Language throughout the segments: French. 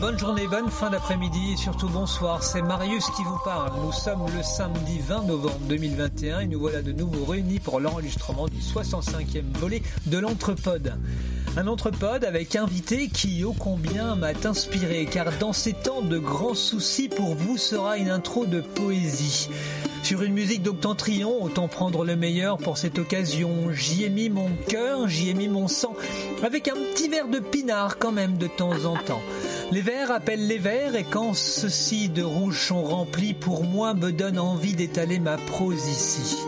bonne journée, bonne fin d'après-midi et surtout bonsoir. C'est Marius qui vous parle. Nous sommes le samedi 20 novembre 2021 et nous voilà de nouveau réunis pour l'enregistrement du 65e volet de l'Entrepode. Un Entrepode avec invité qui, ô combien, m'a inspiré car dans ces temps de grands soucis pour vous sera une intro de poésie. Sur une musique d'Octantrion, autant prendre le meilleur pour cette occasion. J'y ai mis mon cœur, j'y ai mis mon sang, avec un petit verre de pinard quand même de temps en temps. Les vers appellent les vers et quand ceux-ci de rouge sont remplis, pour moi me donne envie d'étaler ma prose ici.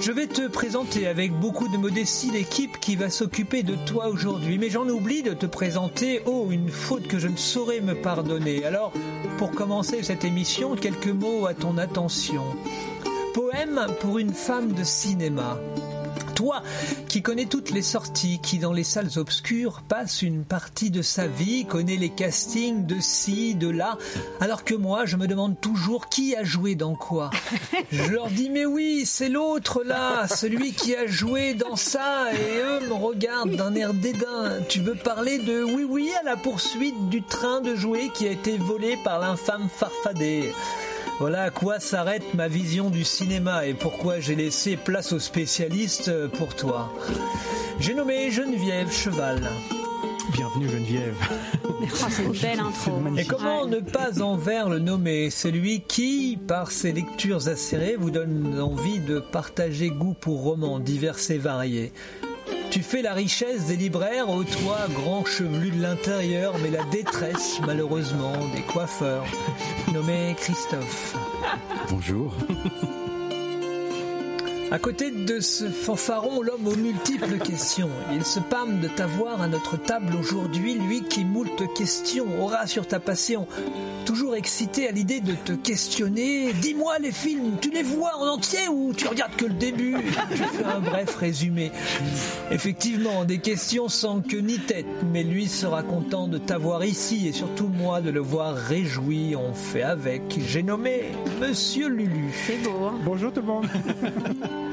Je vais te présenter avec beaucoup de modestie l'équipe qui va s'occuper de toi aujourd'hui, mais j'en oublie de te présenter, oh, une faute que je ne saurais me pardonner. Alors, pour commencer cette émission, quelques mots à ton attention. Poème pour une femme de cinéma. Toi qui connais toutes les sorties, qui dans les salles obscures passe une partie de sa vie, connais les castings de ci, de là, alors que moi je me demande toujours qui a joué dans quoi. Je leur dis mais oui, c'est l'autre là, celui qui a joué dans ça, et eux me regardent d'un air dédain. Tu veux parler de oui oui à la poursuite du train de jouets qui a été volé par l'infâme Farfadet. Voilà à quoi s'arrête ma vision du cinéma et pourquoi j'ai laissé place aux spécialistes pour toi. J'ai nommé Geneviève Cheval. Bienvenue Geneviève. Oh, c'est une belle intro. Et comment ne pas envers le nommer? Celui qui, par ses lectures acérées, vous donne envie de partager goût pour romans divers et variés. Tu fais la richesse des libraires, ô toi, grand chevelu de l'intérieur, mais la détresse, malheureusement, des coiffeurs. Nommé Christophe. Bonjour. À côté de ce fanfaron, l'homme aux multiples questions, il se pâme de t'avoir à notre table aujourd'hui, lui qui moult questions aura sur ta passion. Toujours excité à l'idée de te questionner, dis-moi les films, tu les vois en entier ou tu regardes que le début? Tu fais un bref résumé. Effectivement, des questions sans queue ni tête, mais lui sera content de t'avoir ici et surtout moi de le voir réjoui. On fait avec. J'ai nommé Monsieur Lulu. C'est beau. Hein Bonjour tout le monde.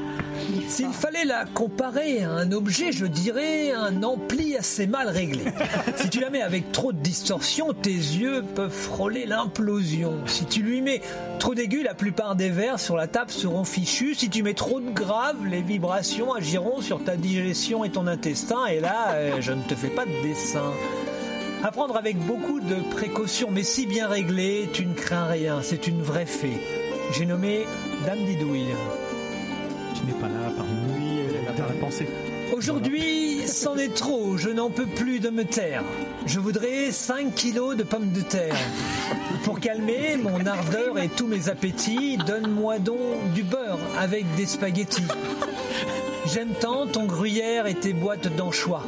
S'il fallait la comparer à un objet, je dirais un ampli assez mal réglé. Si tu la mets avec trop de distorsion, tes yeux peuvent frôler l'implosion. Si tu lui mets trop d'aigus, la plupart des verres sur la table seront fichus. Si tu mets trop de graves, les vibrations agiront sur ta digestion et ton intestin. Et là, euh, je ne te fais pas de dessin. À prendre avec beaucoup de précautions, mais si bien réglé, tu ne crains rien. C'est une vraie fée. J'ai nommé Dame Didouille. Tu n'es pas là parmi la pensée. Aujourd'hui, c'en est trop, je n'en peux plus de me taire. Je voudrais 5 kilos de pommes de terre. Pour calmer mon ardeur et tous mes appétits, donne-moi donc du beurre avec des spaghettis. J'aime tant ton gruyère et tes boîtes d'anchois.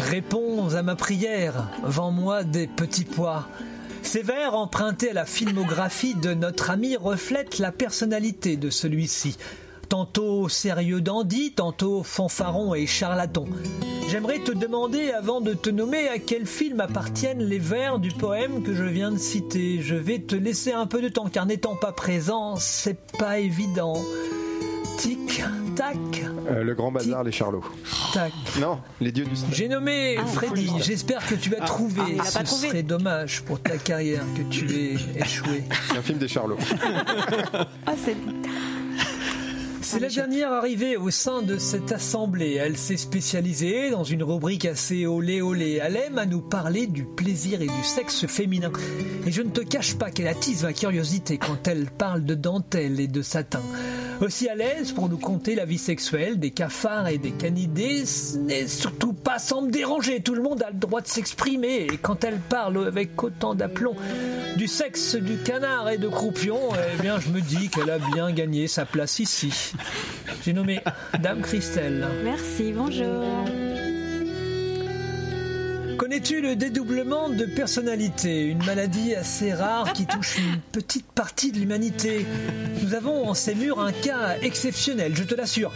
Réponds à ma prière, vends-moi des petits pois. Ces vers empruntés à la filmographie de notre ami reflètent la personnalité de celui-ci tantôt sérieux dandy, tantôt fanfaron et charlatan. J'aimerais te demander, avant de te nommer, à quel film appartiennent les vers du poème que je viens de citer. Je vais te laisser un peu de temps, car n'étant pas présent, c'est pas évident. Tic, tac. Euh, le grand bazar, les charlots. Tac. Non, les dieux du cinéma. J'ai nommé Freddy. J'espère que tu vas trouver. ah, il a pas Ce trouvé. serait dommage pour ta carrière que tu aies échoué. C'est un film des charlots. Ah, c'est. C'est la dernière arrivée au sein de cette assemblée. Elle s'est spécialisée dans une rubrique assez olé olé. Elle aime à nous parler du plaisir et du sexe féminin. Et je ne te cache pas qu'elle attise ma curiosité quand elle parle de dentelle et de satin. Aussi à l'aise pour nous conter la vie sexuelle des cafards et des canidés, ce n'est surtout pas sans me déranger. Tout le monde a le droit de s'exprimer. Et quand elle parle avec autant d'aplomb du sexe du canard et de croupion, eh bien je me dis qu'elle a bien gagné sa place ici. J'ai nommé Dame Christelle. Merci, bonjour. Connais-tu le dédoublement de personnalité, une maladie assez rare qui touche une petite partie de l'humanité Nous avons en ces murs un cas exceptionnel, je te l'assure.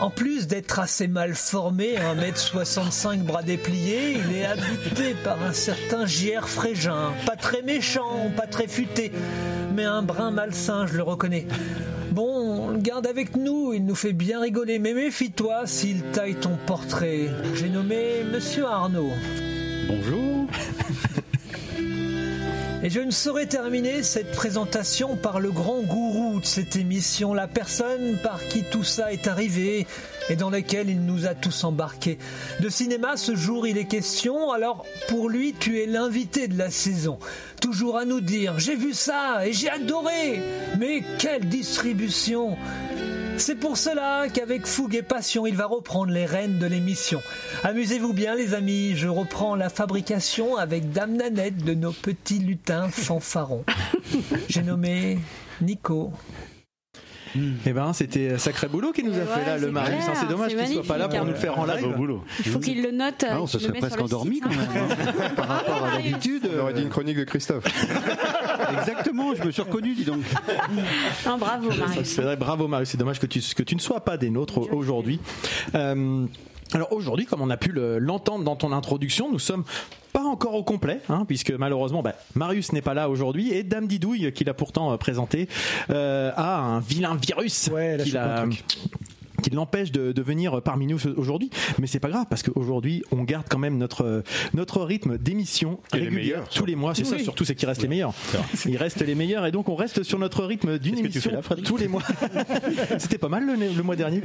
En plus d'être assez mal formé, 1m65 bras dépliés, il est habité par un certain JR Frégin. Pas très méchant, pas très futé, mais un brin malsain, je le reconnais. Bon, on le garde avec nous, il nous fait bien rigoler, mais méfie-toi s'il taille ton portrait. J'ai nommé Monsieur Arnaud. Bonjour. Et je ne saurais terminer cette présentation par le grand gourou de cette émission, la personne par qui tout ça est arrivé et dans laquelle il nous a tous embarqués. De cinéma, ce jour, il est question, alors pour lui, tu es l'invité de la saison. Toujours à nous dire, j'ai vu ça et j'ai adoré, mais quelle distribution c'est pour cela qu'avec fougue et passion, il va reprendre les rênes de l'émission. Amusez-vous bien, les amis. Je reprends la fabrication avec Dame Nanette de nos petits lutins fanfarons. J'ai nommé Nico. Eh ben, c'était sacré boulot qu'il nous a Ouais, fait là, le Marius. clair, hein, C'est dommage c'est qu'il soit pas là pour hein. nous le faire en live. boulot. Il faut qu'il le note. Ah, on se qu'il le serait presque endormi quand hein. même. hein. Par rapport à d'habitude. On aurait dit une chronique de Christophe. Exactement, je me suis reconnu, dis donc. Non, bravo, Marius. C'est vrai, bravo Marius. C'est dommage que tu, que tu ne sois pas des nôtres aujourd'hui. Euh, alors aujourd'hui, comme on a pu le- l'entendre dans ton introduction, nous sommes pas encore au complet, hein, puisque malheureusement, bah, Marius n'est pas là aujourd'hui et Dame Didouille, qu'il a pourtant euh, présenté, euh, a un vilain virus Ouais, là, qui l'empêche de, de venir parmi nous aujourd'hui. Mais c'est pas grave parce qu'aujourd'hui, on garde quand même notre notre rythme d'émission tous les mois. C'est ça, surtout, c'est qu'il reste les meilleurs. Il reste les meilleurs et donc on reste sur notre rythme d'une Qu'est-ce que tu émission fais là, Frédéric tous les mois. C'était pas mal le, le mois dernier.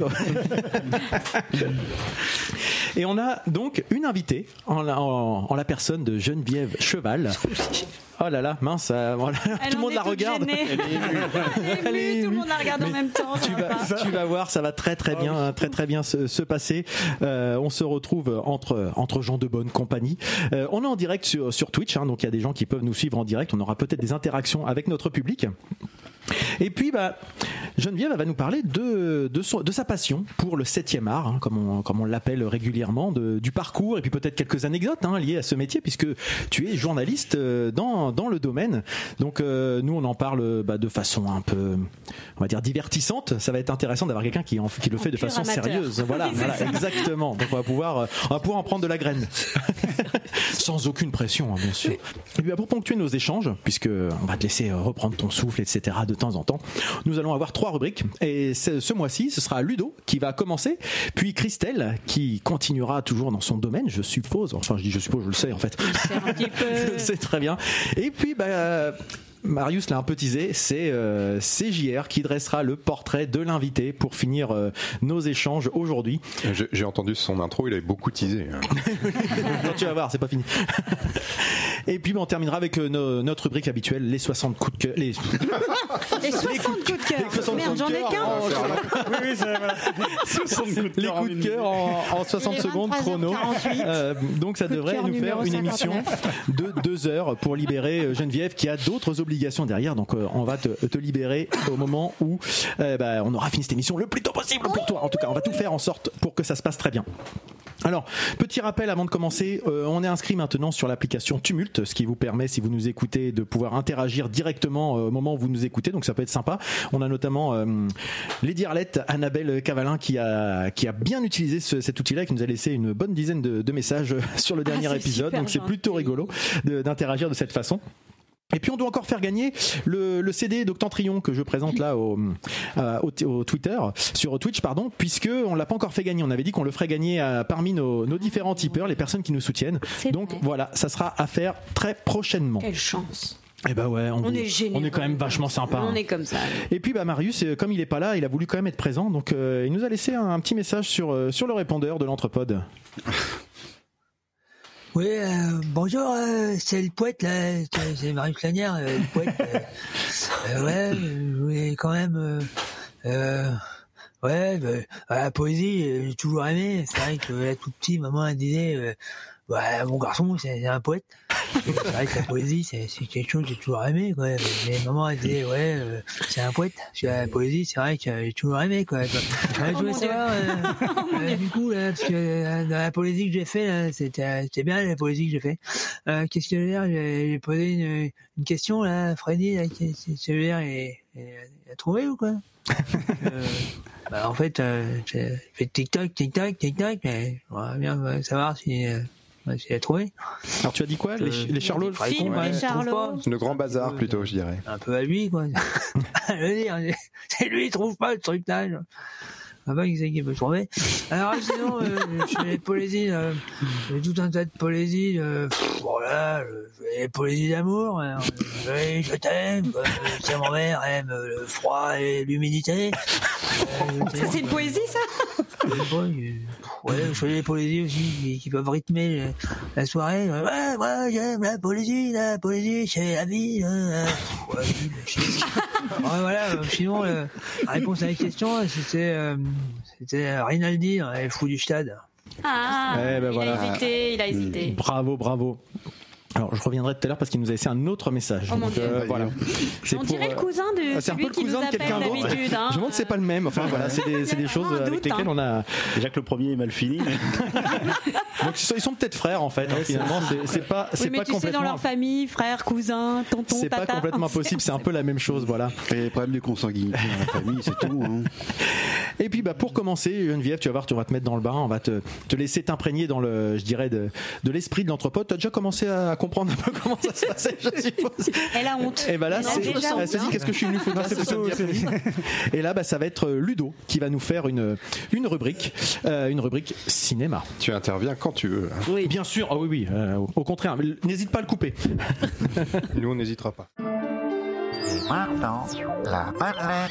Et on a donc une invitée en la, en- en la personne de Geneviève Cheval. Oh là là, mince, euh, voilà. Tout le monde la regarde. Elle est Elle est émue, tout le monde la regarde en même temps. tu va vas, pas. tu vas voir, ça va très très bien, très très bien se, se passer. Euh, on se retrouve entre entre gens de bonne compagnie. Euh, on est en direct sur, sur Twitch, hein, donc il y a des gens qui peuvent nous suivre en direct. On aura peut-être des interactions avec notre public. Et puis, bah, Geneviève va nous parler de, de, son- de sa passion pour le 7e art, hein, comme on, comme on l'appelle régulièrement, de- du parcours, et puis peut-être quelques anecdotes hein, liées à ce métier, puisque tu es journaliste euh, dans, dans le domaine. Donc, euh, nous, on en parle bah, de façon un peu, on va dire, divertissante. Ça va être intéressant d'avoir quelqu'un qui, en- qui le fait de façon amateur. sérieuse. Voilà, Oui, voilà exactement. Donc, on va pouvoir, on va pouvoir en prendre de la graine. Sans aucune pression, hein, bien sûr. Et puis, bah, pour ponctuer nos échanges, puisque on va te laisser euh, reprendre ton souffle, etc., de temps en temps, nous allons avoir trois rubriques. Et ce, mois-ci, ce sera Ludo qui va commencer, puis Christelle qui continuera toujours dans son domaine, je suppose. Enfin, je dis je suppose, je le sais en fait. C'est un petit peu. je le sais très bien. Et puis, bah. Marius l'a un peu teasé, c'est euh, JR qui dressera le portrait de l'invité pour finir euh, nos échanges aujourd'hui. J'ai entendu son intro, il avait beaucoup teasé. hein. Non, tu vas voir, c'est pas fini. Et puis bah, on terminera avec euh, no- notre rubrique habituelle, les 60 coups de cœur. Les... Les 60 coups de cœur. les 60 Merde, coups j'en de ai cœur. qu'un. Oui, oui, c'est voilà. 60 coups de les coups de cœur en, en 60 Il est secondes 23h48. chrono. Euh, donc ça Coup devrait nous faire une émission 59. de deux heures pour libérer Geneviève qui a d'autres obligations derrière. Donc euh, on va te, te libérer au moment où euh, bah, on aura fini cette émission le plus tôt possible pour toi. En tout cas, on va tout faire en sorte pour que ça se passe très bien. Alors, petit rappel avant de commencer, euh, on est inscrit maintenant sur l'application Tumult, ce qui vous permet, si vous nous écoutez, de pouvoir interagir directement euh, au moment où vous nous écoutez, donc ça peut être sympa. On a notamment euh, Lady Arlette, Annabelle Cavalin, qui a, qui a bien utilisé ce- cet outil-là, et qui nous a laissé une bonne dizaine de, de messages sur le dernier c'est épisode, donc c'est plutôt rigolo de- d'interagir de cette façon. Et puis on doit encore faire gagner le, le CD d'Octantrion que je présente là au, euh, au, au Twitter, sur Twitch pardon, puisque on l'a pas encore fait gagner. On avait dit qu'on le ferait gagner à- parmi nos, nos différents tipeurs, les personnes qui nous soutiennent. Donc vrai. voilà, ça sera à faire très prochainement. Quelle chance. Et bah ouais, on, est génial. on est quand même vachement sympa. On hein. est comme ça. Et puis bah Marius, euh, comme il est pas là, il a voulu quand même être présent, donc euh, il nous a laissé un, un petit message sur euh, sur le répondeur de l'entrepode. Oui, euh, bonjour, euh, c'est le poète, là, c'est Marius Lanière, euh, le poète. euh, euh, ouais, je voulais quand même... ouais, bah, la poésie, j'ai toujours aimé. C'est vrai que tout petit, maman elle disait... euh, Ouais, mon garçon, c'est un poète. C'est vrai que la poésie, c'est quelque chose que j'ai toujours aimé, quoi. Mais maman, elle disait, ouais, euh, c'est un poète. Parce que la poésie, c'est vrai que j'ai toujours aimé, quoi. Ouais, je voulais savoir, euh, euh, du coup, là, parce que euh, dans la poésie que j'ai fait, c'était bien la poésie que j'ai fait. Euh, Qu'est-ce que je veux dire? J'ai posé une, une question, là, Freddy, là, qui- qui- je veux dire, et, a trouvé ou quoi? Euh, bah, En fait, euh, fait TikTok, TikTok, TikTok, mais j'aimerais bien euh, savoir si... Trouvé. Alors tu as dit quoi les, Euh, les charlots Film, les pas. Le grand bazar plutôt, je dirais. un peu à lui, quoi. je veux dire, c'est lui, il trouve pas le truc là. Ça va, Xavier peut trouver. Alors, sinon, euh, je fais des poésies, euh, j'ai tout un tas de poésies, euh, pff, voilà, des poésies d'amour, euh, oui, je t'aime, euh, tiens, mon mère aime le froid et l'humidité. Euh, Ça, c'est une poésie, ça euh, ouais, je fais des poésies aussi qui, peuvent rythmer la soirée. Ouais, moi j'aime la poésie, la poésie c'est la vie. euh, ouais. Ouais, voilà, euh, sinon euh, la réponse à la question c'était euh, c'était Rinaldi dans les fous du stade. Ah, Eh ben il voilà. a hésité, il a hésité. Bravo, bravo. Alors, je reviendrai tout à l'heure parce qu'il nous a laissé un autre message. Oh mon Dieu. euh, voilà. C'est On pour, dirait euh, le cousin de c'est un peu le cousin de quelqu'un d'autre. d'habitude. hein. Je me demande si c'est pas le même. Enfin voilà, c'est des, c'est des choses un avec doute, lesquelles hein. on a. Déjà que le premier est mal fini. mais- Donc ils sont, ils sont peut-être frères en fait. hein, finalement, c'est- c'est pas, c'est Oui, mais pas tu sais, dans complètement. leur famille, frère, cousin, tonton, C'est pas complètement possible. C'est un peu la même chose, voilà. Et les problèmes de consanguinité dans la famille, c'est tout. hein. Et puis bah pour commencer, Geneviève, tu vas voir, tu vas te mettre dans le bain, on va te, te laisser t'imprégner dans le, je dirais, de, de l'esprit de l'entrepôt. Tu as déjà commencé à comprendre un peu comment ça se passait, je suppose. Elle a honte. Et bah là, c'est, déjà elle se dit honte. qu'est-ce que je suis venu foutre Et là, bah, ça va être Ludo qui va nous faire une, une rubrique, euh, une rubrique cinéma. Tu interviens quand tu veux. hein. Oui. Bien sûr, ah oui, oui, euh, au contraire, n'hésite pas à le couper. Nous, on n'hésitera pas. Et maintenant, la Madeleine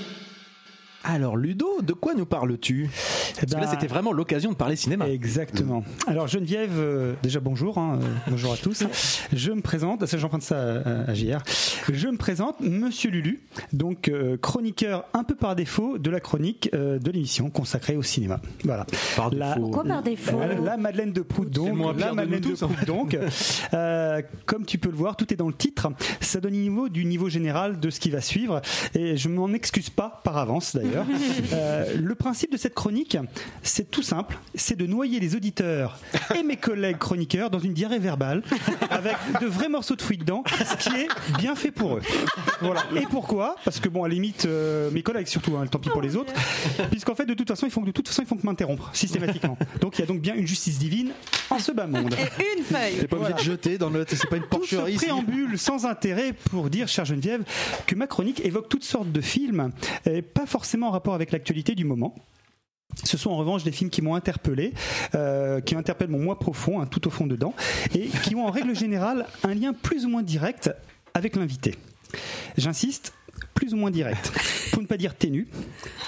Alors Ludo, de quoi nous parles-tu? Parce que là, ben, c'était vraiment l'occasion de parler cinéma. Exactement. Alors Geneviève, euh, déjà bonjour, hein, euh, bonjour à tous. Je me présente, ça j'emprunte ça à, à JR. Je me présente, Monsieur Lulu, donc euh, chroniqueur un peu par défaut de la chronique euh, de l'émission consacrée au cinéma. Voilà. Par La- défaut. Pourquoi par défaut? La, la Madeleine de Prout donc, la de Madeleine de tous. Prout donc, Euh, comme tu peux le voir, tout est dans le titre. Ça donne niveau du niveau général de ce qui va suivre, et je m'en excuse pas par avance d'ailleurs. Euh, le principe de cette chronique, c'est tout simple, c'est de noyer les auditeurs et mes collègues chroniqueurs dans une diarrhée verbale avec de vrais morceaux de fruits dedans, ce qui est bien fait pour eux. Voilà. Et pourquoi? Parce que bon, à la limite, euh, mes collègues surtout, hein, tant pis pour les autres, puisqu'en fait, de toute façon, ils font de toute façon, ils font que m'interrompre systématiquement. Donc, il y a donc bien une justice divine en ce bas monde. Et une feuille. T'es pas obligé de jeter dans le. C'est pas une Tout ce porcherie. préambule sans intérêt pour dire, chère Geneviève, que ma chronique évoque toutes sortes de films, et pas forcément en rapport avec l'actualité du moment. Ce sont en revanche des films qui m'ont interpellé, euh, qui interpellent mon moi profond, hein, tout au fond dedans, et qui ont en règle générale un lien plus ou moins direct avec l'invité. J'insiste, plus ou moins direct. Pour ne pas dire ténu,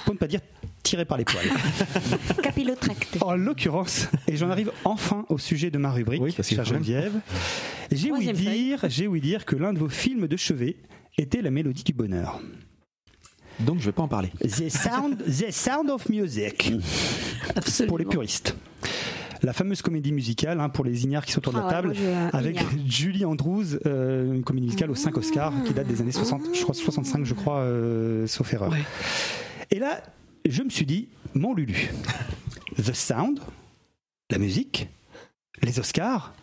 pour ne pas dire tiré par les poils. Capillotracté. En l'occurrence, et j'en arrive enfin au sujet de ma rubrique, Oui, chère Geneviève, j'ai ouï dire, j'ai ouï dire que l'un de vos films de chevet était la mélodie du bonheur. Donc je vais pas en parler. The Sound, the sound of Music, Absolument. pour les puristes. La fameuse comédie musicale hein, pour les ignares qui sont autour de la Ah ouais, table, je- avec ignare. Julie Andrews, euh, une comédie musicale aux 5 Oscars qui date des années 60, je crois 65, je crois, euh, sauf erreur. Et là, je me suis dit, mon Lulu, The Sound, la musique, les Oscars,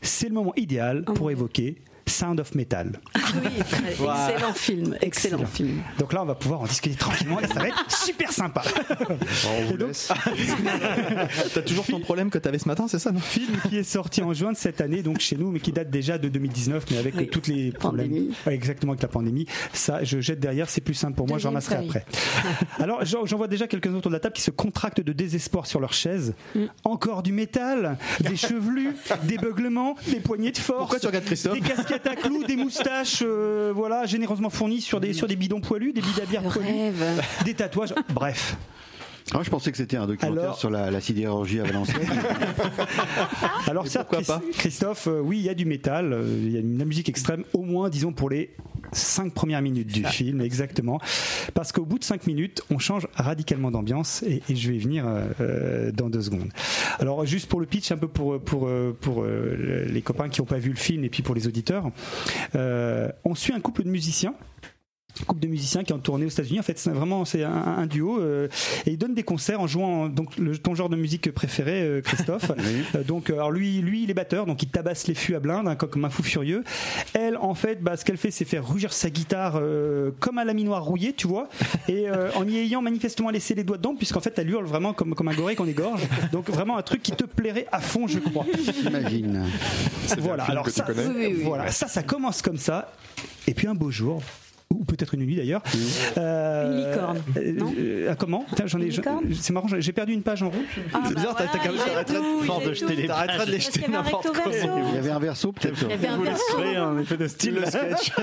c'est le moment idéal Oh pour Dieu. évoquer Sound of Metal. Oui, très- excellent film. Excellent film. Donc là, on va pouvoir en discuter tranquillement et ça va être super sympa. On vous Et donc- laisse. T'as toujours ton problème que t'avais ce matin, c'est ça non film qui est sorti en juin de cette année, donc chez nous, mais qui date déjà de 2019, mais avec Oui. toutes les problèmes. Ouais, exactement, avec la pandémie. Ça, je jette derrière, c'est plus simple pour moi, j'en feuille. après. Alors, j'en j'en vois déjà quelques-uns autour de la table qui se contractent de désespoir sur leur chaise. Mm. Encore du métal, des chevelus, des beuglements, des poignées de force. Pourquoi tu regardes Christophe Des casquettes à clous, des moustaches, euh, voilà, généreusement fournies sur des, sur des bidons poilus, des bides à bière Le poilus, rêve. des tatouages, bref. Ah, je pensais que c'était un documentaire Alors- sur la, la sidérurgie à Valenciennes. Alors certes, pourquoi Chris- pas Christophe, euh, oui, il y a du métal, euh, il y a de la musique extrême, au moins, disons, pour les cinq premières minutes du film, exactement. Parce qu'au bout de cinq minutes, on change radicalement d'ambiance, et, et je vais y venir euh, dans deux secondes. Alors, juste pour le pitch, un peu pour, pour, pour euh, les copains qui n'ont pas vu le film, et puis pour les auditeurs, euh, on suit un couple de musiciens couple de musiciens qui ont tourné aux États-Unis. En fait, c'est vraiment c'est un, un duo euh, et ils donnent des concerts en jouant donc le, ton genre de musique préféré, euh, Christophe. Euh, donc alors lui, lui, il est batteur, donc il tabasse les fûts à blinde hein, comme un fou furieux. Elle, en fait, bah, ce qu'elle fait, c'est faire rugir sa guitare euh, comme à la minoire rouillée, tu vois, et euh, en y ayant manifestement laissé les doigts dedans, puisqu'en fait, elle hurle vraiment comme comme un gorille qu'on égorge. Donc vraiment un truc qui te plairait à fond, je crois. J'imagine. Voilà. Alors ça, oui, oui. voilà, ça, ça commence comme ça. Et puis un beau jour, ou peut-être une nuit d'ailleurs. euh, Une licorne, euh, non euh, comment Putain, j'en ai. C'est marrant, j'ai perdu une page en rouge. Ah, C'est bah bizarre, t'as- t'as voilà, y a de jeter les T'arrêteras de les jeter n'importe quoi. verso. Il y avait un verso peut-être. Il y avait un verso. un effet de style le sketch.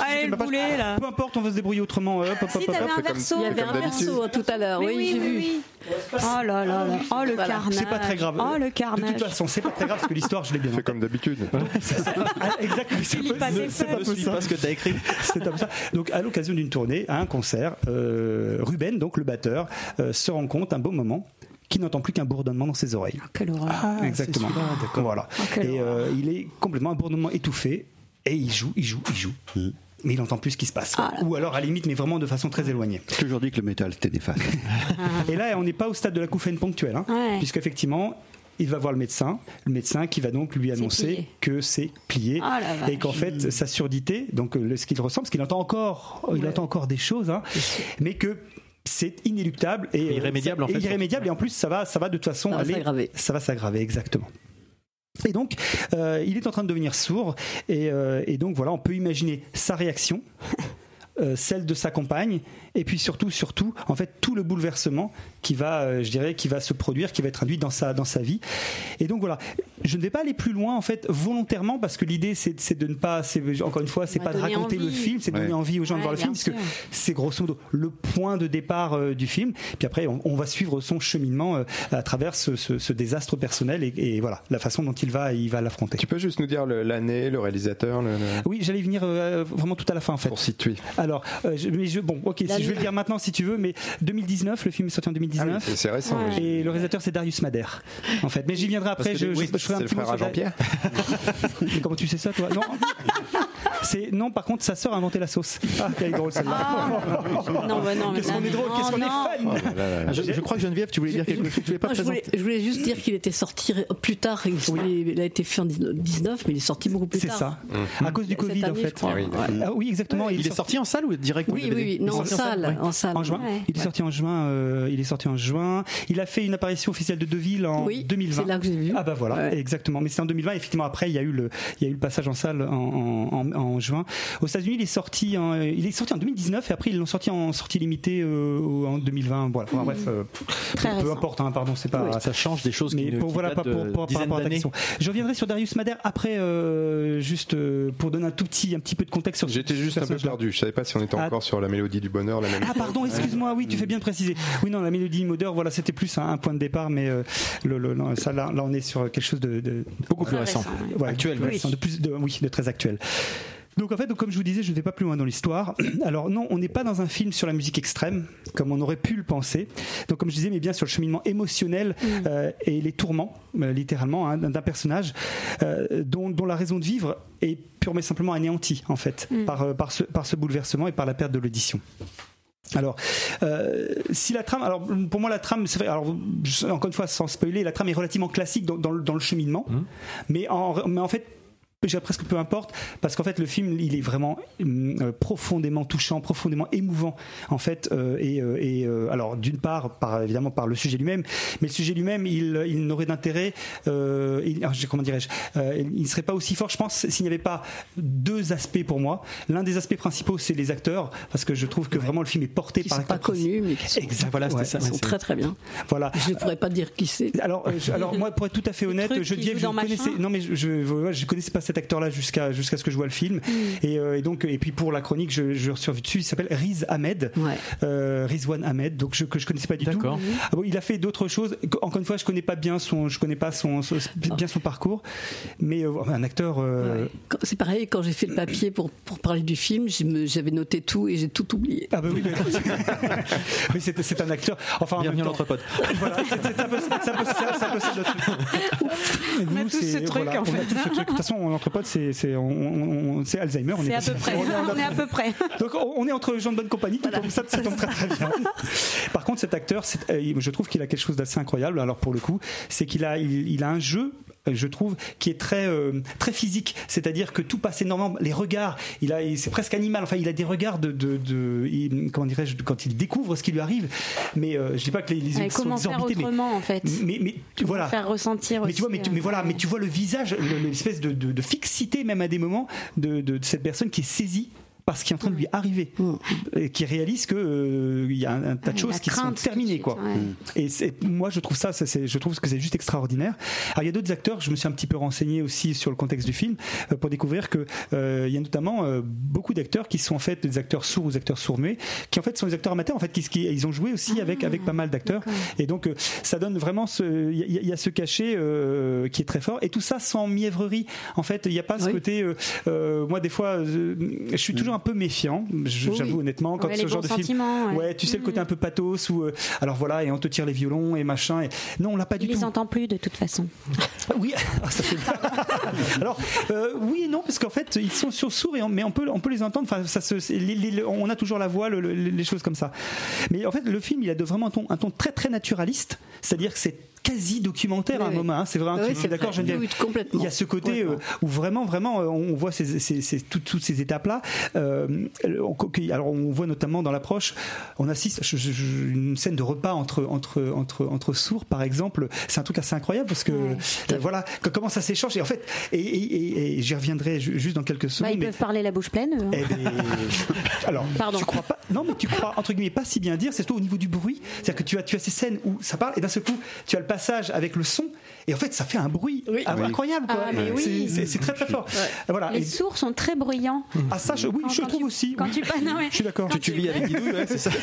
Allez, le boulet, là. Peu importe, on va se débrouiller autrement. Si, t'avais un c'est verso. c'est Il y avait un verso tout à l'heure. Oui, Oui, j'ai vu. Oh là là là. Oh le C'est carnage. pas très grave. Oh le De carnage. toute façon, c'est pas très grave parce que l'histoire, je l'ai bien. en C'est comme d'habitude. Ah, exactement. C'est pas c'est- c'est suis ça. pas ce que t'as écrit. C'est comme ça. Donc, à l'occasion d'une tournée, à un concert, euh, Ruben, donc le batteur, euh, se rend compte un beau moment qu'il n'entend plus qu'un bourdonnement dans ses oreilles. Quelle horreur. Exactement. Voilà. Ah, Et euh, il est complètement un bourdonnement étouffé et il joue, il joue, il joue. Mais il entend plus ce qui se passe. Ah. Ou alors à la limite, mais vraiment de façon très éloignée. J'ai toujours dit que le métal c'était néfaste. Et là, on n'est pas au stade de la couffaine ponctuelle, hein, Ouais. puisqu'effectivement, il va voir le médecin, le médecin qui va donc lui annoncer plié. que c'est plié Ah et qu'en fait sa surdité, donc euh, ce qu'il ressent, parce qu'il entend encore, il entend encore des choses, hein, mais que c'est inéluctable et euh, Irrémédiable, ça- en fait, et irrémédiable et en plus ça va, ça va de toute façon Ça va aller, s'aggraver. ça va s'aggraver exactement. Et donc, euh, il est en train de devenir sourd, et, euh, et donc voilà, on peut imaginer sa réaction, euh, celle de sa compagne, et puis surtout, surtout, en fait, tout le bouleversement qui va, euh, je dirais, qui va se produire, qui va être induit dans sa dans sa vie. Et donc voilà, je ne vais pas aller plus loin en fait volontairement parce que l'idée c'est de ne pas, encore une fois, c'est On pas de raconter le film, c'est de donner envie aux gens de voir le film, parce que c'est grosso modo le point de départ euh, du film. Puis après, on, on va suivre son cheminement euh, à travers ce, ce- ce désastre personnel et, et voilà la façon dont il va il va l'affronter. Tu peux juste nous dire l'année, le réalisateur, le- le- Oui, j'allais venir euh, vraiment tout à la fin en fait. pour situer. Alors, euh, je, mais je, bon, ok, si je vais le dire maintenant si tu veux, mais 2019, le film est sorti en Ah oui, 2019. c'est c'est récent. Ouais. Et le réalisateur c'est Darius Madère en fait. Mais j'y viendrai après. Parce je, oui, je, je ferai un c'est le petit frère à Jean-Pierre. Mais comment tu sais ça toi? Non. C'est non. Par contre, sa sœur a inventé la sauce. Ah, quelle drôle celle-là. Ah. Non, bah non, mais Qu'est-ce qu'on est drôle, qu'est-ce qu'on est fan. Oh là là. Je, je crois que Geneviève, tu voulais dire quelque chose. Tu voulais pas Moi, je, voulais, présenter je voulais juste dire qu'il était sorti plus tard. Il, il a été fait en 19, mais il est sorti beaucoup plus C'est tard. ça. Mmh. À cause du Covid en fait. crois. Ah oui, Ouais. Ah oui, exactement. Il est sorti en salle ou direct Oui, oui, oui, non, en salle, salle, ouais. en salle. En juin. Ouais. Il est sorti en juin. euh, il est sorti en juin. Il a fait une apparition officielle de Deville en Oui, 2020. c'est là que j'ai vu. Ah bah voilà, Ouais. exactement. Mais c'est en 2020. Effectivement, après, il y a eu le, il y a eu le passage en salle en, en, en- en juin. Aux États-Unis, il est sorti, en, il est sorti en 2019 et après ils l'ont sorti en sortie limitée euh, en 2020. Voilà. Enfin, bref, euh, Très peu, importe. hein, pardon, c'est pas. Ça change des choses Mais pour, qui voilà, pas pour, pour- par rapport à ta d'années. question. Je reviendrai sur Darius Madère après, euh, juste euh, pour donner un tout petit, un petit peu de contexte sur J'étais juste un peu perdu. Je savais pas si on était Ah. encore sur la mélodie du bonheur, la même. Ah pardon, excuse-moi, oui, tu fais bien de préciser. Oui, non, la mélodie modeur, voilà, c'était plus un, un point de départ, mais euh, le, le- non, ça, là, là, on est sur quelque chose de, de Beaucoup plus récent. récent, ouais. Actuel, de plus oui. récent, de plus, de, oui, de très actuel. Donc en fait, donc, comme je vous disais, je ne vais pas plus loin dans l'histoire. Alors non, on n'est pas dans un film sur la musique extrême, comme on aurait pu le penser. Donc comme je disais, mais bien sur le cheminement émotionnel euh, et les tourments, euh, littéralement, hein, d'un personnage euh, dont, dont la raison de vivre est purement et simplement anéantie, en fait, par, euh, par, ce, par ce bouleversement et par la perte de l'audition. Alors, euh, si la trame, alors pour moi la trame, vrai. Alors encore une fois, sans spoiler, la trame est relativement classique dans, dans le, dans le cheminement, mais en, mais en fait. J'ai presque peu importe parce qu'en fait le film il est vraiment hum, euh, profondément touchant, profondément émouvant en fait euh, et, euh, et, euh, alors d'une part par évidemment par le sujet lui-même, mais le sujet lui-même il, il n'aurait d'intérêt, euh, je- comment dirais-je, euh, il ne serait pas aussi fort je pense s'il n'y avait pas deux aspects pour moi. L'un des aspects principaux c'est les acteurs parce que je trouve que vraiment le film est porté Qui par sont pas connus, mais qui sont, Exact, Voilà, ouais. ça. qui sont très très bien. Voilà. Je ne pourrais pas dire qui c'est. Alors, euh, je- alors moi, pour être tout à fait honnête, je dis que je ne connaissais, Machin non mais je, je connaissais pas cet acteur-là jusqu'à jusqu'à ce que je vois le film. Mm. Et, euh, et donc, et puis pour la chronique, je, je suis revu dessus. Il s'appelle Riz Ahmed, Ouais. euh, Rizwan Ahmed, donc je, que je connaissais pas du tout. D'accord. Ah bon, il a fait d'autres choses. Encore une fois, je connais pas bien son, je connais pas son, son- bien son parcours, mais euh, un acteur. euh, Ouais. C'est pareil, quand j'ai fait le papier pour, pour parler du film, j'avais noté tout et j'ai tout oublié. Ah bah oui, mais- c'est un acteur. Enfin, en Bienvenue à même temps- l'entrepôt. Voilà, ça, en on- on- c'est Alzheimer. on C'est à peu près. on est à peu près. donc on est entre gens de bonne compagnie, tout tombe- ça, ça tombe très très bien. Par contre, cet acteur, euh, je trouve qu'il a quelque chose d'assez incroyable. Alors pour le coup, c'est qu'il a, il, il a un jeu. Je trouve qui est très euh, très physique, c'est-à-dire que tout passe énormément. Les regards, il a, c'est presque animal. Enfin, il a des regards de, de, de- il- comment dirais-je, quand il découvre ce qui lui arrive. Mais euh, je dis pas que les, les yeux sont comment faire désorbités, mais- autrement en fait mais, mais tu voilà. Faire ressentir Mais aussi. tu vois, mais, tu- euh, mais voilà, mais tu vois le visage, le- l'espèce de, de- de fixité même à des moments de cette personne qui est saisie par ce qui est en train de lui arriver et qui réalise que euh, il y a un, un tas de choses qui sont terminées suite, quoi. ouais. Et c'est- moi je trouve ça, ça, c'est- je trouve que c'est juste extraordinaire. Alors il y a d'autres acteurs, je me suis un petit peu renseigné aussi sur le contexte du film euh, pour découvrir que euh, il y a notamment euh, beaucoup d'acteurs qui sont en fait des acteurs sourds ou des acteurs sourds-muets, qui en fait sont des acteurs amateurs en fait qui, qui- ils ont joué aussi avec avec pas mal d'acteurs et donc euh, ça donne vraiment ce il y, a- il y a ce cachet euh, qui est très fort et tout ça sans mièvrerie. En fait, il n'y a pas ce Oui. côté euh, euh, moi des fois euh, je suis toujours un peu méfiant, Oui. j'avoue honnêtement quand Ouais, ce les genre de film ouais. Ouais, tu sais le côté un peu pathos ou euh, alors voilà et on te tire les violons et machin et non, on l'a pas Il du les tout. entend plus de toute façon. Oui, ah, ça fait Alors euh, oui et non parce qu'en fait ils sont sur sourds et on- mais on peut on peut les entendre. Enfin ça se les- les- on a toujours la voix, le- le- les choses comme ça. Mais en fait le film il a de vraiment un ton un ton très très naturaliste, c'est-à-dire que c'est quasi documentaire à un Oui, moment. hein. C'est vrai, Oui, tu d'accord, oui, complètement. Il y a ce côté euh, où vraiment, vraiment, euh, on voit ces, ces- ces- toutes, toutes ces étapes-là. Euh, alors, on voit notamment dans l'approche, on assiste je- je- je- une scène de repas entre entre entre entre sourds, par exemple. C'est un truc assez incroyable parce que voilà comment ça s'échange. Et en fait, et, et- et- et j'y reviendrai ju- juste dans quelques Bah, secondes. ils mais- peuvent parler la bouche pleine. eh ben, alors, Pardon. tu crois pas Non, mais tu crois entre guillemets pas si bien dire. C'est surtout au niveau du bruit. C'est-à-dire que tu as tu as ces scènes où ça parle et d'un seul coup tu as le avec le son et en fait ça fait un bruit incroyable. Quoi. Ah, mais oui. C'est- c'est- C'est très très fort. Voilà. Les Et- sourds sont très bruyants. ah ça, je, oui, Quand- je quand trouve tu- aussi. quand oui. tu pas- non, mais- je suis d'accord. quand Tu vis avec ouais, c'est ça.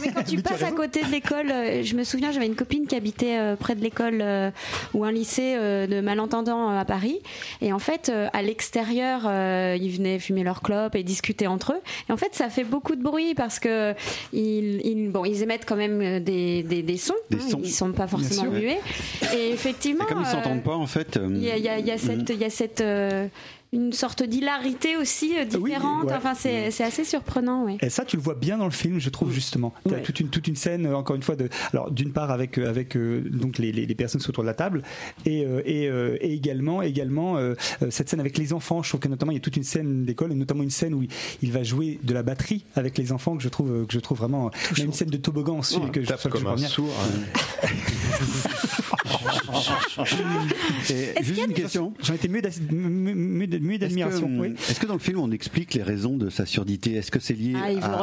Mais quand tu Mais tu passes à côté de l'école, euh, je me souviens, j'avais une copine qui habitait euh, près de l'école euh, ou un lycée euh, de malentendants euh, à Paris. Et en fait, euh, à l'extérieur, euh, ils venaient fumer leurs clopes et discuter entre eux. Et en fait, ça fait beaucoup de bruit parce que ils, ils- bon, ils émettent quand même des, des, des sons. Des hein. Ils sont pas forcément muets. Et effectivement. Et comme ils euh, s'entendent pas, en fait. euh, Il y a, il y a- il y a cette, il y a cette euh, une sorte d'hilarité aussi euh, Oui, différente. ouais. Enfin, c'est c'est assez surprenant, oui. Et ça, tu le vois bien dans le film, je trouve justement. Tu as Ouais. toute une toute une scène, euh, encore une fois, de alors d'une part avec euh, avec euh, donc les, les, les personnes autour de la table et euh, et, euh, et également également cette scène avec les enfants. Je trouve que notamment il y a toute une scène d'école et notamment une scène où il, il va jouer de la batterie avec les enfants que je trouve que je trouve vraiment. Il y a une scène de toboggan aussi que je, laquelle je comme un sourd. hein. Juste une question. J'en étais mieux d'admiration. que, oui. est-ce que dans le film on explique les raisons de sa surdité? Est-ce que c'est lié Ah,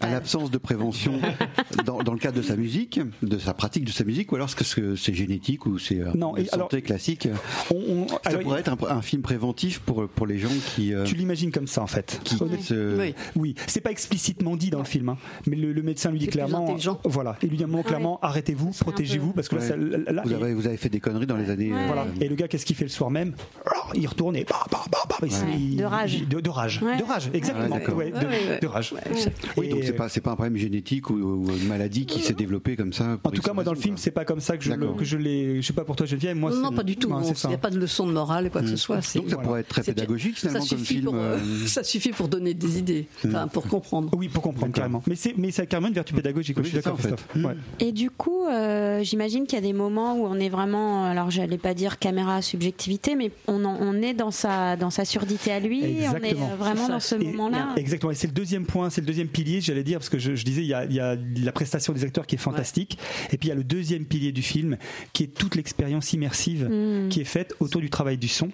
à, l'absence de prévention dans, dans le cadre de sa musique, de sa pratique de sa musique, ou alors est-ce que c'est- génétique ou c'est euh, Non, de et santé alors- classique? On- on- Ça alors, pourrait être un, un film préventif pour, pour les gens qui. euh, tu l'imagines comme ça en fait. qui Honnêtement. se- Oui. Oui, c'est pas explicitement dit dans le film, hein, mais le, le médecin lui dit clairement, voilà, il lui dit un moment clairement, arrêtez-vous, protégez-vous, parce que là, Ouais. ça- là- là- Vous avez, avez fait des conneries dans les années. Ouais. euh, voilà. Et le gars, qu'est-ce qu'il fait le soir même Il retourne et bah, bah, bah, bah, il- Ouais. il- De rage. il- de, de rage, Ouais. de rage, exactement. Ouais, d'accord. Ouais, de, Ouais, ouais. de rage. Oui, Et, donc c'est pas un problème génétique ou, ou une maladie qui s'est développée comme ça. En tout cas, moi dans le film, c'est pas comme ça que je, le- D'accord. que je l'ai. Je sais pas pour toi, Geneviève. Moi, Non, pas du tout. Il ça. n'y a pas de leçon de morale et quoi que ce soit. c'est- Donc ça pourrait être très pédagogique ça finalement comme suffit film. pour, euh, euh, ça suffit pour donner des idées, enfin pour comprendre. Oui, pour comprendre carrément. Mais c'est mais c'est carrément une vertu pédagogique. Oui, je suis ça, d'accord. Christophe. Et du coup, j'imagine qu'il y a des moments où on est vraiment, alors j'allais pas dire caméra subjectivité, mais on, en- on est dans sa, dans sa surdité à lui, on est euh, vraiment dans ce moment-là. Exactement. Et c'est le deuxième point, c'est le deuxième pilier, j'allais dire, parce que je, je disais, il y, a, il y a la prestation des acteurs qui est fantastique. Et puis il y a le deuxième pilier du film, qui est toute l'expérience immersive Mm. qui est faite autour du travail du son.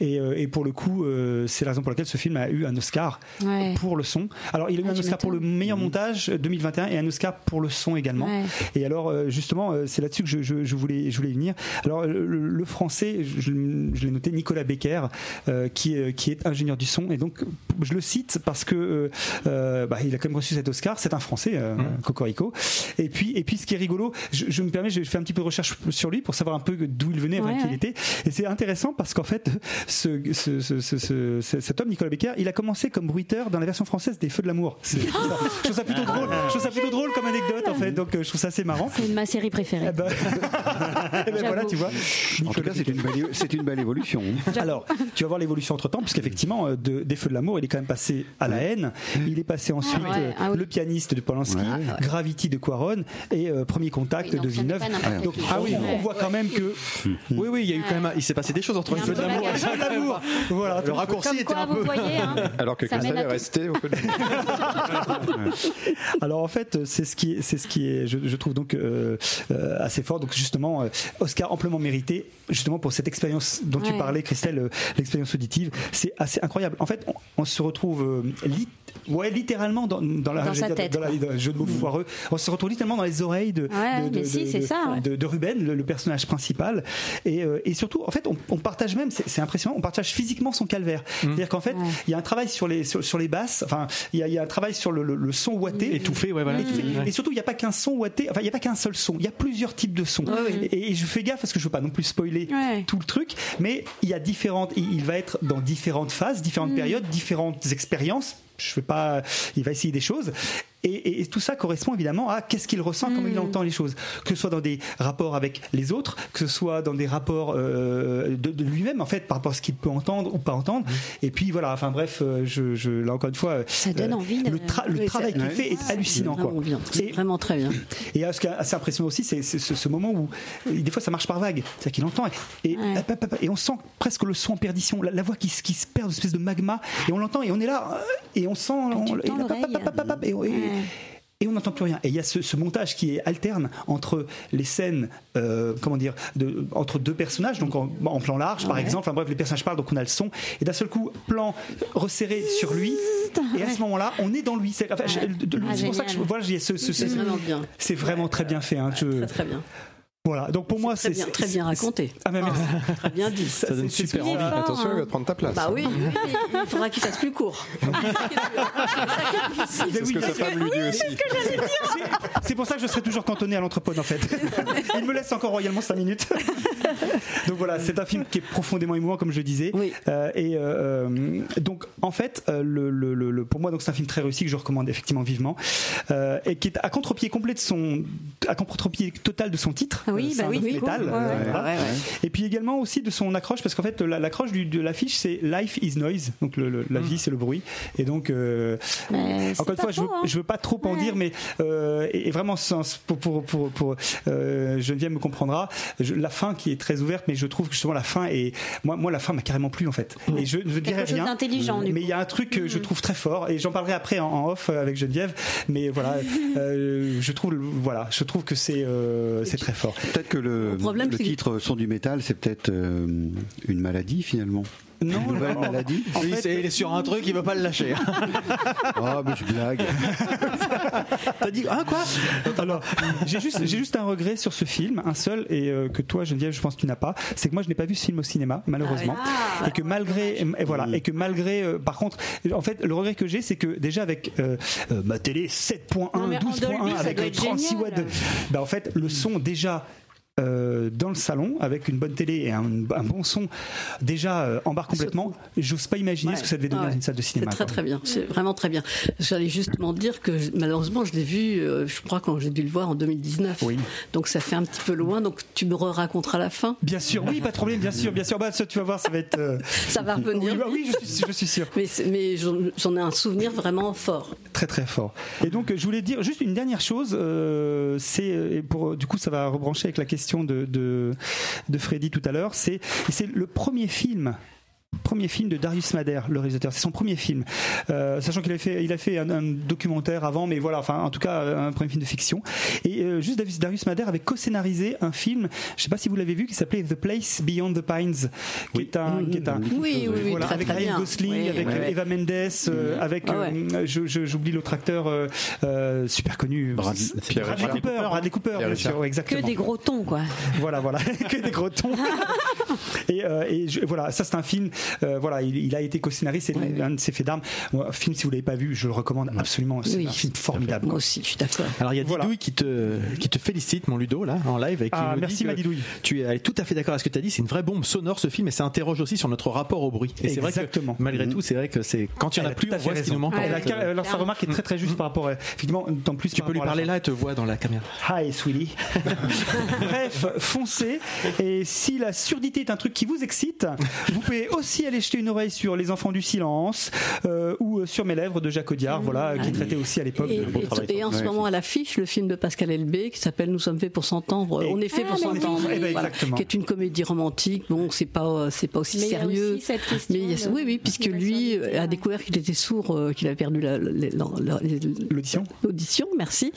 Et, euh, et pour le coup, euh, c'est la raison pour laquelle ce film a eu un Oscar Ouais. pour le son. Alors il a eu Ah, un Oscar pour le meilleur montage euh, 2021 et un Oscar pour le son également. Ouais. Et alors justement, c'est là-dessus que je, je- je voulais, je voulais Alors le, le français, je, je l'ai noté, Nicolas Becker, euh, qui, est, qui est ingénieur du son. Et donc, je le cite parce que euh, euh, bah, il a quand même reçu cet Oscar. C'est un Français, euh, Cocorico. Et puis, et puis, ce qui est rigolo, je, je me permets, j'ai fait un petit peu de recherche sur lui pour savoir un peu d'où il venait, enfin, Ouais, qui il était. Et c'est intéressant parce qu'en fait, ce, ce- ce- ce- ce- ce- cet homme, Nicolas Becker, il a commencé comme bruiteur dans la version française des Feux de l'amour. C'est- Je trouve ça- je trouve ça plutôt drôle. Je trouve ça plutôt drôle comme anecdote en fait. Donc, euh, je trouve ça assez marrant. C'est ma série préférée. Eh ben, ben voilà, tu vois. En tout cas, c'est une belle, c'est une belle évolution. Alors, tu vas voir l'évolution entre temps, puisqu'effectivement, euh, de, des Feux de l'amour, il est quand même passé à la haine. Il est passé ensuite Ah ouais, euh, ah oui. le pianiste de Polanski, Ouais. Gravity de Quaron et euh, Premier Contact Oui, de Villeneuve. Donc, ah oui, on voit quand même que Oui, oui, il y a eu quand même, il s'est passé des choses entre les feux un de l'amour. bagage. Feux de l'amour. Voilà. Le raccourci était un peu. hein, Alors que Christelle est restée au peu de- Alors en fait, c'est ce qui est, c'est ce qui est, je, je trouve donc euh, euh, assez fort. Donc justement, euh, Oscar amplement mérité, justement pour cette expérience dont tu parlais, Christelle, euh, l'expérience auditive, c'est assez incroyable. En fait, on, on se retrouve, euh, lit- ouais, littéralement dans, dans la, Dans sa dire, tête, dans la- dans le jeu de mots foireux. On se retrouve littéralement dans les oreilles de, Ouais, de, de- mais si, de- c'est de- ça, ouais. de, de Ruben, le, le personnage principal, et, euh, et surtout, en fait, on, on partage même, c'est c'est impressionnant, on partage physiquement son calvaire. C'est-à-dire qu'en fait, Ouais. il y a un travail sur les sur, sur les basses, enfin, il y a, il y a un travail sur le, le- le son ouaté, Étouffé, ouais, voilà. Étouffé. Ouais. Et surtout, il n'y a pas qu'un son ouaté, enfin, il n'y a pas qu'un seul son, il y a plusieurs types de sons. Et, et je fais gaffe parce que je veux pas non plus spoiler Ouais. tout le truc, mais il y a différentes, il, il va être dans différentes phases, différentes Mm. périodes, différentes expériences. Je veux pas, il va essayer des choses. Et, et- et tout ça correspond évidemment à qu'est-ce qu'il ressent, comment Mm. il entend les choses. Que ce soit dans des rapports avec les autres, que ce soit dans des rapports euh, de, de lui-même, en fait, par rapport à ce qu'il peut entendre ou pas entendre. Et puis voilà, enfin bref, euh, je, je, là encore une fois, Mm. Ça donne euh, envie le, tra- le Oui, travail qu'il fait est hallucinant. Quoi. C'est Et- vraiment très bien. et euh, ce qui est assez impressionnant aussi, c'est ce, ce moment où euh, des fois ça marche par vague. C'est-à-dire qu'il entend et, et, Ouais. on sent presque le son en perdition, la, la voix qui, se- qui se perd, une espèce de magma, et on l'entend et on est là euh, et on sent. on- et, Ouais. Et on n'entend plus rien. Et il y a ce, ce montage qui est alterne entre les scènes, euh, comment dire, de, entre deux personnages, donc en, en plan large par exemple. Enfin bref, les personnages parlent, donc on a le son. Et d'un seul coup, plan resserré sur lui. Et à ce moment-là, on est dans lui. C'est enfin, Ah, pour ça que je, génial. voilà, j'ai ce, ce- C'est ce- vraiment bien. c'est vraiment très bien fait. Hein, je- Très très bien. Voilà. Donc pour moi, Très c'est bien, c'est- très bien raconté. Ah, mais merci. Très bien dit. Ça, donne c'est- super envie. fort, Attention, hein. il va te prendre ta place. Bah oui, oui, il faudra qu'il fasse plus court. C'est ce oui, que sa c'est- femme lui dit aussi. c'est- C'est pour ça que je serai toujours cantonné à l'entrepôt en fait. Il me laisse encore royalement 5 minutes. donc voilà, c'est un film qui est profondément émouvant comme je le disais. Oui. Euh, et euh, donc en fait, euh, le, le- le- le- pour moi donc c'est un film très réussi que je recommande effectivement vivement euh, et qui est à contre-pied complet de son, à contre-pied total de son titre. Ah oui, euh, bah oui, cool. Ouais, Euh, ouais. Et puis également aussi de son accroche parce qu'en fait la- l'accroche du- de l'affiche c'est Life is Noise, donc le- le- la vie c'est le bruit. Et donc euh, encore une fois, je veux, faux, hein. je veux pas trop en Ouais. dire, mais euh, et, et vraiment sans- pour pour pour, pour euh, Geneviève me comprendra. je- la fin qui est très ouverte, mais je trouve que justement la fin est moi moi la fin m'a carrément plu en fait. Et je ne dirai Quelque chose rien. Mais il y a un truc que je trouve très fort et j'en parlerai après en, en off avec Geneviève. Mais voilà, euh, je trouve voilà, je trouve que c'est euh, c'est très fort. Peut-être que le, Le titre Son du métal, c'est peut-être euh, une maladie finalement. Non, Une nouvelle maladie Lui, c'est- il est sur un truc, il veut pas le lâcher. Ah, mais je blague. T'as dit, ah quoi? Alors, j'ai juste, j'ai juste un regret sur ce film, un seul, et euh, que toi, Geneviève, je pense que tu n'as pas. C'est que moi, je n'ai pas vu ce film au cinéma, malheureusement, Ah. et que malgré, et voilà, et que malgré, euh, par contre, en fait, le regret que j'ai, c'est que déjà avec euh, euh, ma télé 7.1, Non, mais en 12.1, Dolby, ça avec doit les être 36 génial. watts, de, bah, en fait, le son déjà. Euh, dans le salon avec une bonne télé et un, un bon son déjà euh, embarque complètement j'ose pas imaginer Ouais. ce que ça devait Ah ouais. une salle de C'est cinéma très quoi. très bien, c'est vraiment très bien. J'allais justement dire que je- malheureusement je l'ai vu, euh, je crois quand j'ai dû le voir en 2019. Oui. Donc ça fait un petit peu loin, donc tu me raconteras la fin. bien sûr oui pas de problème bien sûr bien sûr bah ça tu vas voir ça va être euh, Ça va revenir. oui, bah oui, je suis, je suis sûr Mais, mais j'en ai un souvenir vraiment fort. Très très fort. Et donc je voulais dire juste une dernière chose, c'est pour du coup ça va rebrancher avec la question de de, Freddy tout à l'heure, c'est le premier film premier film de Darius Mader, le réalisateur. C'est son premier film, Euh, sachant qu'il a fait, il a fait un, un documentaire avant, mais voilà, enfin, en tout cas, un premier film de fiction. Et euh, juste Darius- Darius Mader avait co-scénarisé un film, je sais pas si vous l'avez vu, qui s'appelait The Place Beyond the Pines, qui est un, qui est un, Oui, oui, oui, voilà, très, avec très Ryan bien. Gosling, Oui, avec ouais. Eva Mendes, euh, avec, Ah ouais. euh, j'oublie l'autre acteur euh, euh, super connu, Brad- C'est Bradley Cooper, Bradley Cooper, bien sûr, ouais, Que exactement. des gros tons, quoi. Voilà, voilà, que des gros tons. et euh, et je- voilà, ça c'est un film. Euh, voilà, il, il a été co-scénariste, c'est un de ses faits d'armes. Film, si vous l'avez pas vu, je le recommande absolument. C'est Oui. un film formidable. Moi quoi. aussi, je suis d'accord. Alors il y a Voilà. Didouille qui te qui te félicite mon Ludo là en live et qui Ah, nous merci, dit que ma Didouille. Tu es tout à fait d'accord avec ce que tu as dit, c'est une vraie bombe sonore ce film et ça interroge aussi sur notre rapport au bruit. Et c'est vrai que Exactement. Malgré tout, c'est vrai que c'est quand il y en Elle a a plus on voit ce qui raison. nous manque. Ouais, en Elle a- fait. elle- alors sa remarque est très très juste par rapport à, effectivement, en plus Tu peux lui parler là et te voir dans la caméra. Hi, sweetie. Bref, foncez. Et si la surdité est un truc qui vous excite, vous pouvez aussi aller jeter une oreille sur Les Enfants du Silence euh, ou euh, sur Mes Lèvres de Jacques Audiard, voilà, qui traitait aussi à l'époque Et, de et- travail. et en ce moment à l'affiche le film de Pascal Elbé qui s'appelle Nous sommes faits pour s'entendre. Et- On est fait pour Ah, mais s'entendre. oui. Eh ben, Voilà. exactement. Qui est une comédie romantique. Bon, c'est pas c'est pas aussi Mais il y a sérieux. aussi cette question mais il y a- de- oui, oui, puisque lui a découvert qu'il était sourd, euh, qu'il avait perdu la- la- la- la- L'audition L'audition, merci.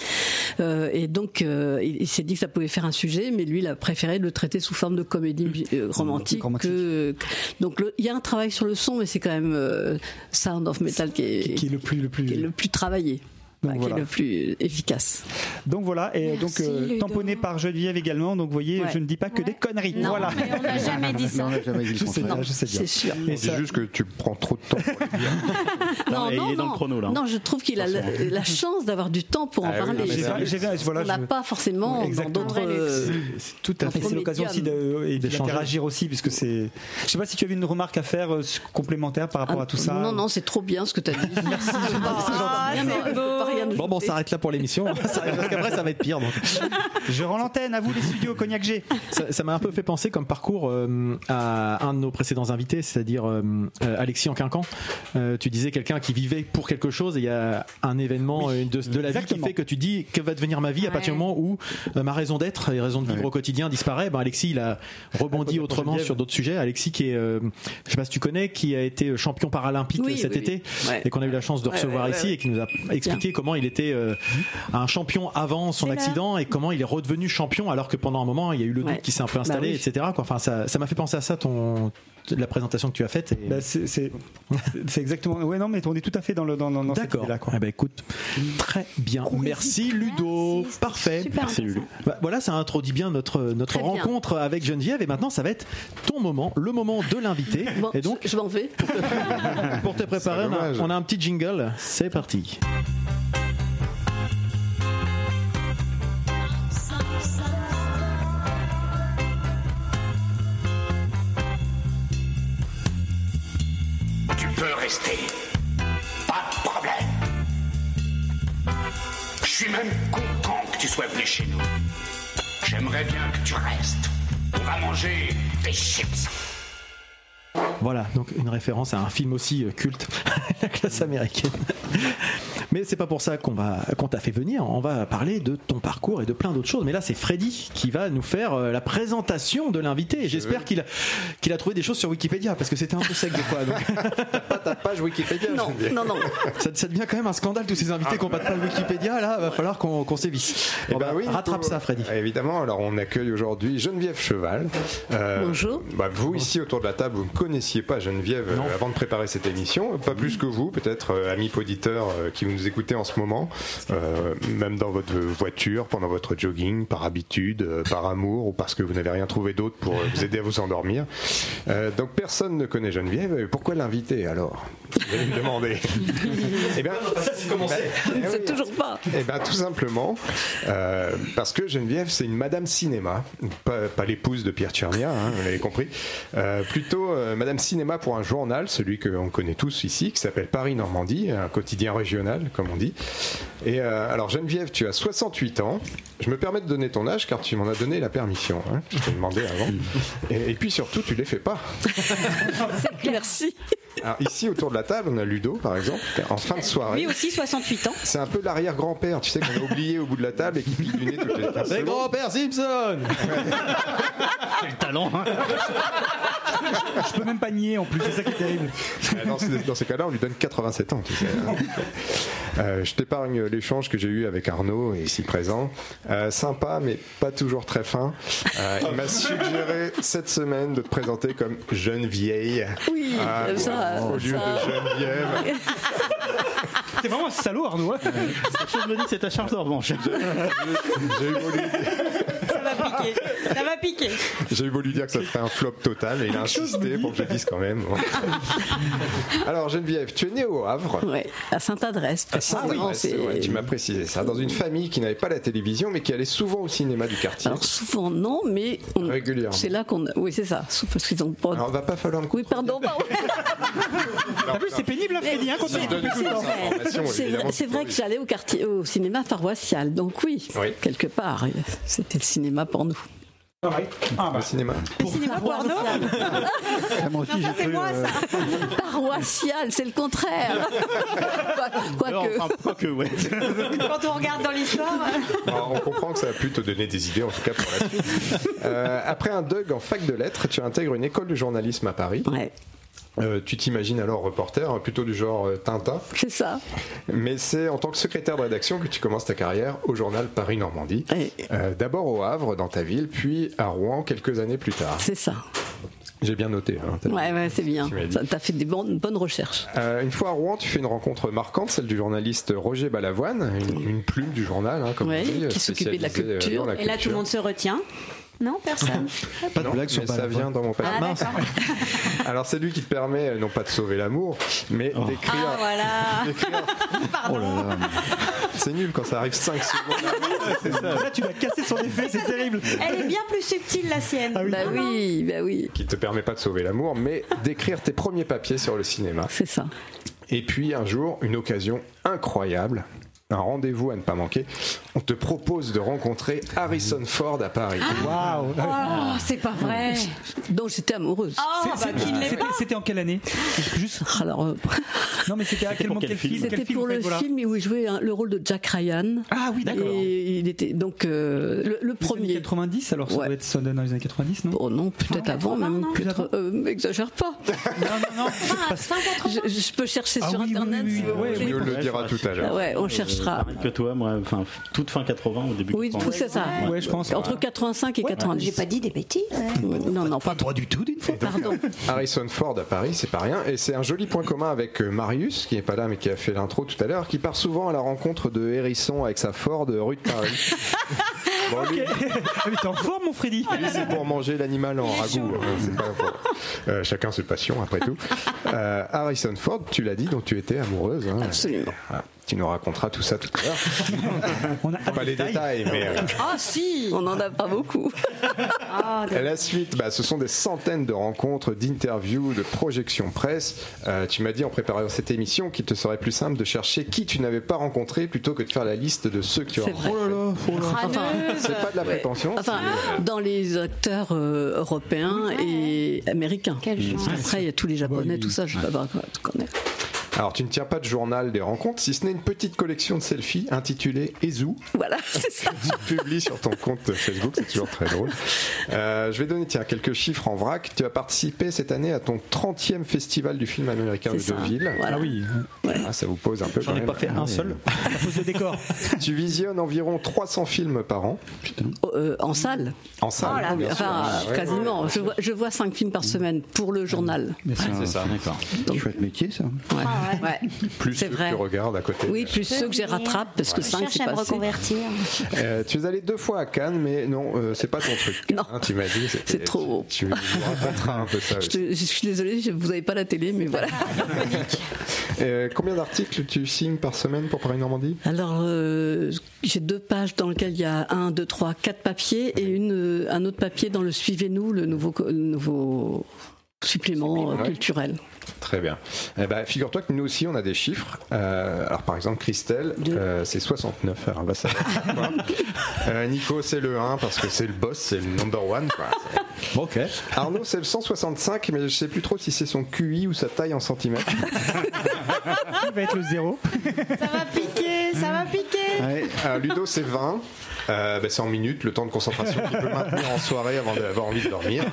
Euh, et donc, euh, il, il s'est dit que ça pouvait faire un sujet, mais lui, il a préféré le traiter sous forme de comédie euh, romantique. Romantique. que- donc, le- il y a un travail sur le son, mais c'est quand même euh, Sound of Metal qui est, qui, qui est le plus le plus qui est le plus travaillé. Donc Enfin, voilà. qui est le plus efficace. donc voilà et Merci, donc euh, tamponné par Geneviève également donc vous voyez Ouais. je ne dis pas que Ouais. des conneries Non, voilà mais on n'a jamais dit Non, ça. on n'a jamais dit le je sais je sais bien C'est sûr. On dit juste que tu prends trop de temps pour dire. Non, mais il non, est dans non. le chrono, là. Non, je trouve qu'il a la, la chance d'avoir du temps pour en Ah oui, parler. non, mais J'ai- ça- j'ai- voilà, on n'a je- pas forcément dans Exactement. d'autres. Euh, C'est tout à fait. Et c'est l'occasion aussi et d'interagir aussi, puisque c'est. Je sais pas si tu avais une remarque à faire euh, complémentaire par rapport ah, à tout ça. Non, non, c'est trop bien ce que tu as dit. Merci. Bon, bon, on s'arrête là pour l'émission. Parce qu'après, ça va être pire. donc. Je rends l'antenne à vous les studios Cognac G. Ça ça m'a un peu fait penser comme parcours euh, à un de nos précédents invités, c'est-à-dire euh, euh, Alexis en Quincan. Euh, tu disais quelqu'un qui vivait pour quelque chose et il y a un événement euh, de, de la vie qui fait que tu dis que va devenir ma vie à partir du moment où euh, ma raison d'être et raison de vivre Ouais. au quotidien disparaît. Ben, Alexis, il a rebondi autrement sur d'autres sujets. Alexis qui est, euh, je sais pas si tu connais, qui a été champion paralympique Oui, cet oui, été et qu'on a eu la chance de Ouais, recevoir ici ouais. et qui nous a expliqué comment il était euh, un champion avant son accident et comment il est redevenu champion alors que pendant un moment il y a eu le doute Ouais. qui s'est un peu installé, Bah oui. etc. Quoi. Enfin, ça, ça m'a fait penser à ça, ton, la présentation que tu as faite. et- Bah, c'est exactement. Ouais, non, mais on est tout à fait dans le dans, dans, D'accord. Eh ben, écoute, très bien. Merci Ludo. Merci, Parfait. Super Merci, Lulu. Bah, voilà, ça introduit bien notre, notre Très bien. rencontre avec Geneviève. Et maintenant, ça va être ton moment, le moment de l'invité. Bon, et donc, je, je m'en vais. pour te préparer, on a, dommage. on a un petit jingle. C'est parti. Pas de problème. Je suis même content que tu sois venu chez nous. J'aimerais bien que tu restes. On va manger des chips. Voilà, donc une référence à un film aussi euh, culte, la classe américaine. Mais c'est pas pour ça qu'on va qu'on t'a fait venir. On va parler de ton parcours et de plein d'autres choses. Mais là, c'est Freddy qui va nous faire euh, la présentation de l'invité. Et j'espère qu'il a qu'il a trouvé des choses sur Wikipédia parce que c'était un peu sec des fois. Donc, Pas ta page Wikipédia. Non, non, non. ça, ça devient quand même un scandale tous ces invités qui n'ont pas de page Wikipédia. Là, va falloir qu'on qu'on sévisse. Eh ben bah, oui, rattrape ça, Freddy. Ah, Évidemment, alors on accueille aujourd'hui Geneviève Cheval. Euh, Bonjour. bah, vous ici autour de la table, vous ne connaissiez pas Geneviève euh, Non. avant de préparer cette émission, pas plus que vous, peut-être euh, amis auditeurs euh, qui nous écoutez en ce moment, euh, même dans votre voiture, pendant votre jogging, par habitude, euh, par amour ou parce que vous n'avez rien trouvé d'autre pour vous aider à vous endormir. Euh, donc personne ne connaît Geneviève. Pourquoi l'inviter alors? Vous allez me demander. Eh bien, eh C'est oui. toujours pas. Eh bien, tout simplement, parce que Geneviève, c'est une Madame Cinéma, pas, pas l'épouse de Pierre Tchernia, hein, vous l'avez compris, plutôt Madame Cinéma pour un journal, celui que on connaît tous ici, qui s'appelle Paris-Normandie, un quotidien régional, comme on dit. Et euh, alors, Geneviève, tu as 68 ans. Je me permets de donner ton âge car tu m'en as donné la permission. hein. Je t'ai demandé avant. Et, et puis surtout, tu les fais pas. Merci. Alors, ici, autour de la table, on a Ludo, par exemple, en fin de soirée. Lui aussi, 68 ans. C'est un peu l'arrière-grand-père, tu sais, qu'on a oublié au bout de la table et qui pique du nez toutes les 15 Les secondes. grands-pères Simpson Quel talent hein. Je peux même pas nié en plus, c'est ça qui est terrible. Euh, Dans, ces- dans ces cas-là, on lui donne 87 ans. Tu sais. Euh, je t'épargne l'échange que j'ai eu avec Arnaud, ici présent. Euh, sympa, mais pas toujours très fin. Euh, il m'a suggéré cette semaine de te présenter comme jeune vieille. Oui, Ah, ça, au lieu ça. de Geneviève. T'es vraiment un salaud, Arnaud. hein. Quelque chose me dit que c'est ta charge de revanche. J'ai eu va piquer. Ça va piquer. j'ai eu beau lui dire que ça serait un flop total, mais il a insisté pour que je le dise quand même. Alors Geneviève, tu es née au Havre. Ouais, à Sainte-Adresse. Ah oui, c'est- vrai, tu m'as précisé ça. Dans une famille qui n'avait pas la télévision, mais qui allait souvent au cinéma du quartier. Alors souvent non, mais on- Régulièrement. c'est là qu'on. Oui, c'est ça. Parce qu'ils ont pas. Alors, va pas falloir me Oui, pardon. pardon. T'as vu, c'est pénible, hein, Freddy, hein, quand on le C'est vrai, c'est vrai que j'allais au quartier, au cinéma paroissial, donc oui, Oui. quelque part, c'était le cinéma pour nous. Ah ouais. Ah, bah, Le cinéma. Cinéma porno Ah, Non, ça c'est moi euh, ça. Paroissial, c'est le contraire. Quoi- Quoique. enfin, pas que, ouais. Quand on regarde dans l'histoire. Alors, on comprend que ça a pu te donner des idées, en tout cas pour la suite. Euh, après un Doug en fac de lettres, tu intègres une école de journalisme à Paris. Ouais, Euh, tu t'imagines alors reporter, hein, plutôt du genre euh, Tintin. c'est ça. Mais c'est en tant que secrétaire de rédaction que tu commences ta carrière au journal Paris-Normandie. Et Euh, D'abord au Havre, dans ta ville, puis à Rouen quelques années plus tard. c'est ça. J'ai bien noté. hein, Ouais, ouais, c'est bien. Tu T'as fait des bonnes, bonnes recherches. Euh, une fois à Rouen, tu fais une rencontre marquante, celle du journaliste Roger Balavoine, une, une plume du journal, hein, comme Ouais, on dit, qui s'occupait de la culture. Et là tout le monde se retient. Non, personne. Pas de Non, blague sur mais ça vient dans mon papier. Ah d'accord. Alors c'est lui qui te permet euh, non pas de sauver l'amour, mais Oh. d'écrire. Ah voilà. d'écrire- Oh là là. C'est nul quand ça arrive 5 secondes. Là, tu vas casser son effet, c'est terrible. Elle est bien plus subtile la sienne. Ah oui. Bah oui, bah oui, qui te permet pas de sauver l'amour, mais d'écrire tes premiers papiers sur le cinéma. c'est ça. Et puis un jour, une occasion incroyable, un rendez-vous à ne pas manquer. On te propose de rencontrer Harrison Ford à Paris. Waouh. Oh, c'est pas vrai. Donc j'étais amoureuse. Oh, C'est- bah C'était en quelle année? Juste. Alors, euh, Non, mais c'était à quel, film c'était pour le voilà. film où il jouait hein, le rôle de Jack Ryan. Ah oui, d'accord. Et il était donc euh, le, le Les années premier. 90, alors ça Ouais. doit être ça dans les années 90, non? Oh non, peut-être Ah, avant, 80, même. Euh, Exagère pas. Non, non, non. Fin, fin 80. Je, je peux chercher Ah sur oui, oui, internet. oui, si oui, voulez. Tu nous le je tout à l'heure. Ah ouais, on Pareil que toi, moi, enfin, toute fin 80 au début. Oui, 90. c'est ça. Ouais, je pense. Entre 85 et 90. J'ai pas dit des bêtises. Ouais, Non, non, pas Droit du tout, d'une fois. Pardon. Harrison Ford à Paris, c'est pas rien. Et c'est un joli point commun avec euh, Marius, qui n'est pas là mais qui a fait l'intro tout à l'heure, qui part souvent à la rencontre de Hérisson avec sa Ford rue de Paris. Bon, lui, Ah, mais t'es en forme, mon Freddy c'est pour manger l'animal en ragoût. hein, c'est pas pour- Euh, chacun ses passions, après tout. Euh, Harrison Ford, tu l'as dit, dont tu étais amoureuse. hein. Absolument. Ah, tu nous raconteras tout ça tout à l'heure. On a Pas les détails, mais euh, Ah si. On n'en a pas beaucoup. Ah, la suite, bah, ce sont des centaines de rencontres, d'interviews, de projections presse. Euh, tu m'as dit en préparant cette émission qu'il te serait plus simple de chercher qui tu n'avais pas rencontré plutôt que de faire la liste de ceux que tu as C'est vrai. rencontrés. crâneuse. C'est pas de la Ouais. prétention. Enfin, dans les acteurs euh, européens et américains. Quelle chance. Après, il y a tous les japonais, tout ça, je ne sais pas tout connaître. Alors, tu ne tiens pas de journal des rencontres, si ce n'est une petite collection de selfies intitulée Ezu. Voilà, c'est ça. Tu publies sur ton compte Facebook, c'est toujours très drôle. Euh, je vais donner tiens, quelques chiffres en vrac. Tu as participé cette année à ton 30e festival du film américain de C'est ça. Deauville. Voilà. Ah oui, Ah, ça vous pose un peu J'en ai pas fait un seul. ça pose le décor. Tu visionnes environ 300 films par an. Euh, en salle. En salle, Oh là, bien sûr. Enfin, Ouais, quasiment. Je vois, je vois cinq films par semaine pour le journal. C'est ça, d'accord. Chouette métier, ça. Ouais. Ouais. Plus ceux que tu regardes à côté. Oui, plus ceux que j'ai rattrapent, parce que Je 5 cherche c'est pas me assez. reconvertir. Euh, tu es allé deux fois à Cannes, mais non, euh, c'est pas ton truc. Non. Hein, tu m'as dit. C'est trop. Tu, tu un peu ça. Je, aussi. te- je suis désolée, vous n'avez pas la télé, mais voilà. Euh, combien d'articles tu signes par semaine pour Paris Normandie? Alors, euh, j'ai deux pages dans lesquelles il y a un, deux, trois, quatre papiers et une, euh, un autre papier dans le Suivez-nous, le nouveau, le nouveau supplément euh, ouais. culturel. Très bien. Eh ben, figure-toi que nous aussi, on a des chiffres. Euh, alors, par exemple, Christelle, euh, c'est 69. Alors, bah. Euh, Nico, c'est le 1 parce que c'est le boss, c'est le number one. quoi. Ok. Arnaud, c'est le 165, mais je sais plus trop si c'est son QI ou sa taille en centimètres. Qui va être le zéro Ça va piquer, ça. Ouais. Alors, Ludo, c'est 20. Euh, bah, c'est en minutes, le temps de concentration qu'il peut maintenir en soirée avant d'avoir envie de dormir.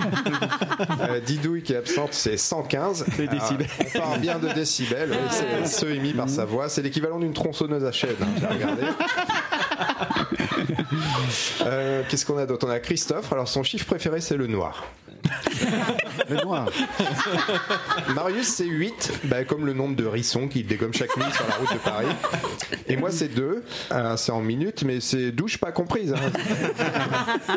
Euh, Didouille qui est absente, c'est 115. Les Alors, décibels. on parle bien de décibels, c'est ceux émis par sa voix. C'est l'équivalent d'une tronçonneuse à chaîne, hein, j'ai regardé. Euh, Qu'est-ce qu'on a d'autre? On a Christophe, alors son chiffre préféré c'est le noir. Le noir. Marius c'est 8, bah, comme le nombre de rissons qu'il dégomme chaque nuit sur la route de Paris. Et moi c'est 2, c'est en minutes, mais c'est douche pas comprise. hein.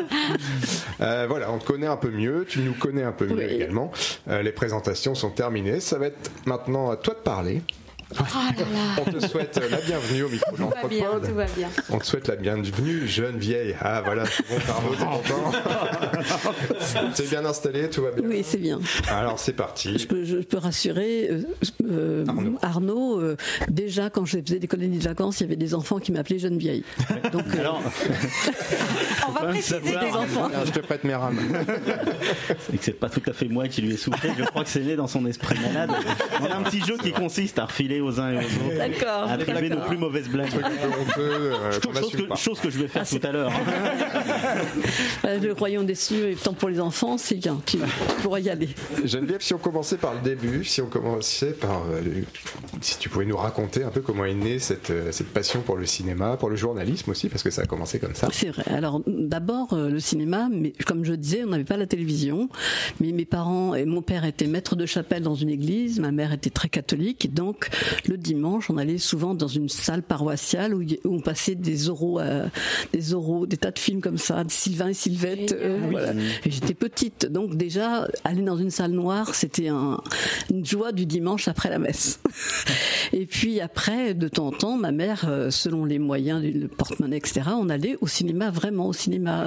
Euh, voilà, on te connaît un peu mieux, tu nous connais un peu mieux également. Euh, les présentations sont terminées, ça va être maintenant à toi de parler. Oh là là. On te souhaite la bienvenue au micro de Tout va bien, l'Anthropode. tout va bien. On te souhaite la bienvenue, jeune vieille. Ah voilà, c'est bon, Arnaud, t'es content T'es bien installé, tout va bien Oui, c'est bien. Alors c'est parti. Je peux, je peux rassurer euh, euh, Arnaud. euh, déjà, quand je faisais des colonies de vacances, il y avait des enfants qui m'appelaient jeune vieille. Donc, euh, Alors, On va préciser savoir. des enfants. Alors, je te prête mes rames. et que c'est pas tout à fait moi qui lui ai soufflé. Je crois que c'est né dans son esprit malade. On a un petit jeu qui consiste à refiler aux uns et aux autres, D'accord. attribuer nos plus mauvaises blagues. Euh, Chose que, chose que je vais faire tout à l'heure. Euh, le royaume des cieux étant pour les enfants, c'est bien. Tu pourras y aller. Geneviève, si on commençait par le début, si on commençait par, euh, si tu pouvais nous raconter un peu comment est née cette, cette passion pour le cinéma, pour le journalisme aussi, parce que ça a commencé comme ça. C'est vrai. Alors d'abord euh, le cinéma, mais comme je disais, on n'avait pas la télévision. Mais mes parents et mon père étaient maître de chapelle dans une église, ma mère était très catholique, et donc le dimanche on allait souvent dans une salle paroissiale où, on passait des oraux, euh, des oraux, des tas de films comme ça, de Sylvain et Sylvette. euh, voilà. Et j'étais petite, donc déjà aller dans une salle noire, c'était un, une joie du dimanche après la messe. Et puis après, de temps en temps, ma mère, euh, selon les moyens, le porte-monnaie, etc., on allait au cinéma, vraiment au cinéma.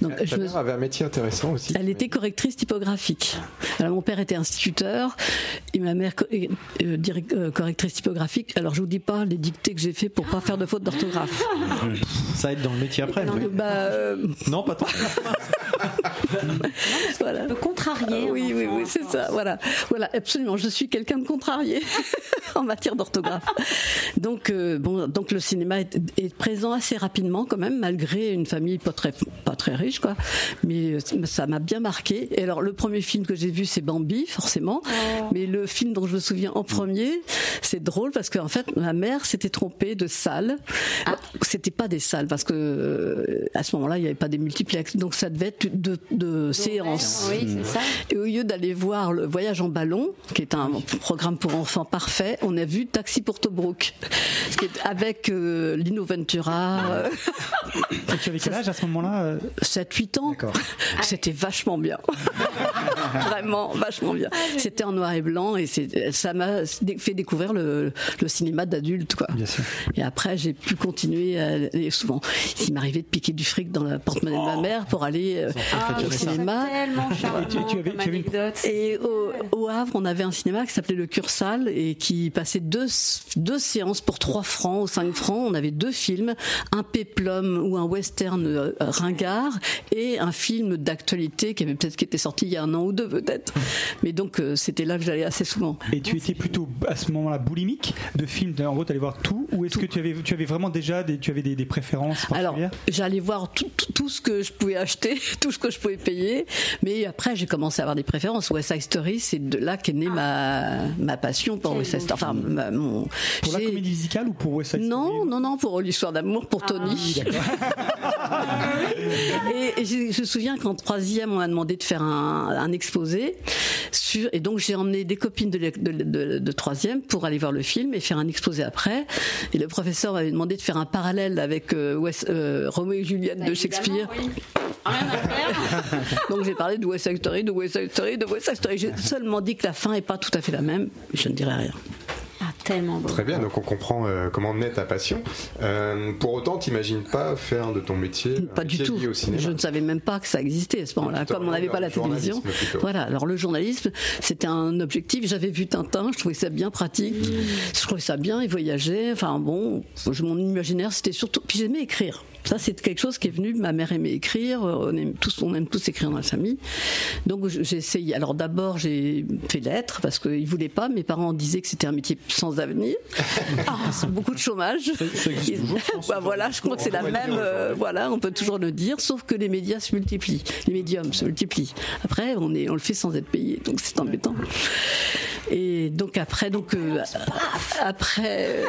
Donc, Ta je me- mère avait un métier intéressant aussi. elle était correctrice typographique. Alors mon père était instituteur et ma mère euh, direct- euh, correctrice typographique. Alors je vous dis pas les dictées que j'ai fait pour pas faire de faute d'orthographe. Ça aide dans le métier après. oui. Bah euh, Non, pas tant. voilà. Peu contrarié. Oui, oui, oui, c'est ça. Voilà, voilà, absolument. Je suis quelqu'un de contrarié en matière d'orthographe. Donc, euh, bon, donc le cinéma est, est présent assez rapidement quand même, malgré une famille pas très, pas très riche, quoi. Mais euh, ça m'a bien marqué. Et alors, le premier film que j'ai vu, c'est Bambi, forcément. Mais le film dont je me souviens en premier, c'est drôle parce qu'en fait, ma mère s'était trompée de salle. C'était pas des salles parce que euh, à ce moment-là, il n'y avait pas des multiplex. Donc, ça devait être de, de séances. Oui, c'est ça. Et au lieu d'aller voir le voyage en ballon, qui est un programme pour enfants parfait, on a vu Taxi pour Tobruk, avec euh, Lino Ventura, euh, et tu avais quel âge à ce moment-là euh? 7-8 ans. D'accord. C'était vachement bien. Vraiment, vachement bien. C'était en noir et blanc et ça m'a fait découvrir le, le cinéma d'adulte. quoi. Bien sûr. Et après, j'ai pu continuer à aller souvent. Il m'arrivait de piquer du fric dans la porte-monnaie de ma mère pour aller euh, Ah, au cinéma. tellement charmant tu avais- comme tu avais une- anecdote. Et au, au Havre, on avait un cinéma qui s'appelait le Cursal et qui passait deux, deux séances pour 3 francs ou 5 francs. On avait deux films, un péplum ou un western euh, ringard et un film d'actualité qui avait peut-être qui était sorti il y a un an ou deux peut-être. Mais donc euh, c'était là que j'allais assez souvent. Et tu étais plutôt à ce moment-là boulimique de films, en gros tu allais voir tout, ou est-ce que tu avais, tu avais vraiment déjà des, tu avais des, des préférences Alors, j'allais voir tout, tout- tout ce que je pouvais acheter, tout ce que je pouvais payer, mais après j'ai commencé à avoir des préférences. West Side Story, c'est de là qu'est née ma, ma passion pour West Side Story. Enfin, ma- mon, Pour la comédie musicale ou pour West Side Non, Story? non, non, pour l'histoire d'amour, pour Tony. et et je, je me souviens qu'en troisième, on m'a demandé de faire un, un exposé sur, et donc j'ai emmené des copines de, de- de troisième pour aller voir le film et faire un exposé après. Et le professeur m'avait demandé de faire un parallèle avec euh, West- euh, Roméo et Juliette de Shakespeare. Évidemment, oui. Rien à faire. Donc j'ai parlé de West Side Story, de West Side Story, de West Side Story. J'ai seulement dit que la fin est pas tout à fait la même. mais Je ne dirai rien. Tellement beau. Très bien, donc on comprend euh, comment naît ta passion. Euh, pour autant, t'imagines pas faire de ton métier un Pas du tout. lié au cinéma Je ne savais même pas que ça existait à ce moment-là. Comme on n'avait pas la télévision. plutôt. Voilà. Alors le journalisme, c'était un objectif. J'avais vu Tintin, je trouvais ça bien pratique. Je trouvais ça bien. Il voyageait. Enfin bon, je- mon imaginaire, c'était surtout. Puis j'aimais écrire. Ça, c'est quelque chose qui est venu. Ma mère aimait écrire. On aime tous, on aime tous écrire dans la famille. Donc j'ai essayé. Alors d'abord, j'ai fait lettres parce qu'ils voulaient pas. Mes parents disaient que c'était un métier sans avenir. Ah, beaucoup de chômage. ça existe toujours, je. Bah, voilà, je crois que c'est la même. euh, voilà, on peut toujours le dire, sauf que les médias se multiplient, les médiums se multiplient. Après, on est, on le fait sans être payé, donc c'est embêtant. Et donc après, donc euh, après, euh,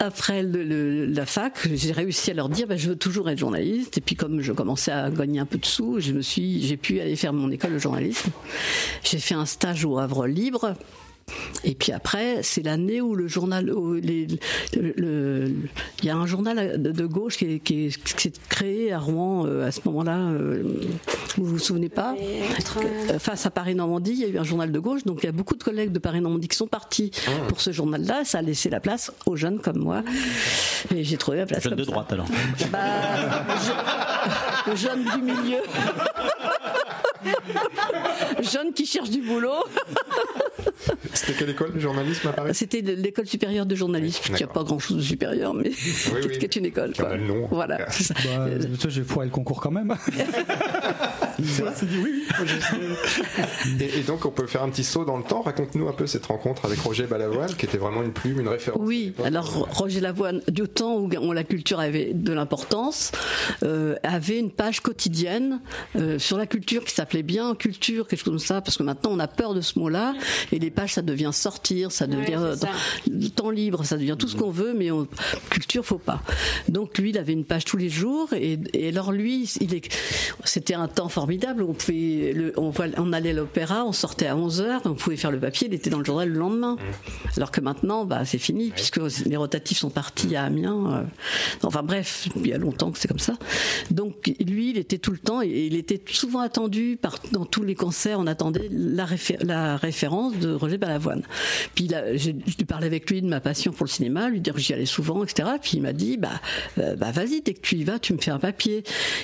après le- le- la fac, j'ai réussi à leur dire, bah, je veux toujours être journaliste. Et puis comme je commençais à gagner un peu de sous, je me suis, j'ai pu aller faire mon école de journalisme. J'ai fait un stage au Havre Libre. Et puis après, c'est l'année où le journal, où les- le- le- il y a un journal de, de gauche qui, est- qui est- qui s'est créé à Rouen euh, à ce moment-là. euh, vous vous souvenez pas Euh, Face à Paris-Normandie, il y a eu un journal de gauche, donc il y a beaucoup de collègues de Paris-Normandie qui sont partis pour ce journal-là. Ça a laissé la place aux jeunes comme moi. Et j'ai trouvé la place. Jeune comme de ça. droite alors. Bah, je- jeune du milieu. jeune qui cherche du boulot. C'était quelle école de journalisme à Paris? C'était l'école supérieure de journalisme, qui n'a pas grand-chose de supérieur, mais qui, oui. qui est une école. Quoi. nom, Voilà. cas. c'est ça. Bah, j'ai foiré le concours quand même. C'est dit oui, oui. et, et donc, on peut faire un petit saut dans le temps. Raconte-nous un peu cette rencontre avec Roger Balavoine, qui était vraiment une plume, une référence. Oui, alors Roger Lavoine, du temps où où la culture avait de l'importance, euh, avait une page quotidienne euh, sur la culture qui s'appelait bien culture, quelque chose comme ça, parce que maintenant on a peur de ce mot-là, et les pages ça devient sortir, ça devient Ouais, ça. euh, temps libre, ça devient tout ce qu'on veut, mais on, culture faut pas. Donc lui, il avait une page tous les jours, et, et alors lui, il est, c'était un temps formidable. On pouvait, le- on, on allait à l'opéra, on sortait à 11 h on pouvait faire le papier, il était dans le journal le lendemain. Alors que maintenant, bah, c'est fini, puisque les rotatifs sont partis à Amiens. euh. Enfin bref, il y a longtemps que c'est comme ça. Donc lui, il était tout le temps, et il était souvent attendu par, dans tous les concerts, on attendait la, réfé- la référence de Roger Balavoine. Puis j'ai- je lui parlais avec lui de ma passion pour le cinéma, lui dire que j'y allais souvent, etc. Puis il m'a dit, bah, euh, bah vas-y, dès que tu y vas, tu me fais un papier.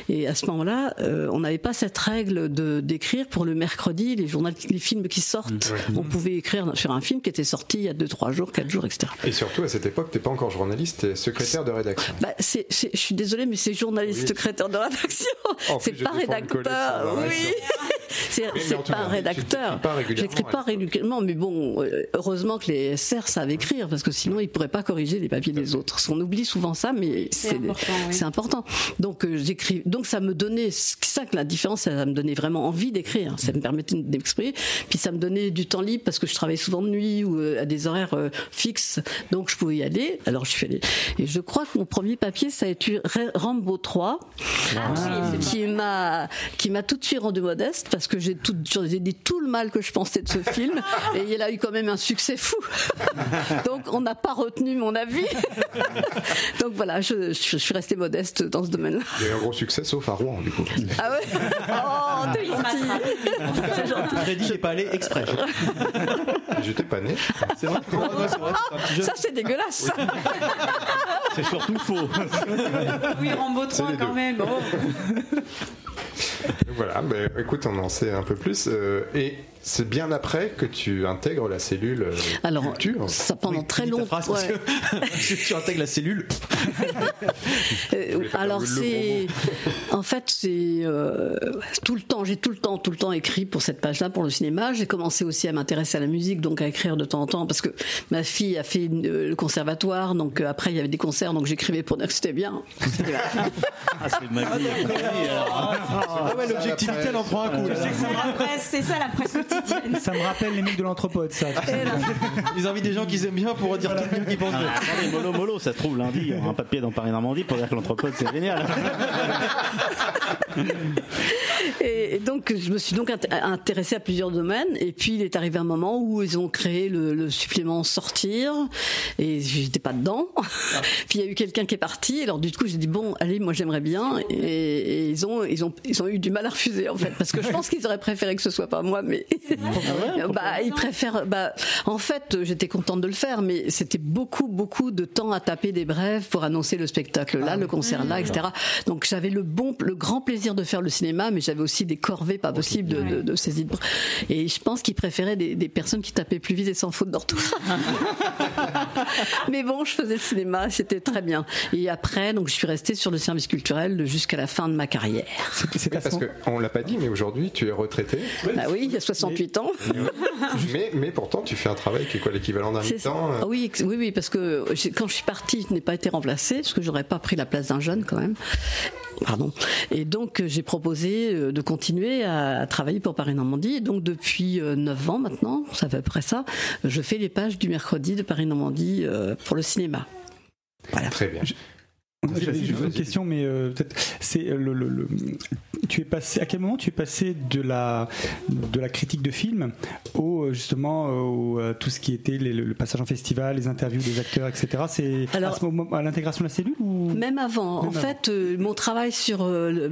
Et à ce moment-là, euh, on n'avait pas cette règle de d'écrire pour le mercredi les journaux, les films qui sortent. On pouvait écrire sur un film qui était sorti il y a 2 trois jours, 4 jours, etc. Et surtout, à cette époque, t'es pas encore journaliste, t'es secrétaire de rédaction. Bah, c'est, je suis désolée, mais c'est journaliste, Oui. secrétaire de rédaction. C'est pas rédacteur. Oui. C'est, pas cas, un rédacteur. t'écris pas régulièrement, J'écris pas alors. régulièrement, mais bon, euh, heureusement que les SR savent écrire, parce que sinon ils pourraient pas corriger les papiers des autres. Qu'on oublie souvent ça, mais c'est, important, oui. important. Donc euh, j'écris. Donc ça me donnait, c'est ça que la différence, ça me donnait vraiment envie d'écrire. Ça me permettait d'exprimer. Puis ça me donnait du temps libre parce que je travaillais souvent de nuit ou euh, à des horaires euh, fixes, donc je pouvais y aller. Alors je suis allée. Et je crois que mon premier papier, ça a été Ra- Rambo 3, qui m'a qui m'a tout de suite rendu modeste parce que j'ai tout, j'ai dit tout le mal que je pensais de ce film et il a eu quand même un succès fou. donc on n'a pas retenu mon avis. donc voilà, je, je suis restée modeste dans ce domaine-là. Il y a eu un gros succès, sauf à Rouen, du coup. Ah ouais Oh, t'es gentil. C'est gentil. Freddy n'est pas allé exprès. J'étais pas né. C'est vrai. Ouais, c'est vrai, c'est un petit jeu. Ça c'est dégueulasse. C'est surtout faux. Oui, Rambo 3 les quand deux. même. Oh. Voilà, ben, écoute, on en sait un peu plus. euh, et c'est bien après que tu intègres la cellule euh, Alors, culture. ça pendant Oui, très longtemps. ouais. que tu intègres la cellule. Euh, alors c'est, en fait c'est euh, tout le temps, j'ai tout le temps, tout le temps écrit pour cette page-là pour le cinéma. J'ai commencé aussi à m'intéresser à la musique, donc à écrire de temps en temps parce que ma fille a fait une- euh, le conservatoire, donc euh, après il y avait des concerts, donc j'écrivais pour dire que c'était bien. Ah, c'est ma vie. Ah ouais, l'objectivité, elle en prend un coup. là. La presse, c'est ça la presse quotidienne. Ça me rappelle les mecs de l'anthropode, ça. Ils invitent des gens qu'ils aiment bien pour dire tout bien qu'ils pensent Ah, d'eux. attendez, mollo mollo, ça se trouve lundi, il y aura un papier dans Paris Normandie pour dire que l'entrepôt c'est génial. Et, et donc, je me suis donc int- intéressée à plusieurs domaines. Et puis, il est arrivé un moment où ils ont créé le, le supplément Sortir. Et j'étais pas dedans. puis, il y a eu quelqu'un qui est parti. Alors, du coup, j'ai dit, bon, allez, moi, j'aimerais bien. Et, et ils, ont, ils, ont, ils ont eu du mal à refuser, en fait. Parce que je pense qu'ils auraient préféré que ce soit pas moi. Mais bah, ils préfèrent. Bah, en fait, j'étais contente de le faire. Mais c'était beaucoup, beaucoup de temps à taper des brèves pour annoncer le spectacle là, le concert là, etc. Donc, j'avais le bon, le grand plaisir de faire le cinéma, mais j'avais aussi des corvées pas possibles de, de, de saisir. Et je pense qu'il préférait des, des personnes qui tapaient plus vite et sans faute d'orthographe. mais bon, je faisais le cinéma, c'était très bien. Et après, donc, je suis restée sur le service culturel jusqu'à la fin de ma carrière. Oui, parce qu'on l'a pas dit, mais aujourd'hui, tu es retraité. Bah oui, il y a 68 ans. mais, mais pourtant, tu fais un travail qui est quoi l'équivalent d'un mi-temps euh, Ah Oui, oui, oui, parce que quand je suis partie, je n'ai pas été remplacée, parce que j'aurais pas pris la place d'un jeune quand même. Pardon. Et donc euh, j'ai proposé euh, de continuer à, travailler pour Paris Normandie. Et donc depuis euh, 9 ans maintenant, ça fait à peu près ça, je fais les pages du mercredi de Paris Normandie pour le cinéma. Très bien. J'avais juste une question, mais euh, peut-être c'est le, le- le- tu es passé. À quel moment tu es passé de la de la critique de film au euh, justement au euh, tout ce qui était les- le, passage en festival, les interviews des acteurs, etc. C'est à ce l'intégration de la cellule ou? Même avant. Même en fait, euh, mon travail sur, euh,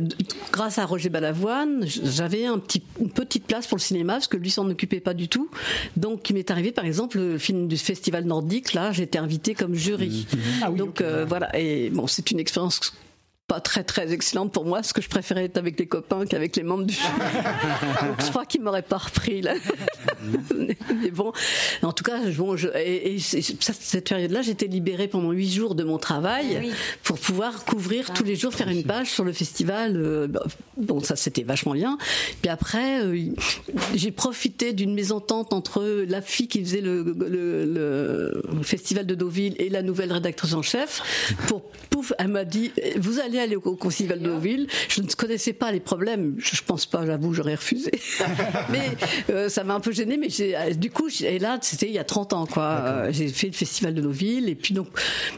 grâce à Roger Balavoine, j'avais un petit, une petite place pour le cinéma parce que lui s'en occupait pas du tout. Donc, il m'est arrivé, par exemple, le film du festival nordique. Là, j'étais invitée comme jury. Ah oui, Donc euh, voilà. Et bon, c'est une expérience pas très très excellente pour moi, parce que je préférais être avec les copains qu'avec les membres du jury. Donc je crois qu'ils m'auraient pas repris là. Mais bon, en tout cas, bon, je, et, cette période-là, j'étais libérée pendant huit jours de mon travail Oui. pour pouvoir couvrir tous les jours, faire une page sur le festival. euh, bah, Bon, ça c'était vachement bien. Puis après, euh, j'ai profité d'une mésentente entre la fille qui faisait le, le- le festival de Deauville et la nouvelle rédactrice en chef. Pour pouf, elle m'a dit vous allez aller au, au festival de Deauville. Je ne connaissais pas les problèmes. Je, je pense pas, j'avoue, j'aurais refusé. mais euh, ça m'a un peu gêné. Mais euh, du coup, et là, c'était il y a 30 ans, quoi. Euh, J'ai fait le festival de Deauville et puis donc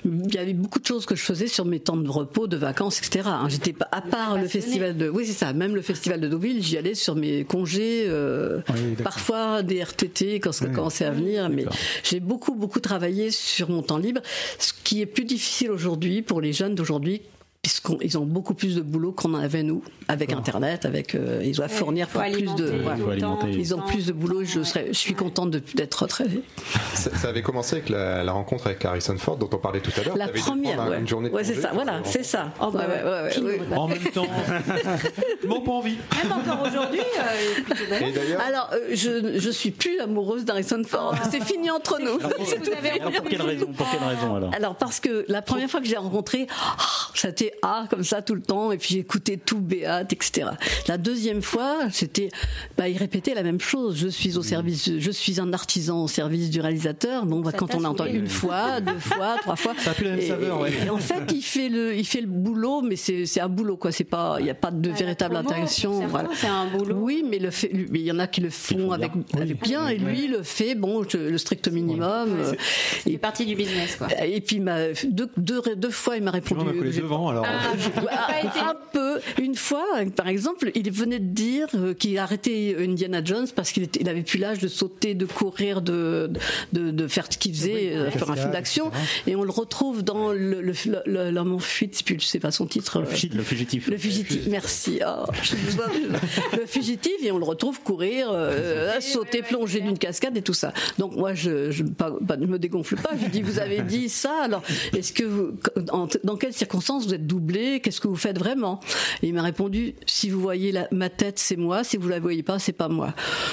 il y avait beaucoup de choses que je faisais sur mes temps de repos, de vacances, etc. hein. J'étais pas à part le festival de, oui c'est ça, même le festival de Deauville, j'y allais sur mes congés, euh, parfois des RTT quand ça commençait à venir, mais j'ai beaucoup beaucoup travaillé sur mon temps libre, ce qui est plus difficile aujourd'hui pour les jeunes d'aujourd'hui puisqu'ils ont beaucoup plus de boulot qu'on en avait nous, avec Internet, avec euh, ils doivent Ouais, fournir faut plus de, ouais. temps, ils ont plus de boulot. Je le serais, je suis contente de- d'être retraitée. Ça, ça avait commencé avec la, la rencontre avec Harrison Ford dont on parlait tout à l'heure. La première, ouais. une journée de Ouais, c'est ça, voilà, c'est ça. Oh, bah. En même temps, bon, pas envie. Même encore aujourd'hui, euh, Alors, euh, je, je suis plus amoureuse d'Harrison Ford. C'est fini entre nous. Alors pour quelle raison Pour quelle raison alors Alors parce que la première fois que j'ai rencontré, ah, c'était ah comme ça tout le temps et puis j'écoutais tout Béat, etc. La deuxième fois, c'était bah il répétait la même chose. Je suis au service, je suis un artisan au service du réalisateur. Bon, bah, quand on entend une fois, deux fois, trois fois, Ça a plus la même et- saveur, ouais. et en fait, il fait le, il fait le boulot, mais c'est c'est un boulot quoi. C'est pas, il n'y a pas de véritable interaction. Voilà. c'est un boulot. Oui, mais le fait, lui- mais il y en a qui le font avec, avec bien, et lui le fait bon je- le strict minimum. euh, Il fait partie du business, quoi. et puis il m'a deux, deux, deux fois il m'a répondu. m'as collé j'ai- devant alors. Ah, Ah, pas été- un peu. Une fois, par exemple, il venait de dire euh, qu'il arrêtait Indiana Jones parce qu'il il avait plus l'âge de sauter, de courir, de, de, de faire ce qu'il faisait, euh, faire un film d'action. Et on le retrouve dans le, le, en fuite, je sais je sais pas son titre. euh, Le fugitif. le fugitif, merci. Oh, je- le fugitif, et on le retrouve courir, euh, sauter, plonger d'une cascade et tout ça. Donc moi, je, je pas, pas- ne me dégonfle pas. Je dis, vous avez dit ça, alors est-ce que vous, en- dans quelles circonstances vous êtes doublé Qu'est-ce que vous faites vraiment? Et il m'a répondu, si vous voyez la- ma tête, c'est moi. Si vous la voyez pas, c'est pas moi.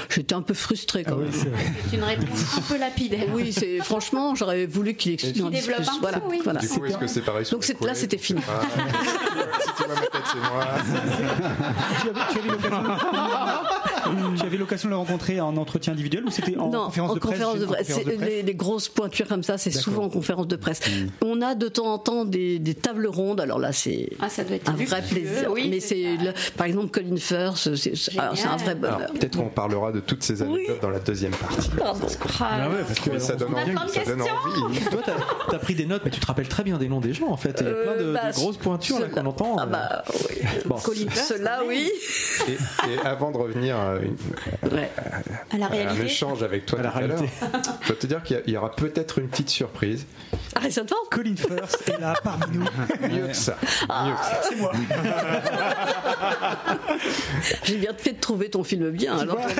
J'étais un peu frustrée quand même. C'est une réponse un peu lapidaire. Oui, c'est franchement, j'aurais voulu qu'il explique. Développe un peu, voilà, oui. voilà. du coup, est-ce que c'est pareil sur Donc c'est- là, c'était fini. Ah, Si tu vois ma tête, c'est moi. tu avais, tu avais l'occasion- tu avais l'occasion de le rencontrer en entretien individuel ou c'était en non, conférence en de presse conférence de presse. conférence de presse Les, les grosses pointures comme ça, c'est souvent en conférence de presse. On a de temps en temps des, des tables rondes. Alors là, c'est Ah, ça doit être un vrai plaisir. oui, Mais c'est par exemple Colin Firth, c'est un vrai bonheur. Peut-être qu'on parlera de toutes ces anecdotes dans la deuxième partie. Pardon. Ah, ouais, parce que ça donne envie. Ça donne. Toi, t'as as pris des notes, mais tu te rappelles très bien des noms des gens en fait. Il y a plein de, Euh, bah, de grosses pointures là qu'on entend. Ah bah oui. Bon. Colin Firth, ceux-là, oui. Et, et avant de revenir à, une- Ouais. À la à un réalité. échange avec toi À la tout à l'heure, réalité. je dois te dire qu'il y aura peut-être une petite surprise. Harrison Ford Colin Firth est là parmi nous. Mieux que ça. Ah. Mieux que ça. C'est moi. J'ai bien fait de trouver ton film bien. Alors, pour.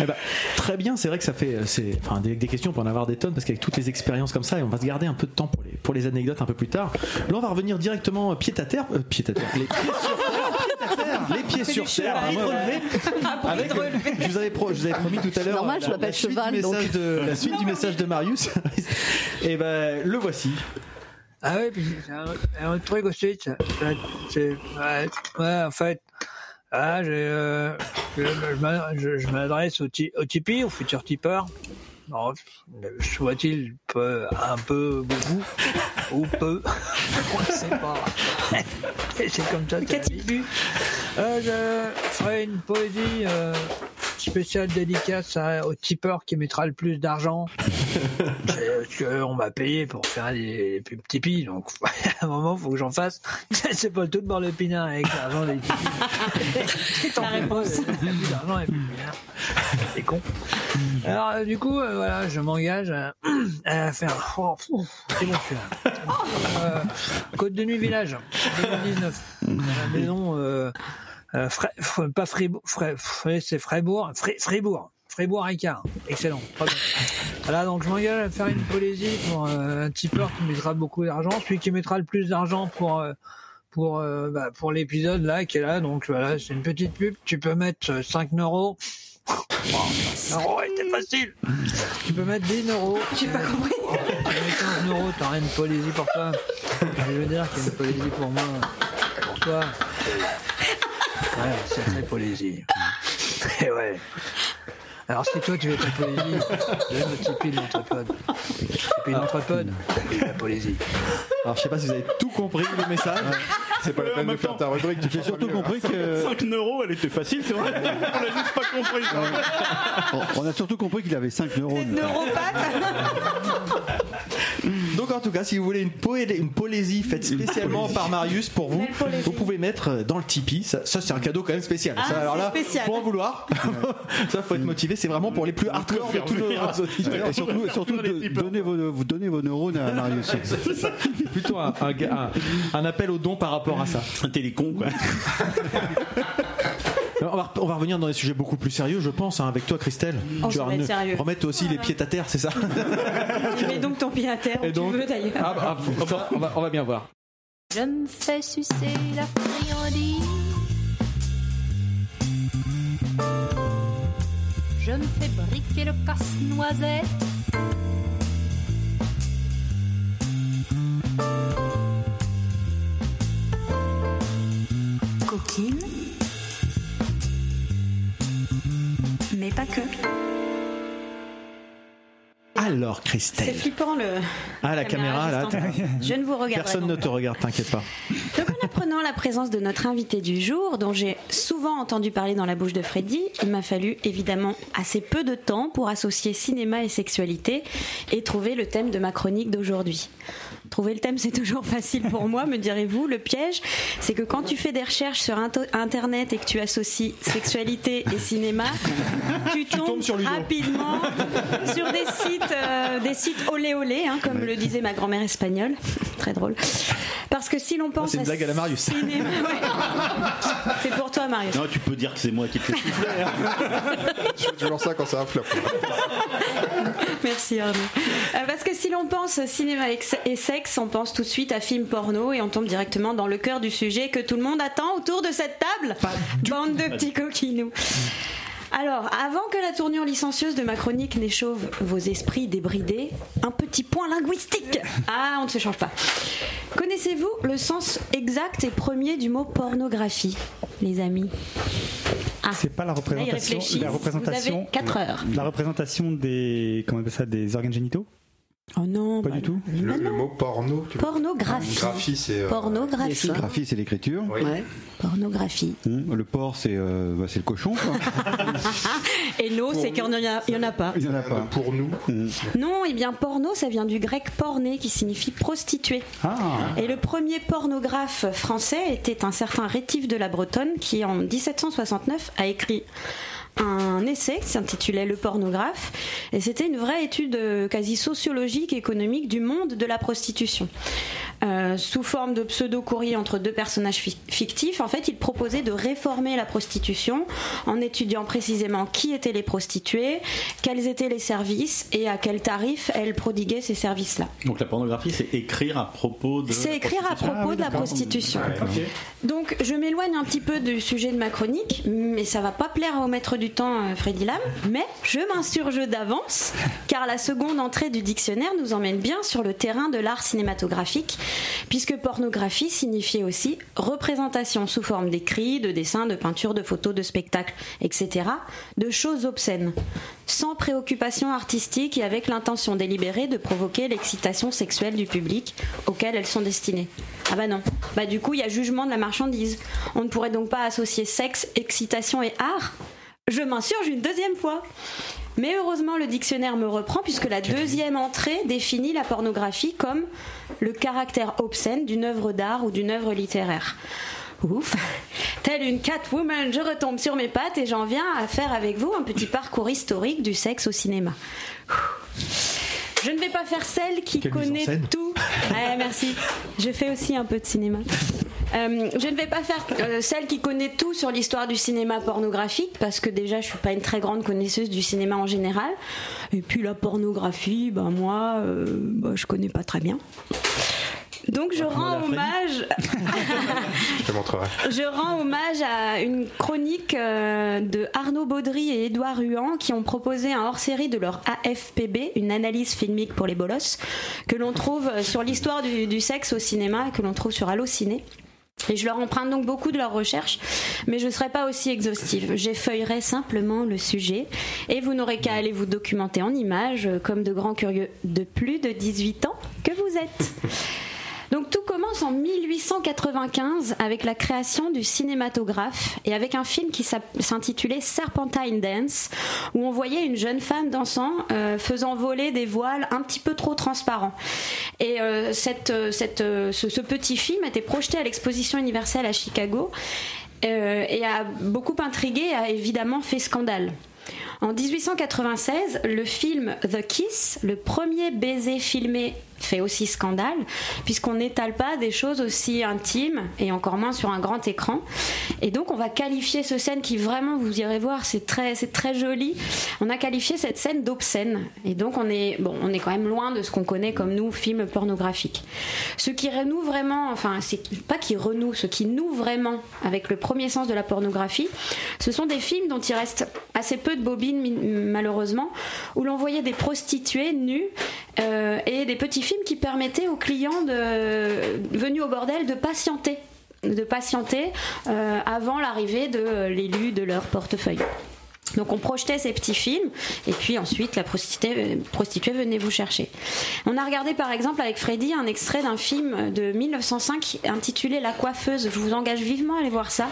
Eh ben, très bien. C'est vrai que ça fait, euh, c'est, enfin, des, des questions, on peut en avoir des tonnes parce qu'avec toutes les expériences comme ça, et on va se garder un peu de temps pour les, pour les anecdotes un peu plus tard. Là, on va revenir directement euh, pied à terre, euh, pied à terre, les pieds sur terre, pied à terre, les pieds sur terre, cheval. pieds relevés. Avec, je vous avais, pro- je vous avais promis tout à l'heure. Normal, je la- m'appelle suite cheval, du donc. message de, la suite du message de Marius. et ben, le voici. Ah ouais, puis c'est un, un autre truc aussi. c'est- ouais, en fait, ah, euh, je, je m'adresse au, au Tipeee, au futur tipeur. Soit-il peu, un peu, beaucoup, ou peu, on ne sait pas. c'est comme ça. la vie. Euh, je ferai une poésie euh, spéciale dédicace à- au tipeur qui mettra le plus d'argent. C'est- parce qu'on m'a payé pour faire des, pubs Tipeee, donc à un moment, il faut que j'en fasse. C'est pas tout dans le pinard avec l'argent des Tipeee. La réponse. L'argent est. C'est con. Alors, euh, du coup, euh, voilà, je m'engage à, à faire. Oh, c'est bon, celui-là. Euh, Côte de Nuit Village, 2019. À la maison. Euh, pas Fribourg, c'est Freibourg, Fray- Fribourg, Fribourg Ricard. Excellent. Très bien. Voilà, donc je m'engage à faire une polésie pour euh, un tipeur qui mettra beaucoup d'argent, celui qui mettra le plus d'argent pour euh, pour euh, bah, pour l'épisode là qui est là. Donc voilà, c'est une petite pub. Tu peux mettre euh, 5 euros. Wow, 5 euros, c'était facile. Tu peux mettre 10 euros. J'ai pas compris. Tu mets 15 euros, t'auras une polésie pour toi. Je veux dire qu'il y a une polésie pour moi, pour toi. Ouais, c'est très polésie. Et ouais. Alors si toi tu veux ta polésie, je vais me Tipeee de l'entrepode. Tipeee de l'entrepode, et la polésie. Alors, je sais pas si vous avez tout compris le message. C'est pas la peine de faire ta rubrique. J'ai surtout compris que 5 euros, elle était facile, c'est vrai. On l'a juste pas compris. on- a surtout compris qu'il avait 5 neurones. Donc en tout cas, si vous voulez une, poé- une polésie faite spécialement par Marius pour vous, vous pouvez mettre dans le Tipeee. Ça, ça, c'est un cadeau quand même spécial. Ah, ça, alors là, spécial. faut en vouloir. ça, faut être motivé. C'est vraiment pour les plus hardcore de tous nos auditeurs. Et surtout, surtout de- donnez, vos, vous donnez vos neurones à Marius. C'est. Plutôt un, un, un- un appel au don par rapport à ça. Un télécon, quoi. On va, on va revenir dans des sujets beaucoup plus sérieux, je pense, hein, avec toi, Christelle. Oh, tu vas remettre aussi les pieds à terre, c'est ça Tu mets donc ton pied à terre où tu veux d'ailleurs. Ah, bah, on, va, on va- on va bien voir. Je me fais sucer la friandise. Je me fais briquer le casse-noisette. Coquine. Mais pas que. Alors, C'est Christelle. flippant le. Ah, la caméra, là. Je ne vous regarde Personne ne te regarde, t'inquiète pas. Donc en apprenant la présence de notre invité du jour, dont j'ai souvent entendu parler dans la bouche de Freddy, il m'a fallu évidemment assez peu de temps pour associer cinéma et sexualité et trouver le thème de ma chronique d'aujourd'hui. Trouver le thème, c'est toujours facile pour moi, me direz-vous. Le piège, c'est que quand tu fais des recherches sur Internet et que tu associes sexualité et cinéma, tu tombes rapidement sur des sites, euh, des sites olé olé, hein, comme le disait ma grand-mère espagnole. Très drôle. Parce que si l'on pense c'est une blague à la Marius. cinéma, ouais. c'est pour toi, Marius. Non, tu peux dire que c'est moi qui te fais souffler. Je fais toujours ça quand ça flop. Merci Arnaud. Euh, parce que si l'on pense cinéma et et sexe, on pense tout de suite à film porno et on tombe directement dans le cœur du sujet que tout le monde attend autour de cette table. Bande de petits coquinous. Alors, avant que la tournure licencieuse de ma chronique n'échauve vos esprits débridés, un petit point linguistique. Ah, on ne se change pas. Connaissez-vous le sens exact et premier du mot pornographie, les amis? Ah. C'est pas la représentation, la représentation, Vous avez 4 heures. la représentation des, comment on appelle ça, des organes génitaux? Oh non, Pas du tout. Le, le mot porno. tu- Pornographie. Graphie, c'est. euh, Pornographie. Graphie, c'est l'écriture. Oui. Pornographie. Hum, Le porc, c'est euh, bah, c'est le cochon. Quoi. Et no, c'est qu'il n'y en, a- il y en a pas. Il y en a pas. Pour nous. Hum. Non, eh bien porno, ça vient du grec porné qui signifie prostituée. Ah. Et le premier pornographe français était un certain Rétif de la Bretonne qui en 1769 a écrit un essai qui s'intitulait Le pornographe et c'était une vraie étude euh, quasi sociologique et économique du monde de la prostitution. euh, sous forme de pseudo-courrier entre deux personnages fi- fictifs. En fait, il proposait de réformer la prostitution en étudiant précisément qui étaient les prostituées, quels étaient les services et à quel tarif elles prodiguaient ces services-là. Donc la pornographie, c'est écrire à propos de. C'est écrire à propos de la prostitution. Donc je m'éloigne un petit peu du sujet de ma chronique, mais ça va pas plaire au maître du temps euh, Freddy Lam, mais je m'insurge d'avance, car la seconde entrée du dictionnaire nous emmène bien sur le terrain de l'art cinématographique, puisque pornographie signifiait aussi représentation sous forme d'écrits, de dessins, de peintures, de photos, de spectacles, etc., de choses obscènes, sans préoccupation artistique et avec l'intention délibérée de provoquer l'excitation sexuelle du public auquel elles sont destinées. Ah bah non. Bah du coup, il y a jugement de la marchandise. On ne pourrait donc pas associer sexe, excitation et art Je m'insurge une deuxième fois. Mais heureusement, le dictionnaire me reprend puisque la deuxième entrée définit la pornographie comme le caractère obscène d'une œuvre d'art ou d'une œuvre littéraire. Ouf Telle une Catwoman, je retombe sur mes pattes et j'en viens à faire avec vous un petit parcours historique du sexe au cinéma. Je ne vais pas faire celle qui Quelle connaît tout. Ouais, merci. Je fais aussi un peu de cinéma. Euh, je ne vais pas faire euh, celle qui connaît tout sur l'histoire du cinéma pornographique parce que déjà je suis pas une très grande connaisseuse du cinéma en général. Et puis la pornographie, ben moi, euh, bah, je connais pas très bien. Donc je rends hommage. Je te montrerai. Je rends hommage à une chronique euh, de Arnaud Baudry et Édouard Huan qui ont proposé un hors-série de leur AFPB, une analyse filmique pour les bolosses, que l'on trouve sur l'histoire du, du sexe au cinéma et que l'on trouve sur Allociné. Et je leur emprunte donc beaucoup de leurs recherches, mais je ne serai pas aussi exhaustive. J'effeuillerai simplement le sujet et vous n'aurez qu'à aller vous documenter en images, comme de grands curieux de plus de 18 ans que vous êtes. Donc tout commence en 1895 avec la création du cinématographe et avec un film qui s'intitulait Serpentine Dance où on voyait une jeune femme dansant euh, faisant voler des voiles un petit peu trop transparents. Et euh, euh, ce, petit film était projeté à l'exposition universelle à Chicago et a beaucoup intrigué et a évidemment fait scandale. En 1896, le film The Kiss, le premier baiser filmé, fait aussi scandale, puisqu'on n'étale pas des choses aussi intimes, et encore moins sur un grand écran. Et donc, on va qualifier ce scène qui vraiment, vous irez voir, c'est très, c'est très joli. On a qualifié cette scène d'obscène. Et donc, on est, bon, on est quand même loin de ce qu'on connaît comme nous, film pornographique. Ce qui renoue vraiment, enfin, c'est pas qui renoue, ce qui noue vraiment avec le premier sens de la pornographie, ce sont des films dont il reste assez peu de bobines, malheureusement, où l'on voyait des prostituées nues euh, et des petits films qui permettaient aux clients venus au bordel de patienter de patienter euh, avant l'arrivée de l'élu de leur portefeuille. Donc on projetait ces petits films et puis ensuite la prostituée, prostituée venait vous chercher. On a regardé par exemple avec Freddy un extrait d'un film de 1905 intitulé La coiffeuse. Je vous engage vivement à aller voir ça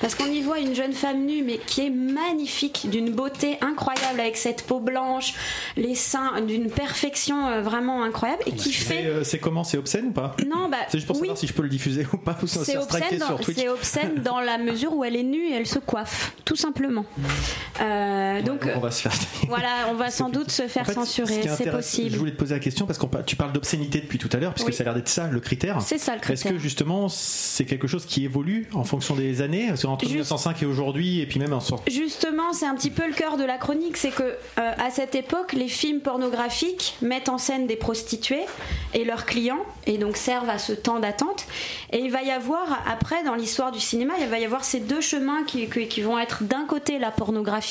parce qu'on y voit une jeune femme nue mais qui est magnifique, d'une beauté incroyable avec cette peau blanche, les seins d'une perfection euh, vraiment incroyable et qui C'est fait euh, c'est comment? C'est obscène ou pas? Non bah C'est juste pour savoir si je peux le diffuser ou pas c'est obscène, dans, sur obscène dans la mesure où elle est nue et elle se coiffe, tout simplement. Euh, donc, on va se faire. voilà, on va sans doute se faire En fait, ce censurer, c'est possible. Je voulais te poser la question parce que tu parles d'obscénité depuis tout à l'heure, puisque Oui. ça a l'air d'être ça le critère. C'est ça, le Est-ce critère. que justement c'est quelque chose qui évolue en fonction des années? Parce qu'entre Juste- 1905 et aujourd'hui, et puis même en sorte. Justement, c'est un petit peu le cœur de la chronique, c'est que euh, à cette époque, les films pornographiques mettent en scène des prostituées et leurs clients, et donc servent à ce temps d'attente. Et il va y avoir après, dans l'histoire du cinéma, il va y avoir ces deux chemins qui vont être d'un côté la pornographie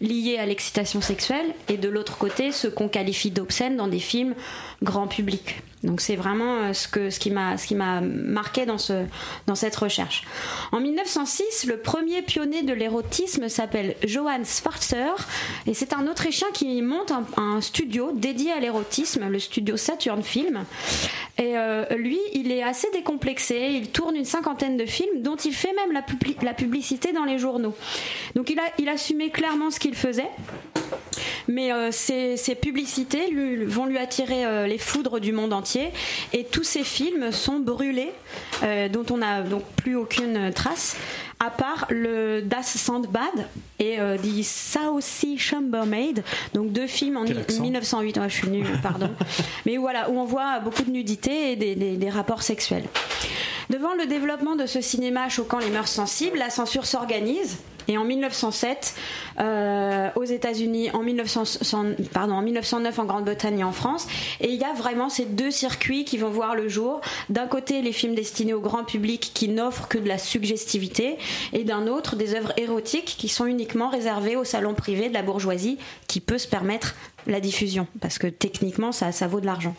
liée à l'excitation sexuelle, et de l'autre côté ce qu'on qualifie d'obscène dans des films grand public. Donc c'est vraiment euh, ce, que, ce qui m'a marqué dans, ce, dans cette recherche. En 1906, le premier pionnier de l'érotisme s'appelle Johann Schwarzer et c'est un Autrichien qui monte un, studio dédié à l'érotisme, le studio Saturn Film. Et euh, lui, il est assez décomplexé, il tourne une cinquantaine de films dont il fait même la, publi- la publicité dans les journaux. Donc il, a, il assumait clairement ce qu'il faisait. Mais euh, ces, ces publicités lui- vont lui attirer euh, les foudres du monde entier et tous ces films sont brûlés, euh, dont on n'a donc plus aucune trace, à part le Das Sandbad et euh, The South Sea Chambermaid, donc deux films en Quel accent 1908. Ouais, je suis nulle, pardon. Mais voilà, où on voit beaucoup de nudité et des, des- des rapports sexuels. Devant le développement de ce cinéma choquant les mœurs sensibles, la censure s'organise. Et en 1907, euh, aux États-Unis, en, 1900 pardon, en 1909 en Grande-Bretagne et en France. Et il y a vraiment ces deux circuits qui vont voir le jour. D'un côté, les films destinés au grand public qui n'offrent que de la suggestivité, et d'un autre, des œuvres érotiques qui sont uniquement réservées au salon privé de la bourgeoisie qui peut se permettre la diffusion, parce que techniquement, ça vaut de l'argent.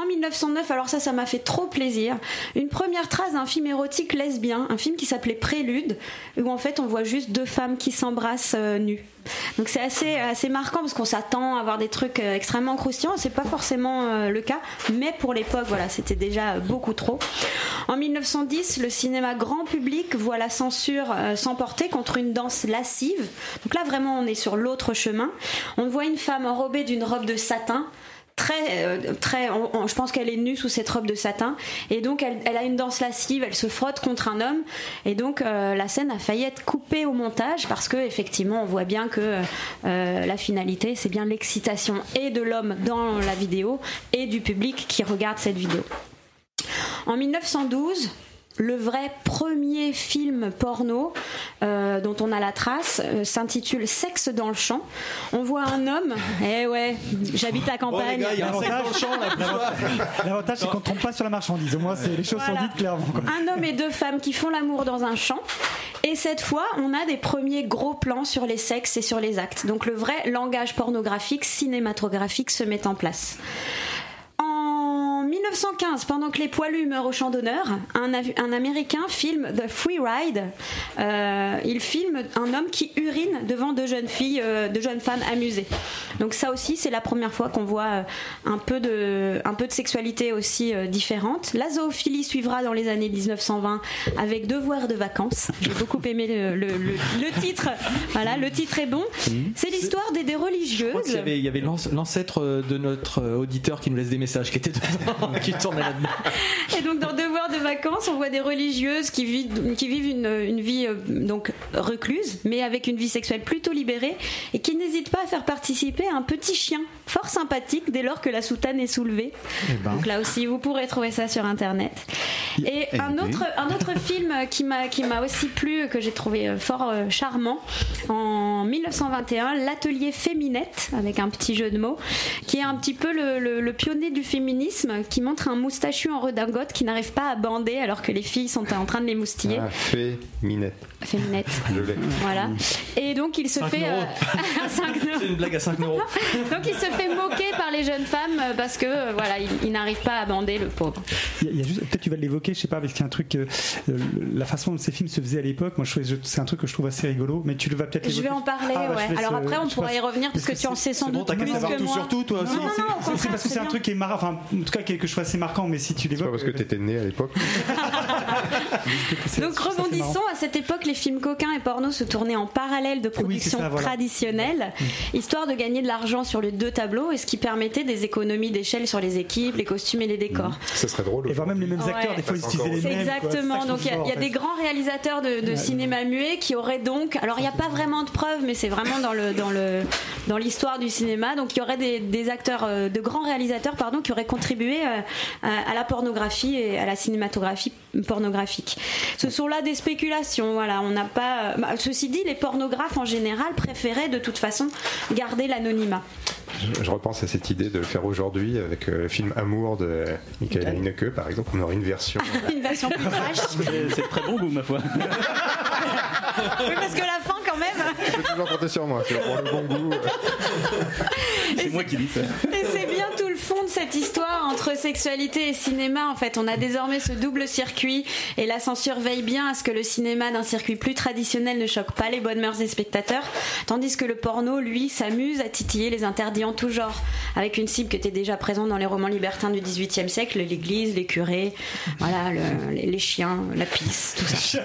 En 1909, alors ça, ça m'a fait trop plaisir, une première trace d'un film érotique lesbien, un film qui s'appelait Prélude, où en fait on voit juste deux femmes qui s'embrassent euh, nues. Donc c'est assez, assez marquant parce qu'on s'attend à avoir des trucs euh, extrêmement croustillants, c'est pas forcément euh, le cas, mais pour l'époque, voilà, c'était déjà beaucoup trop. En 1910, le cinéma grand public voit la censure euh, s'emporter contre une danse lascive. Donc là, vraiment, on est sur l'autre chemin. On voit une femme enrobée d'une robe de satin très, euh, très, je pense qu'elle est nue sous cette robe de satin, et donc elle, elle a une danse lascive, elle se frotte contre un homme, et donc euh, la scène a failli être coupée au montage parce que effectivement on voit bien que euh, la finalité c'est bien l'excitation et de l'homme dans la vidéo et du public qui regarde cette vidéo. En 1912, le vrai premier film porno euh, dont on a la trace euh, s'intitule Sexe dans le champ. On voit un homme, eh ouais, j'habite à campagne. L'avantage, c'est qu'on ne trompe pas sur la marchandise. Au moins, c'est- les choses Voilà. sont dites clairement. quoi. Un homme et deux femmes qui font l'amour dans un champ. Et cette fois, on a des premiers gros plans sur les sexes et sur les actes. Donc le vrai langage pornographique, cinématographique se met en place. En 1915, pendant que les poilus meurent au champ d'honneur, un, Américain filme The Free Ride. Euh, il filme un homme qui urine devant deux jeunes filles, euh, deux jeunes femmes amusées. Donc ça aussi, c'est la première fois qu'on voit euh, un peu de, un peu de sexualité aussi euh, différente. La zoophilie suivra dans les années 1920 avec Devoir de vacances. J'ai beaucoup aimé le, le- le- le titre. Voilà, le titre est bon. C'est l'histoire des, des Je crois qu'il religieuses. il y avait l'anc- l'ancêtre de notre auditeur qui nous laisse des messages qui était dedans, qui tournait là-dedans. Et donc dans Devoir de vacances, on voit des religieuses qui vivent, qui vivent une, une vie euh, donc recluse, mais avec une vie sexuelle plutôt libérée, et qui n'hésitent pas à faire participer un petit chien fort sympathique dès lors que la soutane est soulevée. Donc là aussi, vous pourrez trouver ça sur internet. Et Eh un autre, un autre film qui m'a qui m'a aussi plu, que j'ai trouvé euh, fort euh, charmant, en 1921, l'atelier Féminette, avec un petit jeu de mots, qui est un petit peu le, le- le pionnier du féminisme, qui montre un moustachu en redingote qui n'arrive pas à bander alors que les filles sont en train de les moustiller. Féminette. Je l'ai. Voilà. Et donc il se fait euh. C'est une blague à 5 euros. Donc il se fait moquer par les jeunes femmes euh, parce que euh, voilà, il, il n'arrive pas à bander le pauvre. Il y a- il y a juste, peut-être tu vas l'évoquer, je sais pas, parce qu'il y a un truc, euh, la façon dont ces films se faisaient à l'époque, moi je trouvais, je- c'est un truc que je trouve assez rigolo, mais tu le vas peut-être Je vais en parler, Ah, bah, ouais. Alors après, on pourra y revenir parce que tu en sais sans C'est bon, doute t'as qu'à savoir tout moi. sur tout, toi aussi. Non, non, non, au C'est- parce que c'est un truc qui est marrant, enfin, en tout cas quelque chose assez marquant, mais si tu C'est pas l'évoques. parce que t'étais né à l'époque. Donc rebondissons, à cette époque, les films coquins et porno se tournaient en parallèle de productions ça, voilà. traditionnelles, histoire de gagner de l'argent sur les deux tableaux, et ce qui permettait des économies d'échelle sur les équipes, les costumes et les décors. Ça serait drôle. Et voir même les mêmes Ouais. acteurs, des fois ils utilisaient les mêmes. exactement. Donc il y a, y des grands réalisateurs de, de cinéma muet qui auraient donc, alors il n'y a pas vraiment de preuves, mais c'est vraiment dans le dans le dans l'histoire du cinéma. Donc il y aurait des, des acteurs, euh, de grands réalisateurs, pardon, qui auraient contribué euh, à, à la pornographie et à la cinématographie pornographique. Ce sont là des spéculations. Voilà, on n'a pas. bah, ceci dit, les pornographes en général préféraient de toute façon garder l'anonymat. Je, je repense à cette idée de le faire aujourd'hui avec euh, le film Amour de Michael Haneke, par exemple. On aurait une version. Une version plus trash. C'est c'est très bon goût, ma foi. oui, parce que la fin, quand même. Je peux toujours compter sur moi, c'est pour le bon goût. C'est moi qui dis ça. Et c'est bien tout le fond de cette histoire entre sexualité et cinéma. En fait, on a désormais ce double circuit et la censure veille bien à ce que le cinéma d'un circuit plus traditionnel ne choque pas les bonnes mœurs des spectateurs, tandis que le porno, lui, s'amuse à titiller les interdits en tout genre, avec une cible qui était déjà présente dans les romans libertins du XVIIIe siècle, l'église, les curés, voilà, le- les, les chiens, la pisse, tout ça.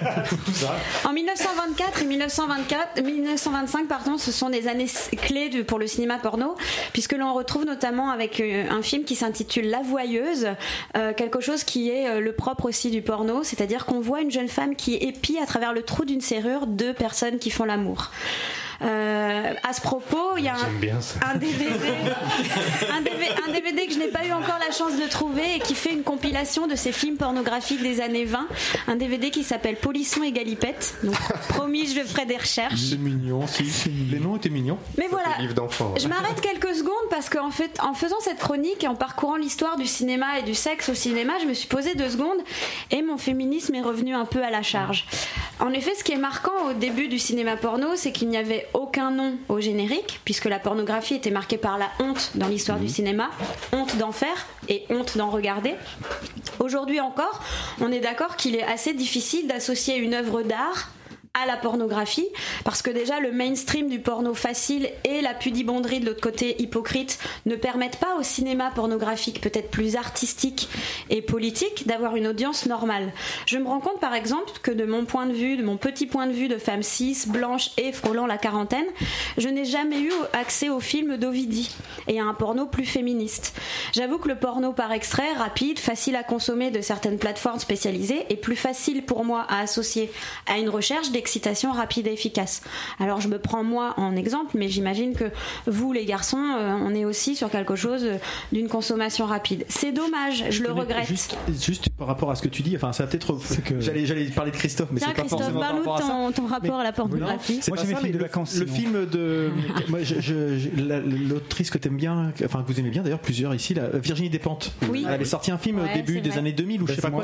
En 1924 et 1924, 1925, pardon, ce sont des années clés pour le cinéma porno, puisque l'on retrouve notamment avec euh, un film film qui s'intitule La Voyeuse, euh, quelque chose qui est euh, le propre aussi du porno, c'est-à-dire qu'on voit une jeune femme qui épie à travers le trou d'une serrure deux personnes qui font l'amour. Euh, à ce propos, il y a un, un DVD, un DVD, un DVD que je n'ai pas eu encore la chance de trouver et qui fait une compilation de ces films pornographiques des années 20. Un DVD qui s'appelle Polisson et Galipette. Donc, promis, je ferai des recherches. C'est mignon, si, les noms étaient mignons. Mais voilà, je m'arrête quelques secondes parce qu'en fait, en faisant cette chronique et en parcourant l'histoire du cinéma et du sexe au cinéma, je me suis posé deux secondes et mon féminisme est revenu un peu à la charge. En effet, ce qui est marquant au début du cinéma porno, c'est qu'il n'y avait aucun nom au générique, puisque la pornographie était marquée par la honte dans l'histoire du cinéma, honte d'en faire et honte d'en regarder. Aujourd'hui encore, on est d'accord qu'il est assez difficile d'associer une œuvre d'art à la pornographie, parce que déjà le mainstream du porno facile et la pudibonderie de l'autre côté hypocrite ne permettent pas au cinéma pornographique peut-être plus artistique et politique d'avoir une audience normale. Je me rends compte par exemple que de mon point de vue, de mon petit point de vue de femme cis, blanche et frôlant la quarantaine, je n'ai jamais eu accès au film d'Ovidie et à un porno plus féministe. J'avoue que le porno par extrait, rapide, facile à consommer de certaines plateformes spécialisées est plus facile pour moi à associer à une recherche d'excitation rapide et efficace. Alors je me prends moi en exemple, mais j'imagine que vous les garçons, euh, on est aussi sur quelque chose euh, d'une consommation rapide. C'est dommage, je le regrette. Juste, juste par rapport à ce que tu dis, enfin, ça peut-être. J'allais, j'allais parler de Christophe, mais Tiens c'est pas Christophe, forcément par parle-nous rapport à ça. ton, ton rapport à la pornographie. C'est Moi, pas j'aime les ça, films mais de le- vacances, Le film de. moi, je- je- je- la- l'autrice que t'aimes bien, enfin, que vous aimez bien d'ailleurs, plusieurs ici, là, Virginie Despentes. Oui. Elle avait sorti un film Ouais, au début des vrai. années 2000 ou je sais pas quoi,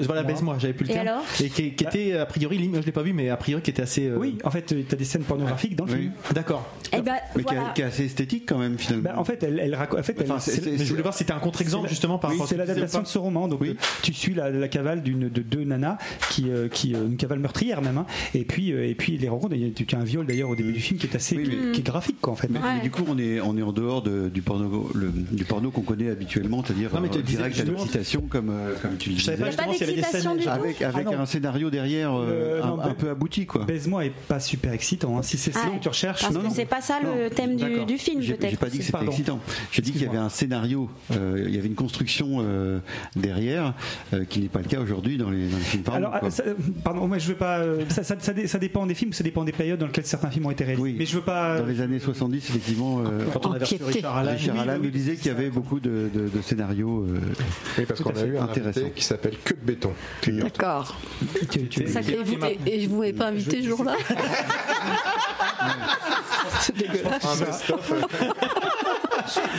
Voilà, baise-moi, j'avais plus le Et terme. alors Et qui, qui était, a priori, je l'ai pas vu, mais a priori, qui était assez. euh, Oui, en fait, tu as des scènes pornographiques dans le Oui. film. D'accord. Eh ben, Mais qui, voilà. est, qui est assez esthétique quand même finalement. Bah, en fait, elle, elle raconte. En fait, Enfin, je voulais voir si c'était un contre-exemple justement par oui, rapport à c'est l'adaptation de ce roman. Donc, Oui. euh, tu suis la, la cavale d'une de deux nanas qui, euh, qui euh, une cavale meurtrière même. hein. et puis, euh, et puis les rencontres. Il y a tu as un viol d'ailleurs au début du film qui est assez, Oui, mais- qui est graphique quoi en fait. Mais, du coup, on est, on est en dehors de- du porno, le- du porno qu'on connaît habituellement, c'est-à-dire euh, direct à l'excitation, comme, euh, comme tu le Je savais pas disais. pas justement s'il y avait des scènes. Avec, avec Ah un scénario derrière un, peu abouti, quoi. Baise-moi est pas super excitant. hein. Si c'est ça Ah, que tu recherches, Parce non, que non. c'est pas ça le thème du, du film J'ai- J'ai peut-être. pas dit que c'était Pardon. excitant. J'ai dit qu'il y avait un scénario, euh, il y avait une construction euh, derrière, euh, qui n'est pas le cas aujourd'hui dans les, dans les films Alors, ah, ça- pardon, moi je veux pas. Ça, ça, ça dé- ça dépend des films, ça dépend des périodes dans lesquelles certains films ont été réalisés. Oui. Mais je veux pas. Dans les années 70, effectivement, Quand on avait reçu. Richard Allan. Richard Allan nous disait qu'il y avait beaucoup de, de- de scénarios. euh, Oui, parce qu'on a eu un qui s'appelle Que de béton. D'accord. Et vous, pas invité ce jour-là C'est dégueulasse. Euh,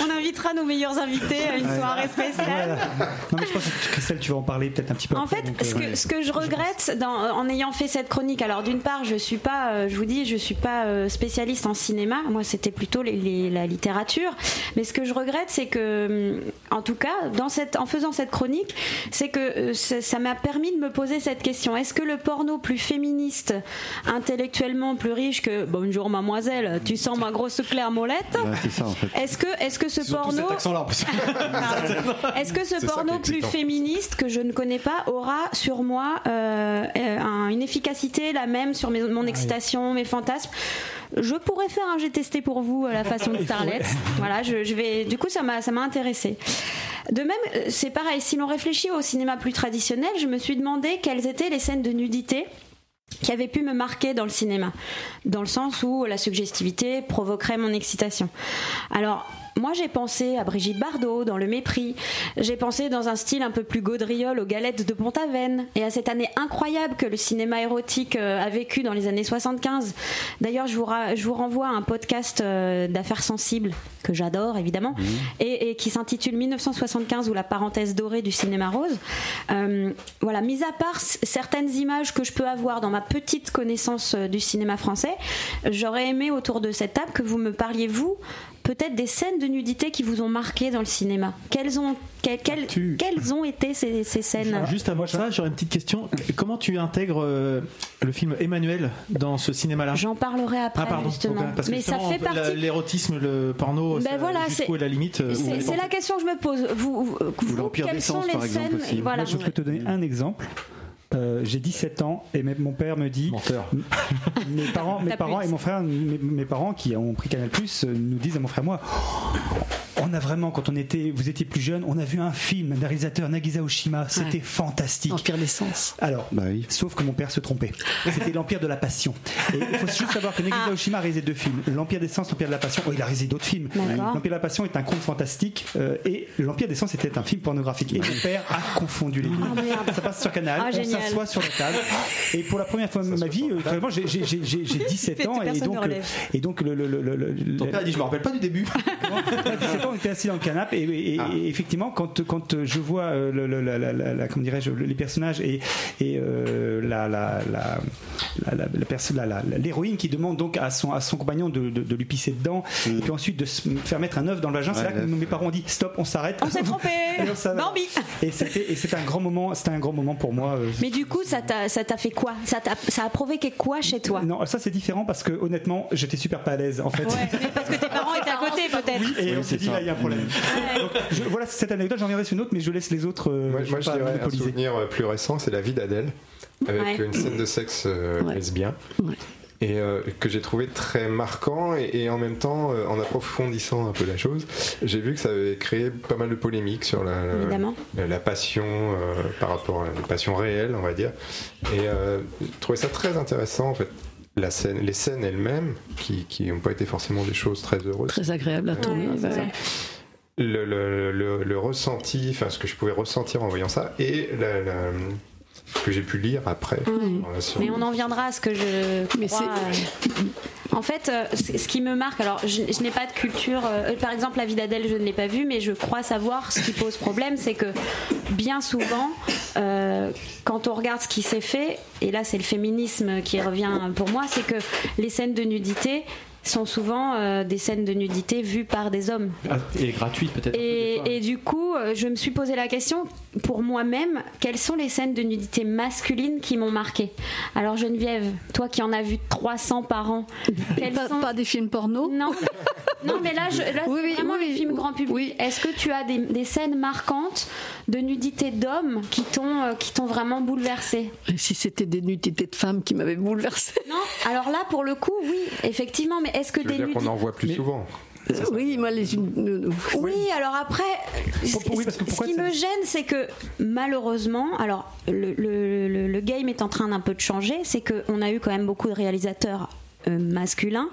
On invitera nos meilleurs invités à une soirée spéciale. Voilà. Non, mais je pense que Christelle, tu vas en parler peut-être un petit peu. En après, fait, donc, ce euh, que, ce que je regrette dans, en ayant fait cette chronique, alors d'une part, je suis pas, euh, je vous dis, je suis pas euh, spécialiste en cinéma. Moi, c'était plutôt les- les- la littérature. Mais ce que je regrette, c'est que, hum, en tout cas, dans cette, en faisant cette chronique, c'est que euh, ça m'a permis de me poser cette question est-ce que le porno plus féministe, intellectuellement plus riche que Bonjour mademoiselle, tu sens ma grosse claire molette ouais, c'est ça en fait. Est-ce que, est-ce que ce porno. Est-ce que ce porno est plus féministe que je ne connais pas aura sur moi euh, euh, un- une efficacité la même sur mes- mon excitation, mes fantasmes? Je pourrais faire un j'ai testé pour vous à la façon de Starlet. Voilà, je, je vais. Du coup, ça m'a ça m'a intéressé. De même, euh, c'est pareil. Si l'on réfléchit au cinéma plus traditionnel, je me suis demandé quelles étaient les scènes de nudité qui avaient pu me marquer dans le cinéma, dans le sens où la suggestivité provoquerait mon excitation. Alors, moi j'ai pensé à Brigitte Bardot dans Le Mépris, j'ai pensé dans un style un peu plus gaudriole aux galettes de Pont-Aven, et à cette année incroyable que le cinéma érotique euh, a vécu dans les années 75. D'ailleurs, je vous, ra- je vous renvoie à un podcast euh, d'affaires sensibles que j'adore évidemment, et, et qui s'intitule 1975 ou la parenthèse dorée du cinéma rose. Euh, voilà, mis à part certaines images que je peux avoir dans ma petite connaissance du cinéma français, j'aurais aimé autour de cette table que vous me parliez vous peut-être des scènes de nudité qui vous ont marqué dans le cinéma. Quelles ont, que- quelles, Tu- quelles ont été ces, ces scènes Juste avant ça, j'aurais une petite question. Comment tu intègres euh, le film Emmanuel dans ce cinéma-là? J'en parlerai après Ah pardon, justement. parce que Mais ça fait partie. l'érotisme, le porno, Ben voilà, jusqu'où c'est- est la limite euh, C'est la question que je me pose. Vous, vous, vous, quelles des sont les par exemple, scènes aussi. Voilà. Moi, je peux te donner un exemple. Euh, j'ai 17 ans et même mon père me dit Menteur. mes parents, mes parents et mon frère mes, mes parents qui ont pris Canal Plus nous disent à mon frère et moi Oh, on a vraiment, quand on était, vous étiez plus jeune, on a vu un film d'un réalisateur Nagisa Oshima, c'était Ouais. fantastique. Empire d'essence. Alors, Bah oui. sauf que mon père se trompait. C'était l'Empire de la Passion. Et il faut juste savoir que Nagisa Oshima a réalisé deux films L'Empire d'essence, l'Empire de la Passion. Oh, il a réalisé d'autres films. L'Empire de la Passion est un conte fantastique euh, et l'Empire d'essence était un film pornographique. Et mon père a confondu les deux. Oh, merde. Ça passe sur Canal, Ah, on s'assoit sur la table. Et pour la première fois de ma vie, euh, vraiment, j'ai j'ai- j'ai- j'ai- j'ai 17 ans et donc, euh, et donc le, le, le, le- le- Ton père a dit, je me rappelle pas du début. à 17 ans, on était assis dans le canapé et, Ah. et effectivement, quand, quand je vois euh, le- le- la, la- la- la- comment dirais-je, les personnages et, et euh, la, la, la, la, la- la perso- la- la- la- l'héroïne qui demande donc à son, à son compagnon de, de, de lui pisser dedans et puis ensuite de se faire mettre un œuf dans le vagin, c'est là que mes parents ont dit stop, on s'arrête. On s'est trompé Et Et c'était et c'était un grand moment, c'était un grand moment pour moi. euh, Mais du coup, ça t'a ça t'a fait quoi? Ça, t'a- ça a provoqué quoi chez toi? Non, ça c'est différent parce que honnêtement, j'étais super pas à l'aise en fait. Ouais, mais parce que tes parents étaient à côté peut-être. Et Oui, on s'est c'est dit. Là, il y a un problème. Donc, je- voilà cette anecdote, j'en reviendrai sur une autre, mais je laisse les autres. euh, Moi, je moi, je dirais un souvenir euh, plus récent, c'est la vie d'Adèle, avec Ouais. une scène de sexe euh, Ouais. lesbien. Ouais. Et euh, que j'ai trouvé très marquant et, et en même temps, euh, en approfondissant un peu la chose, j'ai vu que ça avait créé pas mal de polémiques sur la, la- passion euh, par rapport à la passion réelle, on va dire. Et euh, j'ai trouvé ça très intéressant en fait. La scène, les scènes elles-mêmes, qui n'ont pas été forcément des choses très heureuses, Très agréable à tourner. Ouais, c'est ouais. ça. le, le, le- le ressenti, enfin ce que je pouvais ressentir en voyant ça, et la- que j'ai pu lire après. Mais on en viendra à ce que je Mais crois. euh, En fait, euh, ce qui me marque, alors je, je n'ai pas de culture, euh, par exemple la vie d'Adèle, je ne l'ai pas vue, mais je crois savoir ce qui pose problème, c'est que bien souvent, euh, quand on regarde ce qui s'est fait, et là c'est le féminisme qui revient pour moi, c'est que les scènes de nudité sont souvent euh, des scènes de nudité vues par des hommes. Ah, Et gratuite peut-être. Et, et du coup, je me suis posé la question pour moi-même quelles sont les scènes de nudité masculine qui m'ont marqué Alors Geneviève, toi qui en as vu 300 par an, Pas, sont pas des films porno non, non, mais là, je, là Oui, vraiment oui, les films grand public. oui. Est-ce que tu as des, des scènes marquantes de nudité d'hommes qui t'ont euh, qui t'ont vraiment bouleversé Et si c'était des nudités de femmes qui m'avaient bouleversée Non. Alors là, pour le coup, oui, effectivement. Mais est-ce que Je veux des dire qu'on nudités en voit plus souvent. Oui, moi les Oui, alors après, oui, parce que ce qui me gêne, c'est que malheureusement, alors le, le- le- le game est en train d'un peu de changer, c'est qu'on a eu quand même beaucoup de réalisateurs euh, masculins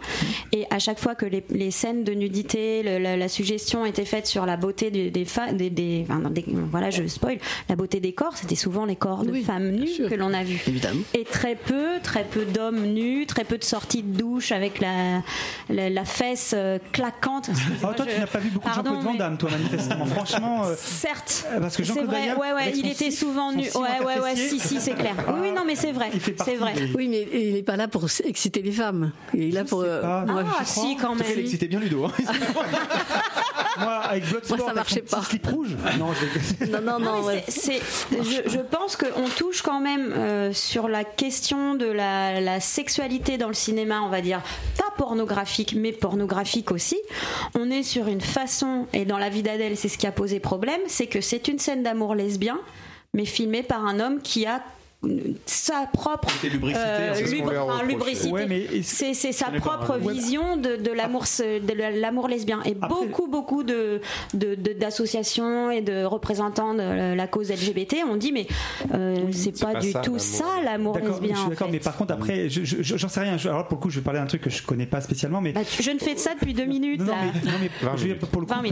et à chaque fois que les, les scènes de nudité le- la, la suggestion était faite sur la beauté des, des, fa- des, des- enfin, des- voilà je spoil la beauté des corps c'était souvent les corps de Oui, femmes nues que l'on a vus évidemment. et très peu, très peu d'hommes nus, très peu de sorties de douche avec la, la, la fesse euh, claquante. Ah, toi, tu n'as pas vu beaucoup de Pardon, Jean-Claude Van mais- Damme, toi, manifestement. Franchement, euh, Certes, parce que c'est Jean-Claude vrai. Van Damme, Ouais, ouais, il était souvent nu. Ouais, ouais, ouais, si, si, c'est clair. Oui, oui, non, mais c'est vrai. C'est vrai. des- Oui, mais il n'est pas là pour exciter les femmes. Il est là pour. euh, pas. moi, Ah, je si, quand il même. excitait bien Ludo. hein. Moi, avec Bloodsport, Moi, ça marchait pas. slip rouge. Non, je Non, non, je, je pense qu'on touche quand même euh, sur la question de la, la sexualité dans le cinéma, on va dire, pas pornographique, mais pornographique aussi. On est sur une façon, et dans la vie d'Adèle, c'est ce qui a posé problème, c'est que c'est une scène d'amour lesbien, mais filmée par un homme qui a sa propre euh, c'est enfin. Ouais, sa pas, propre vision de, de l'amour de l'amour lesbien et Après- beaucoup beaucoup de de- de- d'associations et de représentants de la- cause LGBT ont dit mais euh, c'est pas, pas du ça, tout l'amour. ça l'amour D'accord, lesbien je suis en d'accord, fait. mais par contre, après, je- je- j'en sais rien. Alors, pour le coup, je vais parler d'un truc que je connais pas spécialement, mais. Bah, tu- je ne fais de ça depuis deux minutes Non, mais, non, mais 20 je veux dire, pour le coup, 20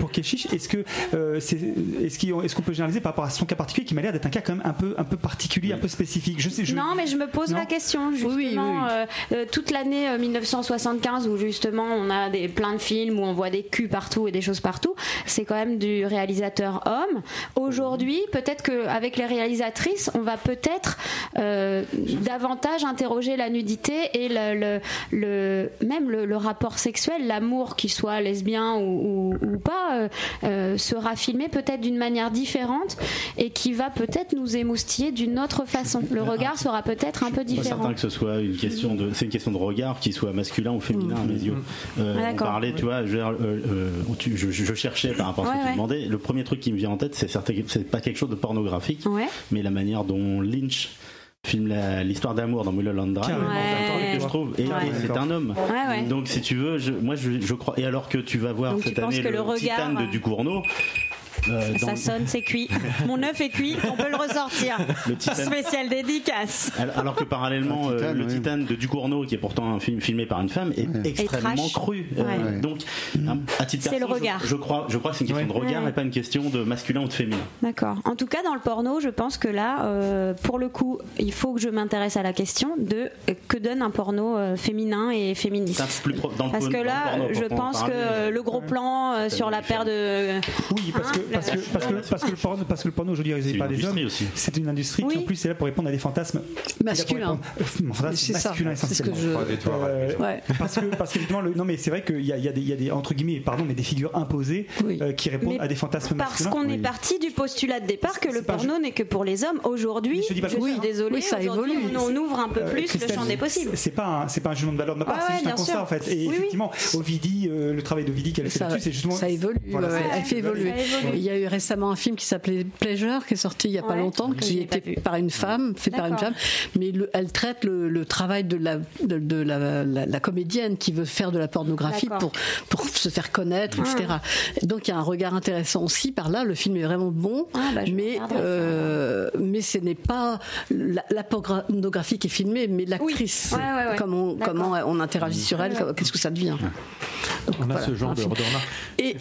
pour, Keshish, est-ce que euh, c'est, est-ce qu'on est-ce qu'on peut généraliser par rapport à son cas particulier qui m'a l'air d'être un cas quand même un peu, un peu particulier, un peu spécifique Je sais, je, Non, mais je me pose Non. la question justement. Oui, oui, oui. euh, euh, toute l'année euh, 1975 où justement on a des plein de films où on voit des culs partout et des choses partout, c'est quand même du réalisateur homme. Aujourd'hui, peut-être qu'avec les réalisatrices, on va peut-être euh, davantage interroger la nudité et le, le, le- même le, le rapport sexuel, l'amour, qu'il soit lesbien ou, ou- ou pas, euh, euh, sera filmé peut-être d'une manière différente et qui va peut-être nous émoustiller d'une autre façon. Le regard sera peut-être un peu Pas différent. certain que ce soit une question de, c'est une question de regard, qu'il soit masculin ou féminin à mes yeux. Euh, Ah, on d'accord. parlait, tu vois, je, euh, euh, tu- je, je cherchais par rapport à ce Ouais, que tu ouais. demandais. Le premier truc qui me vient en tête, c'est certain, c'est pas quelque chose de pornographique, Ouais. mais la manière dont Lynch filme la- l'histoire d'amour dans Mulholland Drive. Ouais. que je trouve, et, Ouais. et c'est un homme. Ouais, ouais. Donc si tu veux, je, moi je, je crois. Et alors que tu vas voir Donc, cette année le, le regard- Titane de Ducournau. Euh, dans- Ça sonne, c'est cuit. Mon œuf est cuit, on peut le ressortir. Le Titane. Spécial dédicace. Alors alors que parallèlement, euh, Titane, le oui. Titane de Ducournau, qui est pourtant un film filmé par une femme, est extrêmement trash. cru. Euh, Ouais. Donc, à titre C'est le perso, je- regard. Je, crois, je crois que c'est une question de regard Ouais. et pas une question de masculin ou de féminin. D'accord. En tout cas, dans le porno, je pense que là, euh, pour le coup, il faut que je m'intéresse à la question de euh, que donne un porno euh, féminin et féministe. Le Parce que là, le porno, je pense que euh, le gros plan euh, sur la paire de. Oui, parce que, Hein, parce que, le- parce que, parce que le porno, parce que le porno aujourd'hui réalisé C'est par une des hommes, c'est une industrie qui en plus est là pour répondre à des fantasmes Masculin. Fantasmes C'est ça. masculins que essentiellement. Euh, Ouais. parce que parce le non mais c'est vrai qu'il y a, il y, a des- il y a des entre guillemets pardon mais des figures imposées Oui. euh, qui répondent Mais à des fantasmes Parce masculins. qu'on est parti du postulat de départ que le porno n'est que pour les hommes. Aujourd'hui, je je, dis pas le suis Oui, ça aujourd'hui, évolue. on, ouvre un peu Euh, plus le champ des possibles. c'est- pas c'est pas un jugement de valeur de ma part, c'est juste un constat en fait. Et effectivement, Ovidie, euh, le travail d'Ovidie qu'elle a fait Ça, là-dessus, c'est justement ça évolue, Voilà, ouais, ça- elle fait évoluer. Il y a eu récemment un film qui s'appelait Pleasure, qui est sorti il y a pas longtemps, qui était par une femme, fait par une femme, mais le- elle traite le, le travail de la de, de la, la- la comédienne qui veut faire de la pornographie pour pour se faire connaître, etc. Donc il y a un regard intéressant aussi par là. Le film est vraiment bon, Ah, bah, mais euh, mais ce n'est pas la, la pornographie qui est filmée, mais l'actrice. Ouais, ouais, ouais. Comment on interagit sur elle, qu'est-ce que ça devient? Donc, On a voilà, ce genre de, remarques. Et.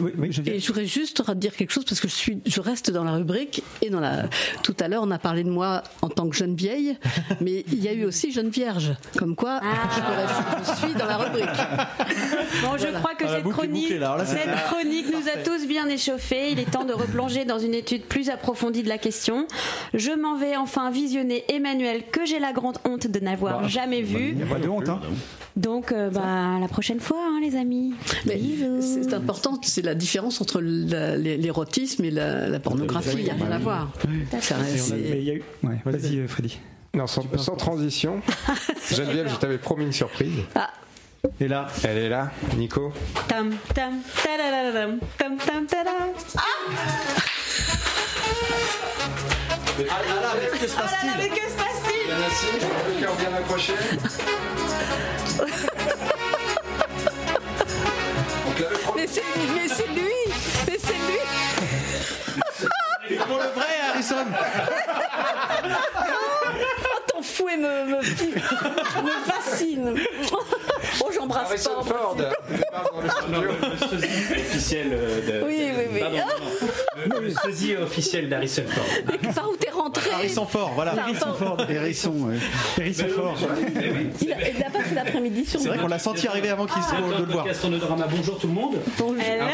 Oui, oui, je veux et je voudrais juste dire quelque chose parce que je suis, je reste dans la rubrique et dans la. Tout à l'heure, on a parlé de moi en tant que jeune vieille, mais il y a eu aussi jeune vierge. Comme quoi, je, pourrais- je suis dans la rubrique. Bon, je crois que Ah, cette chronique, bouclée, là. Alors là, c'est- cette chronique nous a tous bien échauffés. Il est temps de replonger dans une étude plus approfondie de la question. Je m'en vais enfin visionner Emmanuel, que j'ai la grande honte de n'avoir jamais Il vu. n'y a pas de honte. Hein. Donc, euh, bah, la prochaine fois, hein, les amis. Mais Bisous. c'est important, c'est la différence entre la- l'érotisme et la, la pornographie. Il n'y a rien à voir. Vas-y, Freddy. Non, sans, sans transition. Geneviève, je t'avais promis une surprise. Ah, Et là, Elle est là, Nico. tam, tam, tam, tam, tadam. Ah ah là, mais que se là là, mais que se passe-t-il Le cœur bien accroché. Mais c'est mais c'est lui Mais c'est lui. Pour le vrai, Harrison Ton fouet me, me, me fascine Oh, j'embrasse Harrison pas Ford, le officiel euh, de. Oui, oui, oui. Pardon. Le, sosie officiel d'Harrison Ford. Par où t'es rentré Harrison Ford, voilà. Harrison Ford. Hérisson. Hérisson fort. Il a, il a pas fait l'après-midi sur C'est vrai qu'on l'a senti arriver avant qu'il se Directeur de le voir. Sonodrama. Bonjour tout le monde. Hello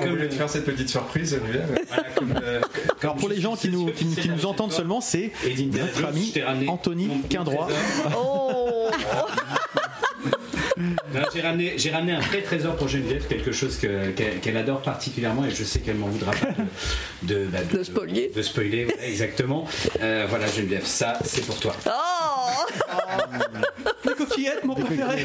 On voulait te faire cette petite surprise, Geneviève. Voilà, comme, euh, Alors pour les gens qui nous, qui, qui nous entendent seulement, c'est Et notre ami Anthony Quindroit. trésor. Oh J'ai ramené, j'ai ramené un vrai trésor pour Geneviève, quelque chose que- qu'elle qu'elle adore particulièrement et je sais qu'elle m'en voudra pas de, de, bah, de- De spoiler. De spoiler, voilà, exactement. Euh, voilà Geneviève, ça c'est pour toi. Oh Les coquillettes, mon préféré.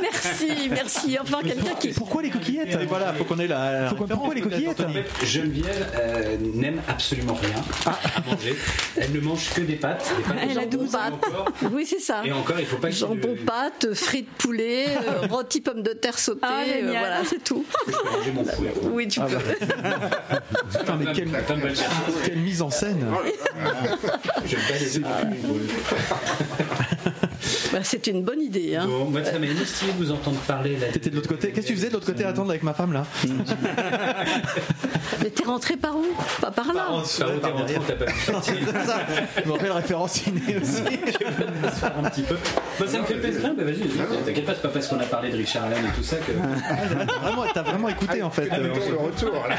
Merci, merci. Enfin, quelqu'un qui. Pourquoi les coquillettes Et voilà, faut qu'on ait la. Faut qu'on- pourquoi les coquillettes En fait, Geneviève euh, n'aime absolument rien à manger. Elle ne mange que des pâtes. Des pâtes Elle a jambon, 12 pâtes. encore. Oui, c'est ça. Et encore, il faut pas qu'il Jambon le- pâtes, frites poulet, euh, rôti pommes de terre sautées, Ah, euh, voilà, c'est tout. Je peux manger mon fouet. Oui, tu peux. Putain, mais quelle, mise en scène. Je vais pas les Bah, c'est une bonne idée. Hein. Bon, moi, ça m'a émoustillé de vous entendre parler. là. T'étais de l'autre côté. Qu'est-ce que tu faisais de l'autre côté à attendre avec ma femme là? Mais t'es rentré par où? Pas par là. Par où t'es rentré, t'as pas pu sortir. Ça, Je me rappelle référence ciné aussi. faire un petit peu? Bah, ça me fait plaisir. Bah, vas-y, vas-y. t'inquiète pas, c'est pas parce qu'on a parlé de Richard Allen et tout ça que. T'as vraiment, t'as vraiment écouté en fait. Ah, euh, le retour, là.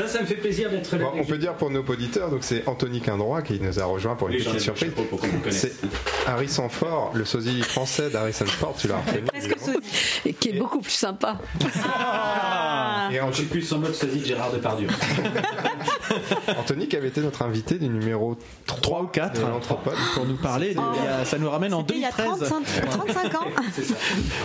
Ça me fait plaisir d'être là. Bon, on peut dire pour nos auditeurs, donc c'est Anthony Quindroit qui nous a rejoint pour une petite surprise. C'est Harrison Ford, le sosie français d'Harrison Ford, tu l'as reconnu. Presque sosie. Et qui est beaucoup plus sympa. Ah. Et Je suis plus en mode sosie de Gérard Depardieu. Anthony qui avait été notre invité du numéro 3 ou 4 de pour nous parler. de- a- ça nous ramène en C'était il y a 2013. 35, 35 ans. C'est ça.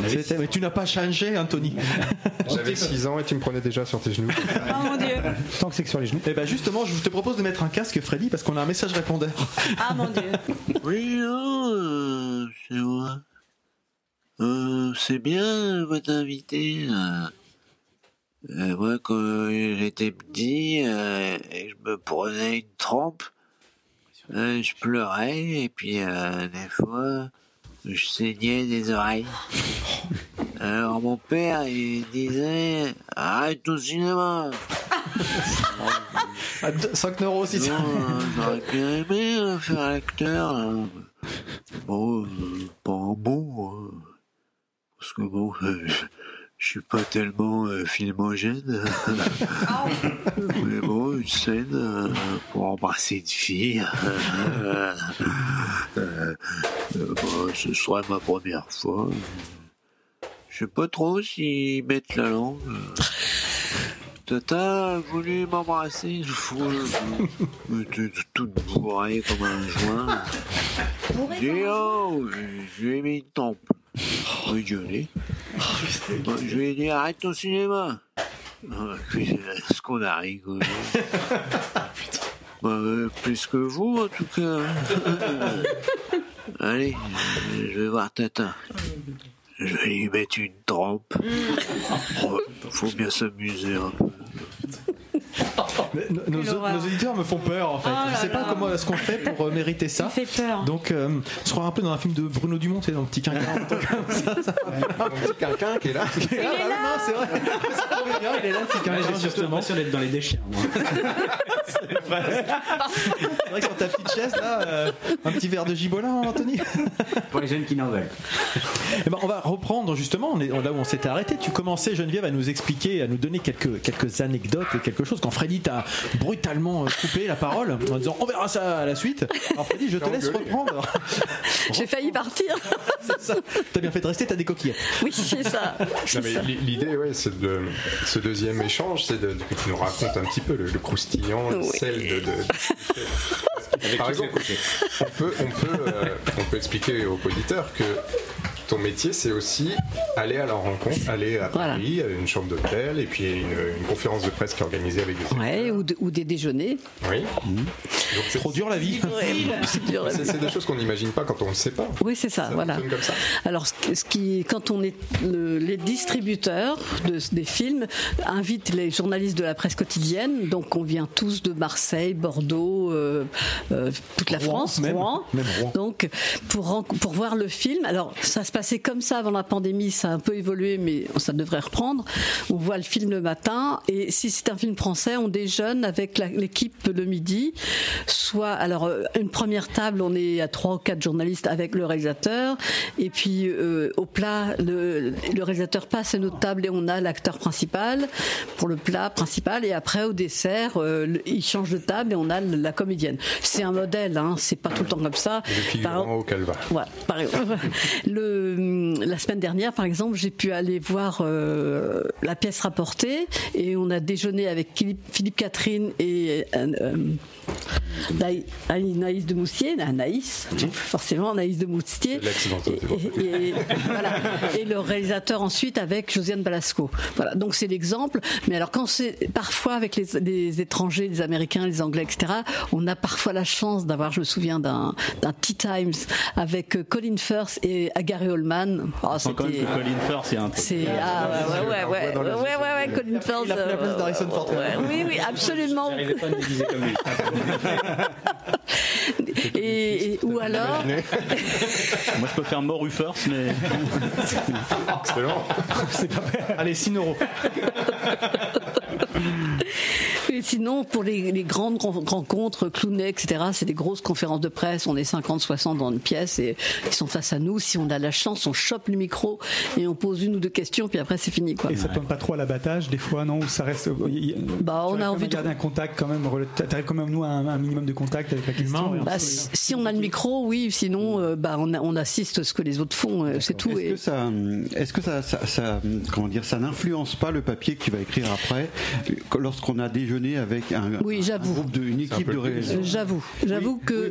Avait- Mais tu n'as pas changé, Anthony. J'avais 6 ans et tu me prenais déjà sur tes genoux. Oh mon dieu. Tant que c'est que sur les genoux. Et ben justement, je te propose de mettre un casque, Freddy, parce qu'on a un message répondeur. Ah mon dieu. Oui, non, euh, c'est vrai. Euh, c'est bien votre invité. Euh, Euh, moi, quand j'étais petit, et je me prenais une trempe, je pleurais et puis des fois, je saignais des oreilles. Alors mon père, il disait arrête au cinéma. À deux- 5 euros aussi. Euh, j'aurais bien aimé euh, faire l'acteur. hein. Bon, euh, pas un bon. hein. Parce que bon, euh, je suis pas tellement euh, filmogène. Mais bon, une scène euh, pour embrasser une fille. euh, bon, ce serait ma première fois. Je sais pas trop s'ils mettent la langue. Tata a voulu m'embrasser une fois. Toute bourrée comme un joint. J'ai oh, je lui ai mis une tempe. Rigolé. Je lui ai dit, arrête ton cinéma. Ah, Puis, euh, ce qu'on a rigolé. Bah, euh, plus que vous, en tout cas. Allez, je vais voir Tata. Je vais lui mettre une trempe. Oh, faut bien s'amuser un peu. Mais Nos, auditeurs me font peur en fait. Oh je là sais pas là. comment est-ce qu'on fait pour euh, mériter ça. fait peur. Donc, euh, je crois un peu dans un film de Bruno Dumont, tu sais, dans le petit quinquin. ça, ça. Un petit quinquin qui est là. Il est là, non, c'est vrai. C'est trop bien, il est là, petit quinquin, J'ai surtout justement. l'impression d'être dans les déchets. moi. C'est vrai que sur ta petite chaise là, euh, un petit verre de gibolin, Anthony. Pour les jeunes qui n'en veulent. Eh ben, on va reprendre justement on est, là où on s'était arrêté. Tu commençais, Geneviève, à nous expliquer, à nous donner quelques, quelques anecdotes et quelque chose. Quand Freddy t'a brutalement euh, coupé la parole en disant on verra ça à la suite. Alors Freddy, je te laisse reprendre. J'ai failli partir. C'est ça. T'as bien fait de rester, t'as des coquillettes. Oui, c'est ça. L'idée, ouais, c'est de ce deuxième échange, c'est de, que tu nous racontes un petit peu le, le croustillant, le Oui. sel de. de- Par exemple, on peut, on peut, euh, on peut expliquer aux auditeurs que ton métier, c'est aussi aller à leur rencontre, aller à Paris, à une chambre d'hôtel, et puis une, une conférence de presse qui est organisée avec des. Ouais, ou, de- ou des déjeuners. Oui. Donc c'est trop dur la vie. C'est dur, la vie. C'est c'est des choses qu'on n'imagine pas quand on ne sait pas. Oui, c'est ça, voilà. fonctionne comme ça. Alors, ce qui, quand on est le- les distributeurs de, des films, invitent les journalistes de la presse quotidienne, donc on vient tous de Marseille, Bordeaux, euh, euh, toute la Rouen, France, même. Rouen. Même Rouen. Donc, pour, pour voir le film, alors ça se passait comme ça avant la pandémie, ça a un peu évolué, mais ça devrait reprendre. On voit le film le matin, et si c'est un film français, on déjeune avec l'équipe le midi. Soit, alors, euh, une première table, on est à trois ou quatre journalistes avec le réalisateur, et puis euh, au plat, le, le réalisateur passe à notre table et on a l'acteur principal pour le plat principal, et après au dessert, euh, le- il change de table et on a la comédienne. C'est un modèle, hein, c'est pas tout le temps comme ça. Le figurant au calva. Ouais, par exemple. Le, la semaine dernière, par exemple, j'ai pu aller voir euh, la pièce rapportée et on a déjeuné avec Philippe, Philippe Catherine et euh, euh, Naï- Anaïs de Moustier, Anaïs, forcément Anaïs de Moustier. Et, et- voilà. Et le réalisateur ensuite avec Josiane Balasco. Voilà, donc c'est l'exemple. Mais alors quand c'est parfois avec les, les étrangers, les Américains, les Anglais, etc., on a parfois la chance d'avoir, je me souviens d'un Tea Times avec euh, Colin Firth et Gary Oldman. Oh, Sans quand même que Colin Firth, c'est un truc. c'est ah ouais ouais ouais ouais ouais ouais, ouais, Colin Firth. Il a pris la place euh, d'Harrison Ford. ouais, oui oui absolument. J'arrivais pas à me déguiser comme lui. Et, et- ou alors Moi, je peux faire Moru First, mais. Excellent. Allez, 6 euros. Et sinon, pour les, les grandes ren- rencontres, Clooney, etc., c'est des grosses conférences de presse. On est 50, 60 dans une pièce et ils sont face à nous. Si on a la chance, on chope le micro et on pose une ou deux questions, puis après, c'est fini. Quoi. Et ça tombe pas trop à l'abattage, des fois, non? Ou ça reste. Bah, on a envie de. garder un contact quand même. T'arrives quand même, nous, à un, un minimum de contact avec la question. Bah, si si on a le micro, oui. Sinon, euh, bah, on, a- on assiste ce que les autres font. euh, C'est tout. Est-ce Et... que ça, est-ce que ça, ça, ça- comment dire, ça n'influence pas le papier que tu vas écrire après? Lorsqu'on a déjeuné avec un, Oui, un groupe de, une équipe de réalisateurs. J'avoue, j'avoue que.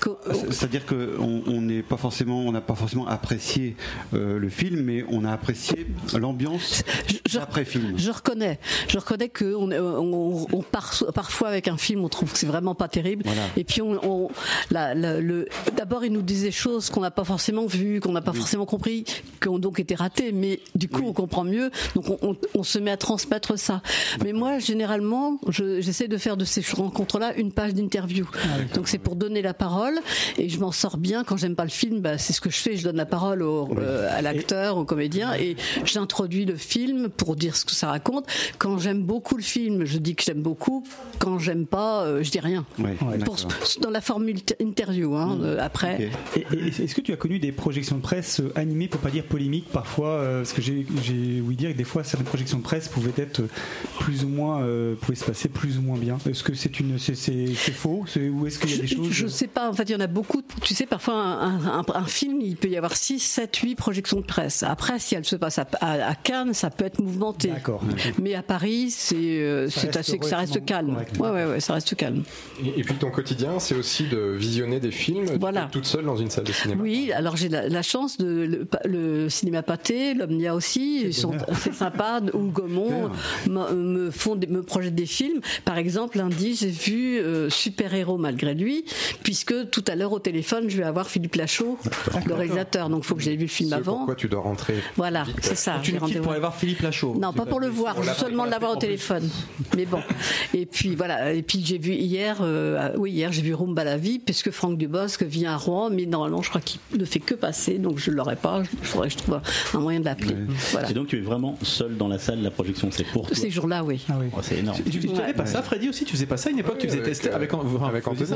que- C'est-à-dire qu'on on n'est pas forcément, on n'a pas forcément apprécié euh, le film, mais on a apprécié l'ambiance après film. Je reconnais, je reconnais que on, on, on part parfois avec un film, on trouve que c'est vraiment pas terrible. Et puis on, on- la- la- le, d'abord il nous des choses qu'on n'a pas forcément vues, qu'on n'a pas forcément compris, qui ont donc été ratées. Mais du coup on comprend mieux, donc on, on- on se met à transmettre ça. Mais moi généralement, je- j'essaie de faire de ces rencontres-là une page d'interview. donc c'est pour donner la parole et je m'en sors bien quand j'aime pas le film. Bah, c'est ce que je fais, je donne la parole au, euh, à l'acteur, au comédien et j'introduis le film pour dire ce que ça raconte. Quand j'aime beaucoup le film, je dis que j'aime beaucoup. Quand j'aime pas, euh, je dis rien. Pour- dans la formule interview, hein, euh, après. Est-ce que tu as connu des projections de presse animées, pour pas dire polémiques, parfois Parce que j'ai ouï dire que des fois certaines projections de presse pouvaient être plus ou moins, pouvaient se passer plus ou moins bien. Est-ce que c'est une, c'est c'est- c'est faux? C'est- Ou est-ce qu'il y a des choses Je sais pas, en fait, il y en a beaucoup. Tu sais, parfois, un, un- un film, il peut y avoir 6, 7, 8 projections de presse. Après, si elle se passe à, à- à Cannes, ça peut être mouvementé. Mais à Paris, c'est euh, Ça c'est reste assez, ça reste calme. correct. Ouais, ouais, ouais, ça reste calme. Et, et puis ton quotidien, c'est aussi de visionner des films Voilà. toute seule dans une salle de cinéma. Oui, alors j'ai la, la chance de le, le cinéma pâté, l'Omnia aussi, ils sont assez sympas, ou Gaumont me, me font des, me projettent des films. Par exemple, lundi, j'ai vu euh, Super Héros malgré lui, puisque tout à l'heure au téléphone, je vais avoir Philippe Lachaud, le réalisateur. Donc, il faut que j'ai vu le film avant. pourquoi tu dois rentrer. Voilà, vite. c'est ça. Tu rendez-vous. pour aller voir Philippe Lachaud. Non, pas pour le voir, seulement l'avoir au téléphone. Mais bon. Et puis voilà. Et puis j'ai vu hier, euh, oui hier j'ai vu Rumba la vie, puisque Franck Dubosc vient à Rouen, mais normalement je crois qu'il ne fait que passer, donc je l'aurais pas. Il faudrait que je trouve un moyen de l'appeler. Voilà. Et donc tu es vraiment seul dans la salle, la projection c'est pour toi. Ces jours-là, oui. Oh, c'est énorme. Tu, tu faisais pas ça, Freddy aussi Tu faisais pas ça à une époque Tu faisais tester avec, avec Anthony,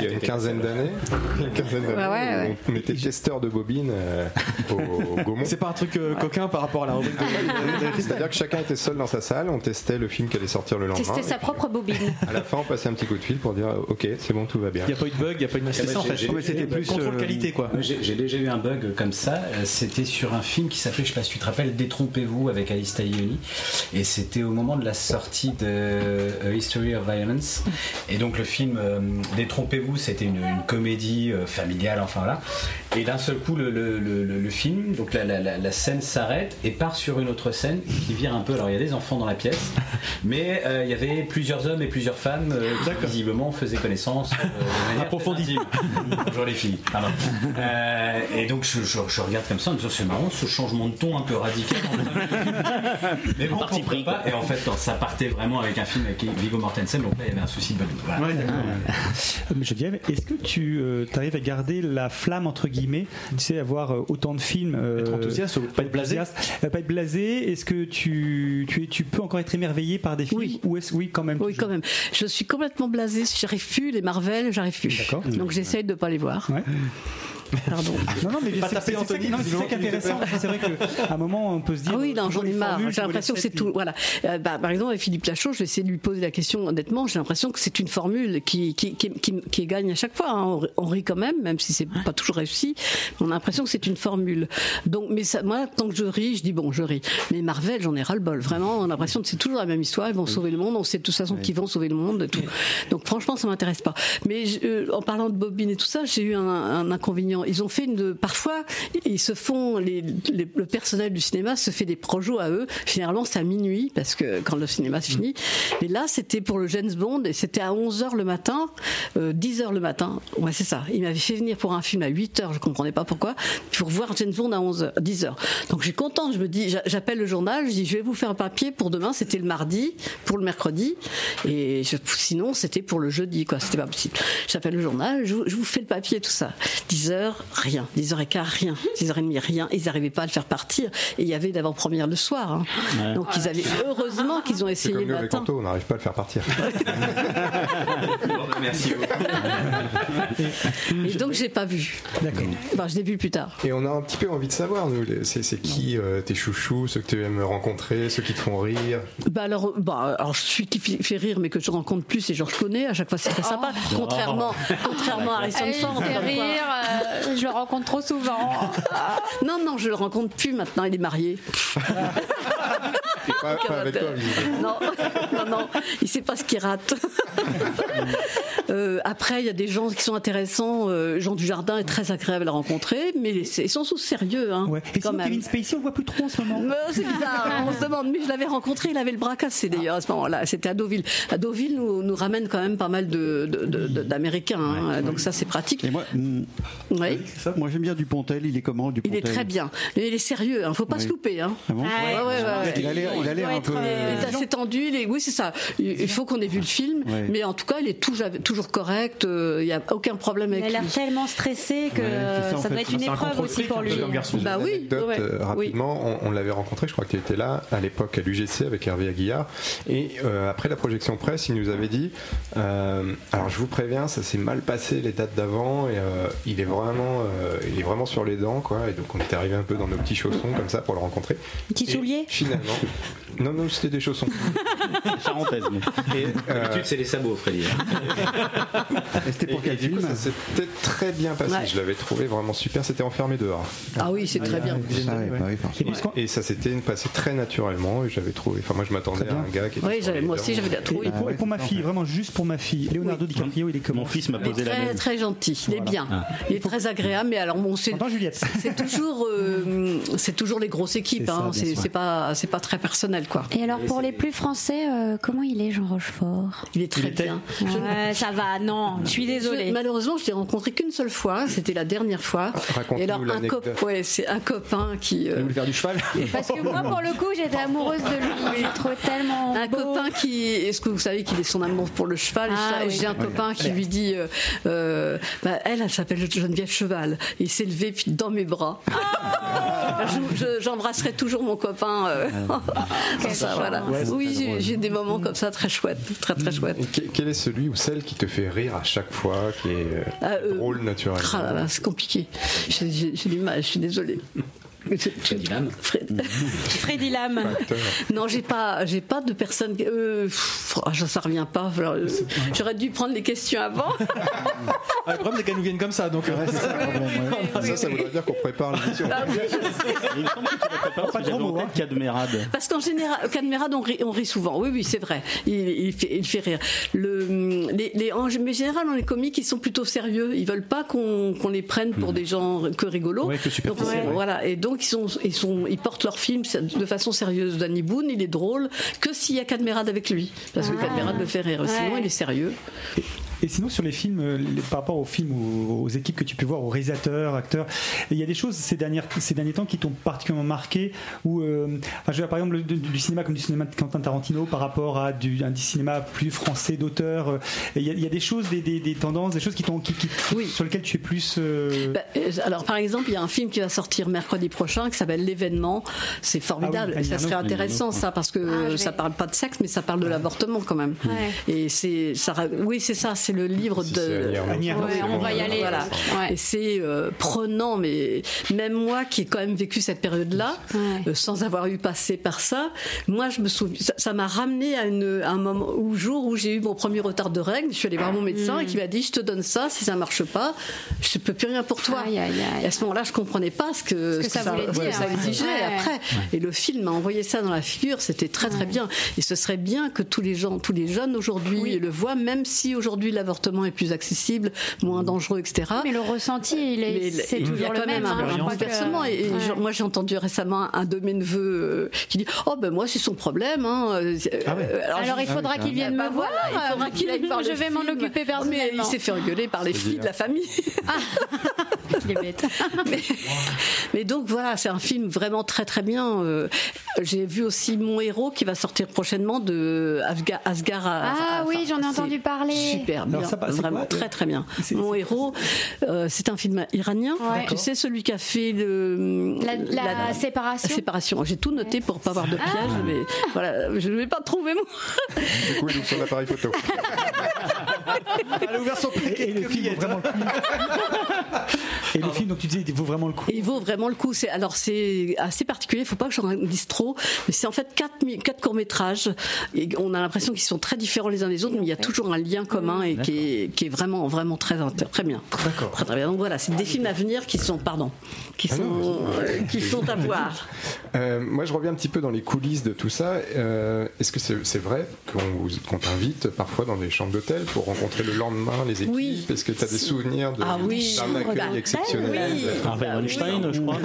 il y a une quinzaine d'années. Ouais. On était testeur de bobines euh, au, au Gaumont. C'est pas un truc euh, coquin par rapport à la rubrique de C'est-à-dire que chacun était seul dans sa salle, on testait le film qui allait sortir le lendemain. Tester sa propre bobine. À la fin, on passait un petit coup de fil pour dire Ok, c'est bon, tout va bien. Il n'y a pas eu de bug, il n'y a pas eu de Ah C'est ça en fait. J'ai- j'ai- contrôle qualité quoi. J'ai déjà eu un bug comme ça. Euh, C'était sur un film qui s'appelait, je sais pas si tu te rappelles, Détrompez-vous avec Alice Taglioni. Et c'était au moment de la sortie de A History of Violence. Et donc le film euh, Détrompez-vous, c'était une, une comédie euh, familiale, enfin voilà. Et d'un seul coup, le, le- le- film, donc la, la- scène s'arrête et part sur une autre scène qui vire un peu. Alors il y a des enfants dans la pièce, mais euh, il y avait plusieurs hommes et plusieurs femmes euh, qui visiblement faisaient connaissance euh, de manière approfondie. Bonjour les filles. Pardon. Et donc je, je- je regarde comme ça en me disant c'est marrant ce changement de ton un peu radical. Mais bon, pourquoi pas. Et en fait, non, ça partait vraiment avec un film avec Viggo Mortensen, donc là il y avait un souci de bonne. Voilà. Euh, Mais Geneviève, est-ce que tu arrives à garder la flamme entre guillemets, tu sais, avoir euh, autant de films, euh, Être enthousiaste, pas être blasé euh, pas être blasé. Est-ce que tu, tu, es- tu peux encore être émerveillé par des films Oui. ou oui quand même Oui, quand même. Je suis complètement blasée. J'arrive plus. Les Marvel, j'arrive plus. Donc j'essaye de pas les voir. Pardon. Non, non, mais c'est ça, qui- non, mais c'est ça qui est intéressant. C'est vrai qu'à un moment, on peut se dire. Ah oui, non, j'en ai marre. J'ai l'impression que c'est tout. Voilà. Euh, bah, par exemple, avec Philippe Lachaud, je vais essayer de lui poser la question honnêtement. J'ai l'impression que c'est une formule qui, qui, qui, qui, qui gagne à chaque fois. hein. On, rit quand même, même si c'est pas toujours réussi. On a l'impression que c'est une formule. Donc, mais ça, moi, tant que je ris, je dis bon, je ris. Mais Marvel, j'en ai ras le bol. Vraiment, on a l'impression que c'est toujours la même histoire. Ils vont sauver le monde. On sait de toute façon qu'ils vont sauver le monde. Et tout. Donc, franchement, ça m'intéresse pas. Mais je- euh, en parlant de bobine et tout ça, j'ai eu un, un inconvénient. Ils ont fait une. Parfois, ils se font. Les, les- le personnel du cinéma se fait des projets à eux. Généralement, c'est à minuit parce que quand le cinéma se finit. Mais là, c'était pour le James Bond et c'était à 11 h le matin, euh, 10 h le matin. Ouais, c'est ça. Il m'avait fait venir pour un film à 8 h Je comprenais pas pourquoi. Pour voir James Bond à 11 h 10 h Donc, j'ai content. Je me dis, j'a- j'appelle le journal. Je dis, je vais vous faire un papier pour demain. C'était le mardi, pour le mercredi. Et je- sinon, c'était pour le jeudi, quoi. C'était pas possible. J'appelle le journal. Je, vous- je vous fais le papier, tout ça. 10 h rien. 10 h 15 rien. 10 h 30 rien. Ils n'arrivaient pas à le faire partir. Et il y avait d'avant-première le soir. hein. Ouais. Donc, ils avaient, heureusement qu'ils ont essayé comme le matin. On n'arrive pas à le faire partir. Merci. Et donc, j'ai pas vu. D'accord. Enfin, je l'ai vu plus tard. Et on a un petit peu envie de savoir, nous, c'est qui euh, tes chouchous, ceux que tu aimes rencontrer, ceux qui te font rire? Bah alors, bah alors, je suis qui fait rire, mais que je rencontre plus et je reconnais. À chaque fois, c'est très sympa. Contrairement, contrairement à Harrison Ford. rire, euh, je le rencontre trop souvent. Non, non, je le rencontre plus maintenant. Il est marié. Pas, pas avec toi, non, non, non, il sait pas ce qu'il rate. Euh, après, il y a des gens qui sont intéressants. Euh, Jean Dujardin est très agréable à rencontrer, mais c'est- ils sont sous sérieux, hein, Ouais. Et quand sinon, même. Kevin Spacey, on le voit plus trop en ce moment. C'est bizarre, on se demande. Mais je l'avais rencontré, il avait le bras cassé d'ailleurs à ce moment-là. C'était à Deauville. À Deauville nous, nous ramène quand même pas mal de- de- de- de- d'Américains, hein, donc ça c'est pratique. Et moi, moi j'aime bien Dupontel. Il est comment Il est très bien. Mais il est sérieux, hein, faut pas Oui. se louper. Hein. Ah bon Ouais, ouais, ouais. Il a l'air, il un peu. Il est assez tendu, il est- oui c'est ça. Il il faut qu'on ait vu le film, Ouais. mais en tout cas il est toujours, toujours correct. euh, Il n'y a aucun problème Il avec a l'air lui. tellement stressé que ça, ça doit fait. être une un épreuve aussi pour lui. un peu garçon. Bah oui, euh, rapidement, on, l'avait rencontré, je crois qu'il était là à l'époque à l'UGC avec Hervé Aguillard. Et euh, après la projection presse, il nous avait dit euh, Alors je vous préviens, ça s'est mal passé les dates d'avant et euh, il, est vraiment, euh, il est vraiment sur les dents. Quoi. Et donc on était arrivé un peu dans nos petits chaussons comme ça pour le rencontrer. Petits Et souliers Finalement. Non, non, c'était des chaussons. Charentaise. mais. Et, euh, D'habitude, c'est les sabots, Freddy. C'était pour quel film ça s'était très bien passé. Ouais. Je l'avais trouvé vraiment super. C'était enfermé dehors. Ah oui, c'est très bien. Ah, ouais, bah. Et, ça s'était passé très naturellement. Et j'avais trouvé. Enfin, moi, je m'attendais à un gars qui était. Oui, moi aussi j'avais trouvé. Et pour, et pour ma fille, vraiment juste pour ma fille, Leonardo DiCaprio, il est comment Mon fils m'a Il est posé la très, très gentil, il est bien. Il est très agréable, mais alors bon, c'est Entends, Juliette c'est toujours, euh, c'est toujours les grosses équipes. C'est hein. C'est pas, c'est pas très personnel, quoi. Et alors pour les plus français, euh, comment il est Jean Rochefort? Il est très bien. Ouais, Ça va, non, je suis désolée. Je- malheureusement, je l'ai rencontré qu'une seule fois. C'était la dernière fois. Et alors, un, cop- ouais, c'est un copain qui. euh, Vous voulez faire du cheval? Parce que moi, pour le coup, j'étais amoureuse de lui. Je le trouvais tellement un beau. copain qui. Est-ce que vous savez qu'il est son amour pour le cheval? Ah, oui. J'ai un copain qui lui dit euh, euh, bah, Elle, elle s'appelle Geneviève Cheval. Et il s'est levé puis dans mes bras. Je- je- J'embrasserai toujours mon copain. euh, comme ça, voilà. oui, j'ai- des moments comme ça très chouettes. Très, très chouettes. Et que- quel est celui ou celle qui te fait rire à chaque fois, qui est euh, Ah, euh, drôle naturellement Ah c'est compliqué. J'ai du mal, je suis désolée. Freddy Lam. Fred- Freddy Lam. Non, j'ai pas, j'ai pas de personne. Euh, pff, ah, ça revient pas. Euh, J'aurais dû prendre les questions avant. Ah, Le problème, c'est qu'elles nous viennent comme ça. Donc, euh, Ouais, ça problème, ouais. Ça, ça voudrait dire qu'on prépare l'émission. Ah oui. Il me semble que tu l'as préparé parce que j'avais en tête Cadmerade. Parce qu'en général, Cadmerade, on rit, on rit souvent. Oui, oui, c'est vrai. Il, il fait, il fait rire. Le, les, les, en mais en général, les comiques, ils sont plutôt sérieux. Ils veulent pas qu'on les prenne pour des gens que rigolos. Ouais, que donc, on- ouais. Voilà. Et donc, ils, sont, ils, sont, ils portent leur film de façon sérieuse. Danny Boone, il est drôle que s'il y a Cadmerade avec lui. Parce que Ah. Cadmerade le fait rire. Sinon, Ouais. il est sérieux. Et sinon, sur les films, euh, les- par rapport aux films, aux, aux équipes que tu peux voir, aux réalisateurs, acteurs, il y a des choses ces, dernières, ces derniers temps qui t'ont particulièrement marqué. Ou, euh, enfin, je veux dire, par exemple, du, du cinéma comme du cinéma de Quentin Tarantino par rapport à du, un du cinéma plus français d'auteur. euh, Il y, a- il y a des choses, des, des- des tendances, des choses qui t'ont, qui, qui- sur lesquelles tu es plus. euh, Bah, alors, par exemple, il y a un film qui va sortir mercredi prochain qui s'appelle L'événement. C'est formidable. Ah oui, et ça serait intéressant, ça, parce que Ah, ça parle pas de sexe, mais ça parle de l'avortement quand même. Ouais. Et c'est, ça, oui, c'est ça, c'est le livre Si de. Ouais, on va y aller. Voilà. Ouais. Et c'est euh, prenant, mais même moi qui ai quand même vécu cette période-là, Ouais. euh, sans avoir eu passé par ça, moi je me souviens, ça- m'a ramené à, une, à un moment, au jour où j'ai eu mon premier retard de règles. Je suis allée voir mon médecin Mm. et qui m'a dit Je te donne ça, si ça marche pas, je peux plus rien pour toi. Aïe, aïe, aïe. Et à ce moment-là, je comprenais pas ce que, Ce que ça voulait dire, ça ouais. exigeait Ouais. après. Et le film m'a envoyé ça dans la figure, c'était très très bien. Et ce serait bien que tous les gens, tous les jeunes aujourd'hui le voient, même si aujourd'hui l'avortement est plus accessible, moins dangereux, etc. Mais le ressenti, il est, Mais c'est il y a quand le même même. un hein. Que- bouleversement. Et, et Ouais. genre, moi, j'ai entendu récemment un de mes neveux euh, qui dit Oh, ben moi, c'est son problème. hein. Euh, euh, Alors, il faudra qu'il vienne Bah me voir. voilà, il faudra qu'il aille voir Je vais m'en occuper Mais personnellement. il s'est fait engueuler par les filles de la famille. Il est bête. mais, mais donc voilà, c'est un film vraiment très très bien. Euh, J'ai vu aussi Mon héros qui va sortir prochainement de Asghar. Asghar Ah oui, j'en ai entendu parler. Super Bien, ça, c'est vraiment quoi, très très bien. Mon héros, euh, c'est un film iranien. Ouais. Tu sais celui qui a fait le La, la séparation. la séparation. J'ai tout noté pour pas avoir de piège, Ah. mais voilà, je ne vais pas trouver mon. Du coup, il ouvre son appareil photo. Elle a ouvert son Et, et le film vaut vraiment le coup. Et le film, donc tu disais, il vaut vraiment le coup. Il vaut vraiment le coup. C'est alors c'est assez particulier. Il faut pas que j'en dise trop, mais c'est en fait quatre, quatre courts métrages. Et on a l'impression qu'ils sont très différents les uns des autres, mais il y a toujours un lien commun et qui est, qui est vraiment vraiment très très bien. D'accord. Très, très bien. Donc voilà, c'est des films à venir qui sont pardon, qui Ah sont euh, qui sont à voir. Euh, moi, je reviens un petit peu dans les coulisses de tout ça. Euh, Est-ce que c'est c'est vrai qu'on vous- qu'on t'invite parfois dans des chambres d'hôtel pour rencontrer le lendemain les équipes Oui. Est-ce que tu as des souvenirs de- Ah oui. d'un accueil Bah, exceptionnel oui. Harvey Weinstein, je crois.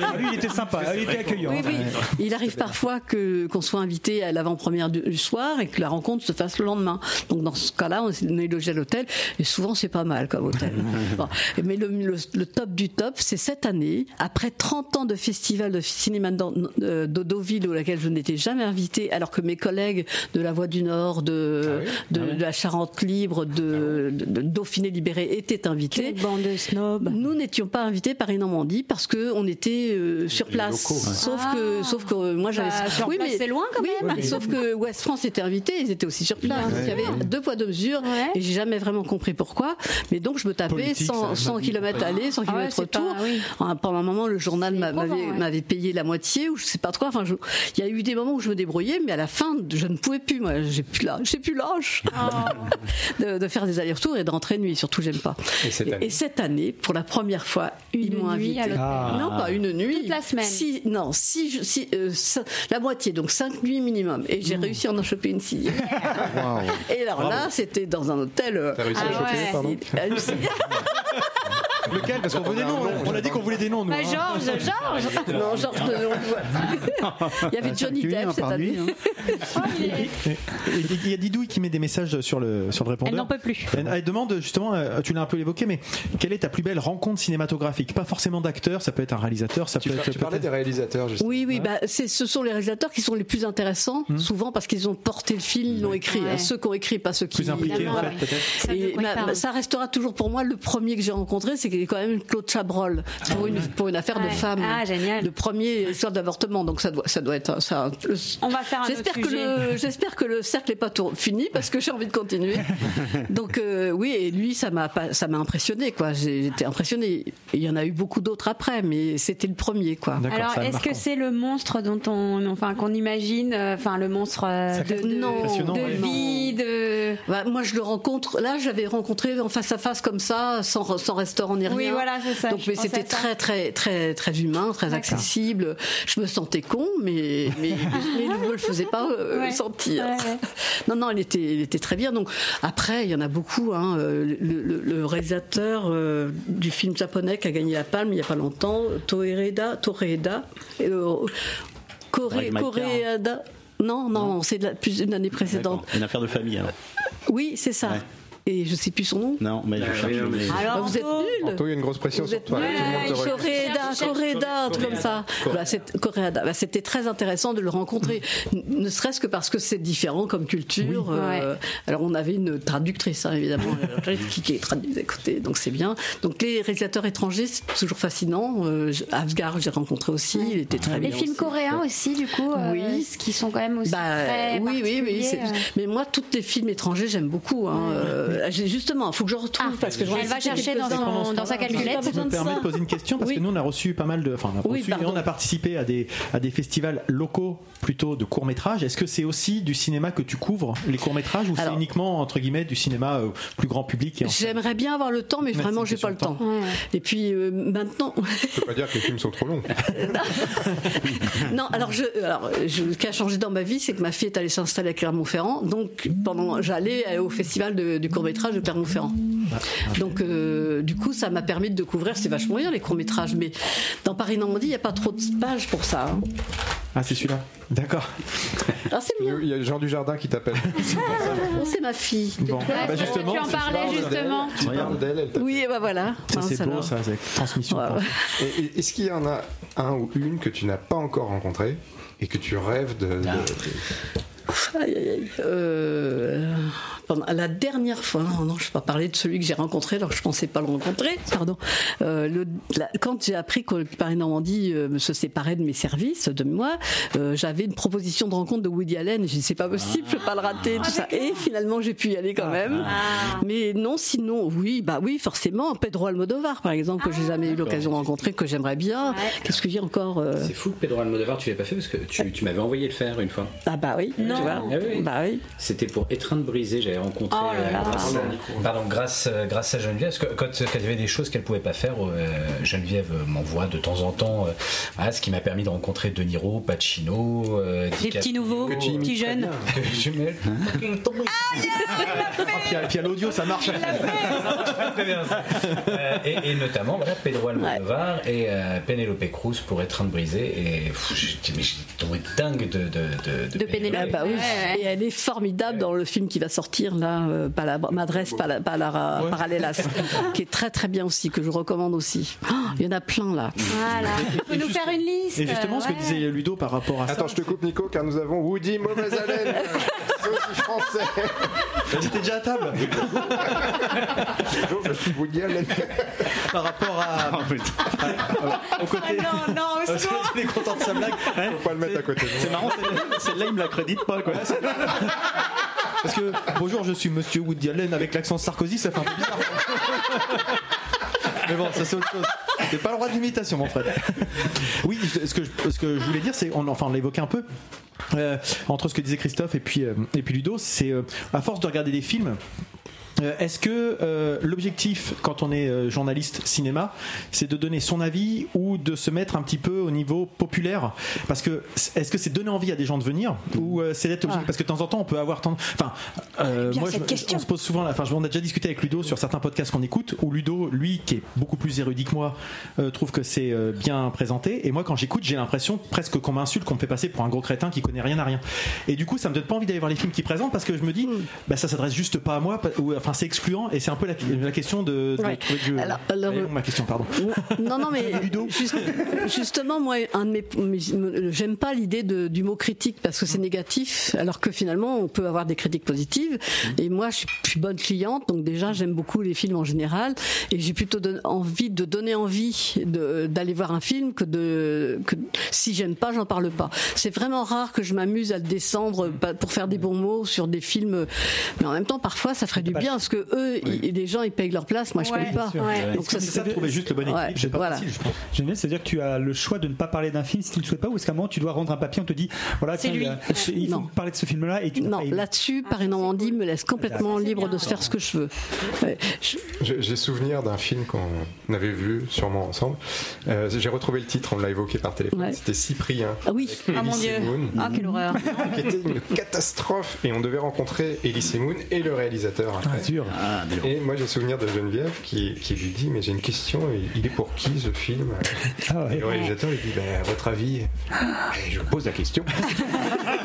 Ah, lui, il était sympa, il était accueillant. Oui, oui. Il arrive parfois que qu'on soit invité à l'avant-première du, soir et que la rencontre se fasse le lendemain. Donc dans ce cas-là, on est logé à l'hôtel et souvent c'est pas mal comme hôtel. Bon. Mais le, le- le top du top, c'est cette année, après 30 ans de festival de cinéma dans- euh, de Deauville, au laquelle je n'étais jamais invitée, alors que mes collègues de la Voix du Nord, de, de, de la Charente Libre, de, de- de Dauphiné Libéré étaient invités. bande de snobs. Nous n'étions pas invités par Normandie parce que on était euh, sur place. locaux, ouais. Sauf que, sauf que euh, moi j'avais. Bah, sur place, c'est loin quand oui, même. mais Sauf que West France était invité, ils étaient aussi sur place. Ouais. Il y avait deux poids deux mesures Ouais. et j'ai jamais vraiment compris pourquoi. Mais donc je me tapais Politique, 100, ça, 100 km aller, 100 Ah ouais, km c'est retour. pas- oui. Ah, Pendant un moment, le journal m'avait payé la moitié ou je sais pas trop. Enfin, je- il y a eu des moments où je me débrouillais, mais à la fin, je ne pouvais plus. Moi, j'ai plus là, j'ai plus l'âge de, de faire des allers-retours et de rentrer nuit. Surtout, j'aime pas. Et cette année Et cette année, pour la première fois, ils m'ont nuit invité. Ah. Non, pas une nuit. Toute la semaine. Si, non, si, si, euh, la moitié, donc cinq nuits minimum. Et j'ai réussi à en choper une sixième. Et alors là, c'était dans un hôtel. euh, T'as réussi à Ah choper, ouais. pardon. Lequel Parce qu'on veut des noms. hein. On a dit qu'on voulait des noms, nous. Bah, hein. Georges, Georges Non, le voit. Il y avait Johnny Depp cette année. nuit, hein. Et- Il y a Didouille qui met des messages sur le, sur le répondeur. Elle n'en peut plus. Elle, elle demande justement, euh, tu l'as un peu évoqué, mais quelle est ta plus belle rencontre cinématographique? Pas forcément d'acteur, ça peut être un réalisateur, ça Tu, peut par- être. tu parlais des réalisateurs, justement. Oui, oui, bah, ce sont les réalisateurs qui sont les plus intéressants, souvent parce qu'ils ont porté le film, ils l'ont écrit. Ouais. hein, ceux qui ont écrit, pas ceux qui. Plus impliqué, en fait, peut-être. Ça, de ça restera toujours pour moi le premier que j'ai rencontré, c'est quand même Claude Chabrol pour une pour une affaire de femme. Ah, génial. Le premier histoire d'avortement, donc ça doit ça doit être ça. le- On va faire un J'espère que sujet. le j'espère que le cercle n'est pas tout fini parce que j'ai envie de continuer. Donc euh, oui, et lui ça m'a pas- ça m'a impressionné quoi. J'ai été impressionné. Il y en a eu beaucoup d'autres après, mais c'était le premier quoi. Alors, est-ce que c'est le monstre dont on, enfin, qu'on imagine, euh, enfin, le monstre euh, de, de, Non, de ouais. vie, de. Bah, moi, je le rencontre. Là, j'avais rencontré en face à face comme ça, sans, sans restaurant ni rien. Oui, voilà, c'est ça. Donc, mais c'était très, très, très, très humain, très accessible. Je me sentais con, mais, mais, mais il ne me le faisait pas euh, Ouais. sentir. Ouais, ouais. Non, non, il était, il était très bien. Donc, après, il y en a beaucoup. Hein. Euh, Le, le- le réalisateur euh, du film japonais qui a gagné la Palme il n'y a pas longtemps, Toereda, Toreeda, euh, Coré. Coréada. Non, non, c'est de la- plus une année précédente. Une affaire de famille alors. Oui, c'est ça. Et je sais plus son nom. Non, mais je cherche. oui, non, mais- Ah, vous êtes. Anto, il y a une grosse pression Vous sur êtes toi. Coréda, Coréda, un truc comme ça. Coréda. Bah, C'était très intéressant de le rencontrer, ne serait-ce que parce que c'est différent comme culture. euh, alors on avait une traductrice, hein, évidemment, euh, qui, qui est traduite à côté, donc c'est bien. Donc les réalisateurs étrangers, c'est toujours fascinant. Euh, Asghar, j'ai rencontré aussi, il était très Les bien. films aussi. coréens aussi, du coup, euh, Oui. qui sont quand même aussi Bah, très oui, oui, oui. euh. Mais moi, tous les films étrangers, j'aime beaucoup. Hein. Euh, justement, il faut que je retrouve parce que je Elle va chercher dans, son- dans sa calculette. Je me permets de poser une question parce Oui. que nous on a reçu pas mal de, enfin on a Oui, reçu et on a participé à des à des festivals locaux plutôt de courts métrages. Est-ce que c'est aussi du cinéma que tu couvres les courts métrages ou c'est uniquement entre guillemets du cinéma euh, plus grand public J'aimerais bien avoir le temps, mais Ouais, vraiment, j'ai pas le temps. Et puis euh, maintenant, Je peux pas dire que les films sont trop longs. non. Alors, je, alors, je, ce qui a changé dans ma vie, c'est que ma fille est allée s'installer à Clermont-Ferrand. Donc, pendant, j'allais au festival de- du court métrage de Clermont-Ferrand. Donc, euh, du coup, ça m'a permis de découvrir. C'est vachement bien les courts métrages, mais dans Paris Normandie, il n'y a pas trop de pages pour ça. hein. Ah c'est celui-là. D'accord. Alors, c'est bien. Il y a Jean Dujardin qui t'appelle. C'est ma fille. Bon, Ah, bah, tu- justement, tu en parlais justement. Tu parles d'elle. Oui, et ben voilà. ça c'est beau ça, c'est transmission. Ouais, ouais. Est-ce qu'il y en a un ou une que tu n'as pas encore rencontré et que tu rêves de. aïe. Euh, pendant la dernière fois, non, non, je ne vais pas parler de celui que j'ai rencontré, alors que je ne pensais pas le rencontrer, pardon. Euh, le- la- quand j'ai appris que Paris Normandie euh, se séparait de mes services, de moi, euh, j'avais une proposition de rencontre de Woody Allen. J'ai dit, c'est pas possible, je ne peux pas le rater, tout ça. Et finalement, j'ai pu y aller quand même. Mais non, sinon, oui, bah oui, forcément, Pedro Almodovar, par exemple, que j'ai jamais eu l'occasion de rencontrer, que j'aimerais bien. Qu'est-ce que j'ai encore euh, C'est fou que Pedro Almodovar, tu l'aies pas fait parce que tu, tu m'avais envoyé le faire une fois. Ah bah oui, tu vois. Ah oui. Bah oui. C'était pour Étreinte brisée, j'avais rencontré Oh là euh, là. grâce, à, pardon, grâce, euh, grâce à Geneviève, parce que quand, quand il y avait des choses qu'elle pouvait pas faire, euh, Geneviève m'envoie de temps en temps, euh, voilà, ce qui m'a permis de rencontrer De Niro, Pacino, euh, Des petits nouveaux, imites petits jeunes. Ah, puis, à- puis à l'audio, ça marche. Très bien. Euh, et, et notamment voilà, Pedro Almodovar et euh, Penelope Cruz pour Étreinte brisée. Et pff, j'étais tombé dingue de, de, de, de Ah bah oui. Et elle est formidable dans le film qui va sortir là, euh, pas la m'adresse pas la, pas la Parallelas, qui est très très bien aussi, que je recommande aussi. Oh, Il y en a plein là. Voilà. Faut nous faire une liste. Et justement, ce que disait Ludo par rapport à ça. Attends, je te coupe Nico, car nous avons Woody Mauvaise Haleine. Aussi français. J'étais déjà à table. Bonjour, je suis Woody Allen. Par rapport à. au côté. non, non, au Parce secours. qu'il est content de sa blague. Faut pas le mettre à côté de C'est marrant, celle- celle-là, il me la crédite pas, quoi. Parce que, bonjour, je suis monsieur Woody Allen avec l'accent Sarkozy, ça fait un peu bizarre. Mais bon, ça c'est autre chose. C'est pas le droit d'imitation, mon frère. Oui, ce que je, voulais dire, c'est, enfin, on l'évoquait un peu. euh, entre ce que disait Christophe et puis, euh, Ludo, c'est euh, à force de regarder des films, Est-ce que euh, l'objectif, quand on est euh, journaliste cinéma, c'est de donner son avis ou de se mettre un petit peu au niveau populaire? Parce que est-ce que c'est donner envie à des gens de venir ou euh, c'est d'être objectif Parce que de temps en temps, on peut avoir tendance. Enfin, euh, Bien moi, je- on se pose souvent. Enfin, on a déjà discuté avec Ludo sur certains podcasts qu'on écoute où Ludo, lui, qui est beaucoup plus érudit que moi, euh, trouve que c'est euh, bien présenté. Et moi, quand j'écoute, j'ai l'impression presque qu'on m'insulte, qu'on me fait passer pour un gros crétin qui connaît rien à rien. Et du coup, ça me donne pas envie d'aller voir les films qui présentent parce que je me dis, bah, ça s'adresse juste pas à moi. ou, enfin, c'est excluant et c'est un peu la, la question de, de Ouais. trouver du. Alors- alors, Elle est longue, ma question, pardon. Non, non, mais juste- justement, moi, un de mes, mes- j'aime pas l'idée du mot critique parce que c'est négatif, alors que finalement, on peut avoir des critiques positives. Et moi, je suis, je suis bonne cliente, donc déjà, j'aime beaucoup les films en général, et j'ai plutôt don- envie de donner envie d'aller voir un film que de que si j'aime pas, j'en parle pas. C'est vraiment rare que je m'amuse à le descendre pas- pour faire des bons mots sur des films, mais en même temps, parfois, ça ferait du bien parce que eux, ils- les gens, ils payent leur place, moi, je Ouais, paye pas. Ouais. Donc ça, c'est ça, trouver juste le bon équilibre, Ouais, c'est pas voilà. facile, je pense. Génial, c'est-à-dire que tu as le choix de ne pas parler d'un film si tu ne le souhaites pas, ou est-ce qu'à un moment tu dois rendre un papier, on te dit, voilà, C'est tiens, a- lui. il faut parler de ce film-là et tu Non, là-dessus, Paris Normandie me laisse complètement libre de se faire ce que je veux. J'ai souvenir d'un film qu'on avait vu sûrement ensemble. Euh, J'ai retrouvé le titre, on l'a évoqué par téléphone. Ouais. C'était Cyprien. Ah oui. Ah mon dieu. Moon, Ah quelle horreur. qui était une catastrophe. Et on devait rencontrer Elise Moon et le réalisateur Ah. Et moi j'ai souvenir de Geneviève qui, qui lui dit Mais j'ai une question, il est pour qui ce film? Ah ouais. Et le réalisateur lui dit bah, À votre avis? Et Je pose la question.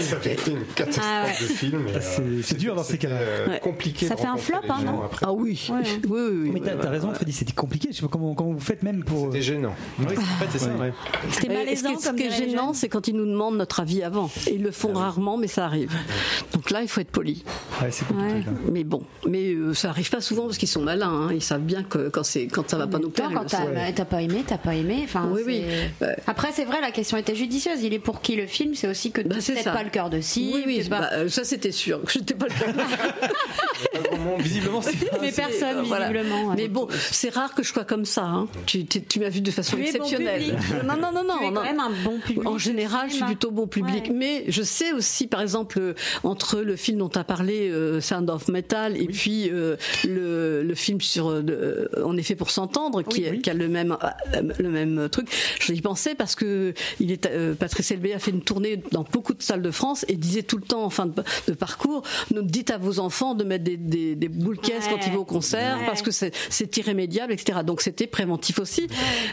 Ça avait été une catastrophe Ah ouais. de film. et, Ah, c'est- euh, c'est dur dans ces c'était, cas-là. euh, Ouais. compliqué. Ça fait un flop, hein, non après. Ah oui. Ouais. oui, oui, oui. Mais t'as, raison, Freddy, c'était compliqué. Je sais pas comment, comment vous faites même pour. C'était gênant. Oui, en fait, c'est ça. ouais. C'était malaisant ce qui est gênant, c'est quand ils nous demandent notre avis avant. Et ils le font rarement, mais ça arrive. Donc là, il faut être poli. Ouais, c'est compliqué. Mais bon, mais euh, ça arrive pas souvent parce qu'ils sont malins. hein. Ils savent bien que quand c'est quand ça va pas nous plaire. Quand t'as pas aimé, t'as pas aimé. Enfin, Oui, oui. Après, c'est vrai, la question était judicieuse. Il est pour qui le film? C'est aussi que Bah, peut-être ça. pas le cœur de cible. Oui, oui, t'es pas- bah, euh, ça c'était sûr. que J'étais pas le cas. Visiblement, c'est Mais personne, euh, voilà. visiblement. ouais. Mais bon, c'est rare que je sois comme ça. hein. Tu, tu- tu m'as vu de façon Tu bon exceptionnelle. public. non, non, non, non. Tu es quand même un bon public. En général, je suis plutôt bon public. Ouais. Mais je sais aussi, par exemple, euh, entre le film dont tu as parlé, euh, Sound of Metal, et puis euh, le, le film sur de- En effet pour s'entendre, qui, a- qui a le même, le même truc, j'y pensais parce que il est, euh, Patrice Elbé a fait une tournée dans beaucoup de salles de France et disait tout le temps en fin de, de parcours, ne dites à vos enfants de mettre des, des, des boules caisses Ouais. quand ils vont au concert Ouais. parce que c'est irrémédiable, etc. Donc c'était préventif aussi.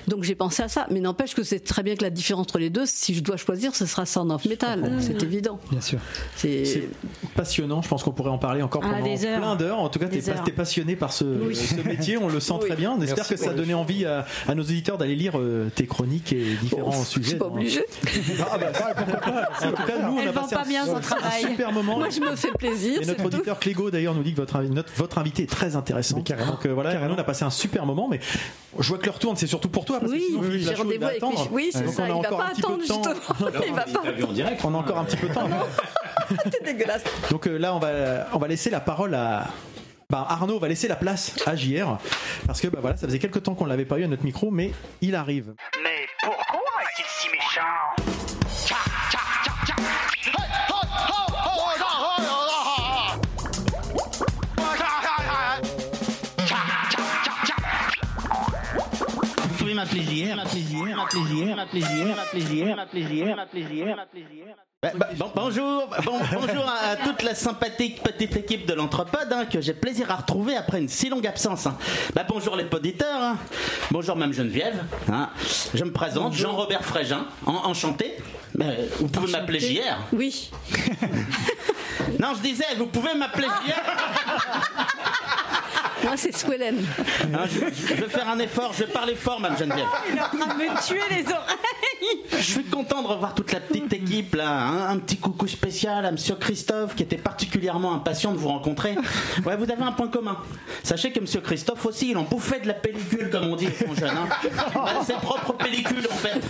Donc j'ai pensé à ça. Mais n'empêche que c'est très bien que la différence entre les deux, si je dois choisir, ce sera Sound of Metal. C'est évident. Bien sûr. C'est passionnant. Je pense qu'on pourrait en parler encore Ah, pendant des heures. plein d'heures. En tout cas, heures. t'es passionné par ce, Oui. ce métier, on le sent Oui. très bien. On espère Merci que ça donné envie à, à nos éditeurs d'aller lire euh, tes chroniques et différents sujets. je suis pas dans- obligée. Ah bah, ça, pourquoi pas. En tout cas, nous, on Elle a vend passé pas un, bien son un super moment. Moi, je me fais plaisir. Et notre auditeur Clégo d'ailleurs nous dit que votre, notre- votre invité est très intéressant. Carrément. Donc euh, voilà, Carrément. nous on a passé un super moment, mais je vois que l'heure tourne, c'est surtout pour toi parce Oui, Philippe j'ai rendez-vous avec lui. attendre. Oui, c'est Donc ça, on a il va encore pas un petit peu attendre de temps. justement. Il va pas. Interview en direct. On a encore un petit peu de temps. C'est dégueulasse. Donc euh, là, on va, on va laisser la parole à. Bah, Arnaud va laisser la place à JR parce que bah, voilà, ça faisait quelques temps qu'on l'avait pas eu à notre micro, mais il arrive. Mais pourquoi est-il si méchant? Bah, bah, bon, bonjour, bon, bonjour à, à toute la sympathique petite équipe de l'Entrepode hein, que j'ai plaisir à retrouver après une si longue absence. hein. Bah, bonjour les poditeurs, hein. bonjour Mme Geneviève. hein. Je me présente, Jean-Robert Frégin, En- enchanté. Bah, vous pouvez m'appeler JR. Oui. Non, je disais, vous pouvez m'appeler JR. Moi, c'est Swellen. Hein, je, je vais faire un effort, je vais parler fort, Mme Geneviève. Il est en train de me tuer les oreilles. Je suis content de revoir toute la petite équipe là. hein. Un petit coucou spécial à Monsieur Christophe qui était particulièrement impatient de vous rencontrer. Ouais, vous avez un point commun. Sachez que Monsieur Christophe aussi, il en bouffait de la pellicule comme on dit mon jeune. Hein. Bah, ses propres pellicules en fait,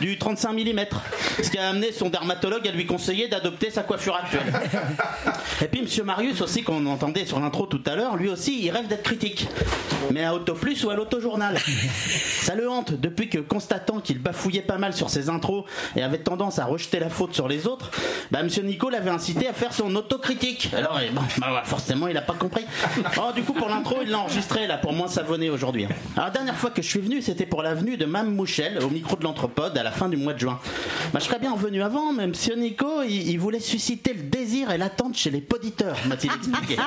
du 35 mm. Ce qui a amené son dermatologue à lui conseiller d'adopter sa coiffure actuelle. Et puis Monsieur Marius aussi qu'on entendait sur l'intro tout à l'heure, lui aussi il rêve d'être critique. Mais à Autoplus ou à l'Autojournal. Ça le hante depuis que constatant qu'il bafouillait pas mal sur ses intros et avait tendance à rejeter la faute sur les autres, bah Monsieur Nico l'avait incité à faire son autocritique. Alors eh, bon, bah, forcément il a pas compris. Alors du coup pour l'intro il l'a enregistré là pour moins savonner aujourd'hui. Alors la dernière fois que je suis venu c'était pour l'avenue de Mme Mouchel au micro de l'Anthropode à la fin du mois de juin. Bah, je serais bien revenu avant mais Monsieur Nico il, il voulait susciter le désir et l'attente chez les poditeurs m'a-t-il expliqué.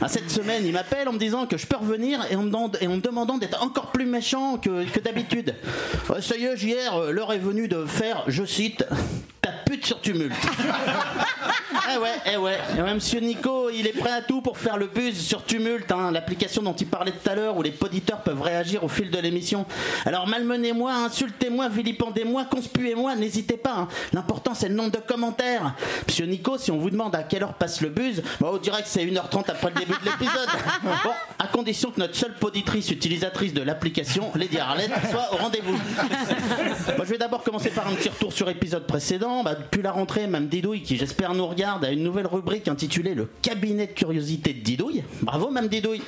Ah, cette semaine il m'appelle en me disant que je peux revenir et en me, demande- et en me demandant d'être encore plus méchant que, que d'habitude. Ça y est, JR, euh, l'heure est venue de faire, je cite, ta pute sur tumulte. Eh ouais, eh ouais. Et ouais, Monsieur Nico, il est prêt à tout pour faire le buzz sur Tumult, hein, l'application dont il parlait tout à l'heure, où les poditeurs peuvent réagir au fil de l'émission. Alors malmenez-moi, insultez-moi, vilipendez-moi, conspuez-moi, n'hésitez pas. hein. L'important c'est le nombre de commentaires. Monsieur Nico, si on vous demande à quelle heure passe le buzz, bah, on dirait que c'est 1h30 après le début de l'épisode. Bon, à condition que notre seule poditrice utilisatrice de l'application, Lady Arlette, soit au rendez-vous. Moi, je vais d'abord commencer par un petit retour sur l'épisode précédent. Bah, depuis la rentrée, Mme Didouille, qui j'espère nous regarde, a une nouvelle rubrique intitulée Le cabinet de curiosité de Didouille. Bravo, Mme Didouille.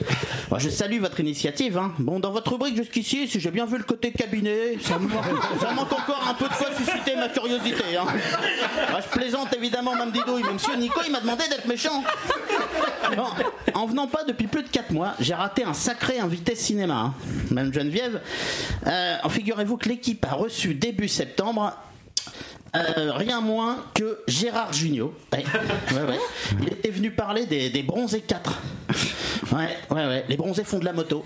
Je salue votre initiative. hein. Bon, dans votre rubrique jusqu'ici, si j'ai bien vu le côté cabinet, ça, manque- encore un peu de quoi susciter ma curiosité. hein. Je plaisante évidemment, Mme Didouille, Monsieur Nico, il m'a demandé d'être méchant. En venant pas depuis plus de 4 mois, j'ai raté un sacré invité cinéma. hein. Mme Geneviève, euh, figurez-vous que l'équipe a reçu début septembre euh, rien moins que Gérard Jugnot. Ouais, ouais, ouais. Il était venu parler des, des bronzés 4. Ouais, ouais, ouais. Les bronzés font de la moto.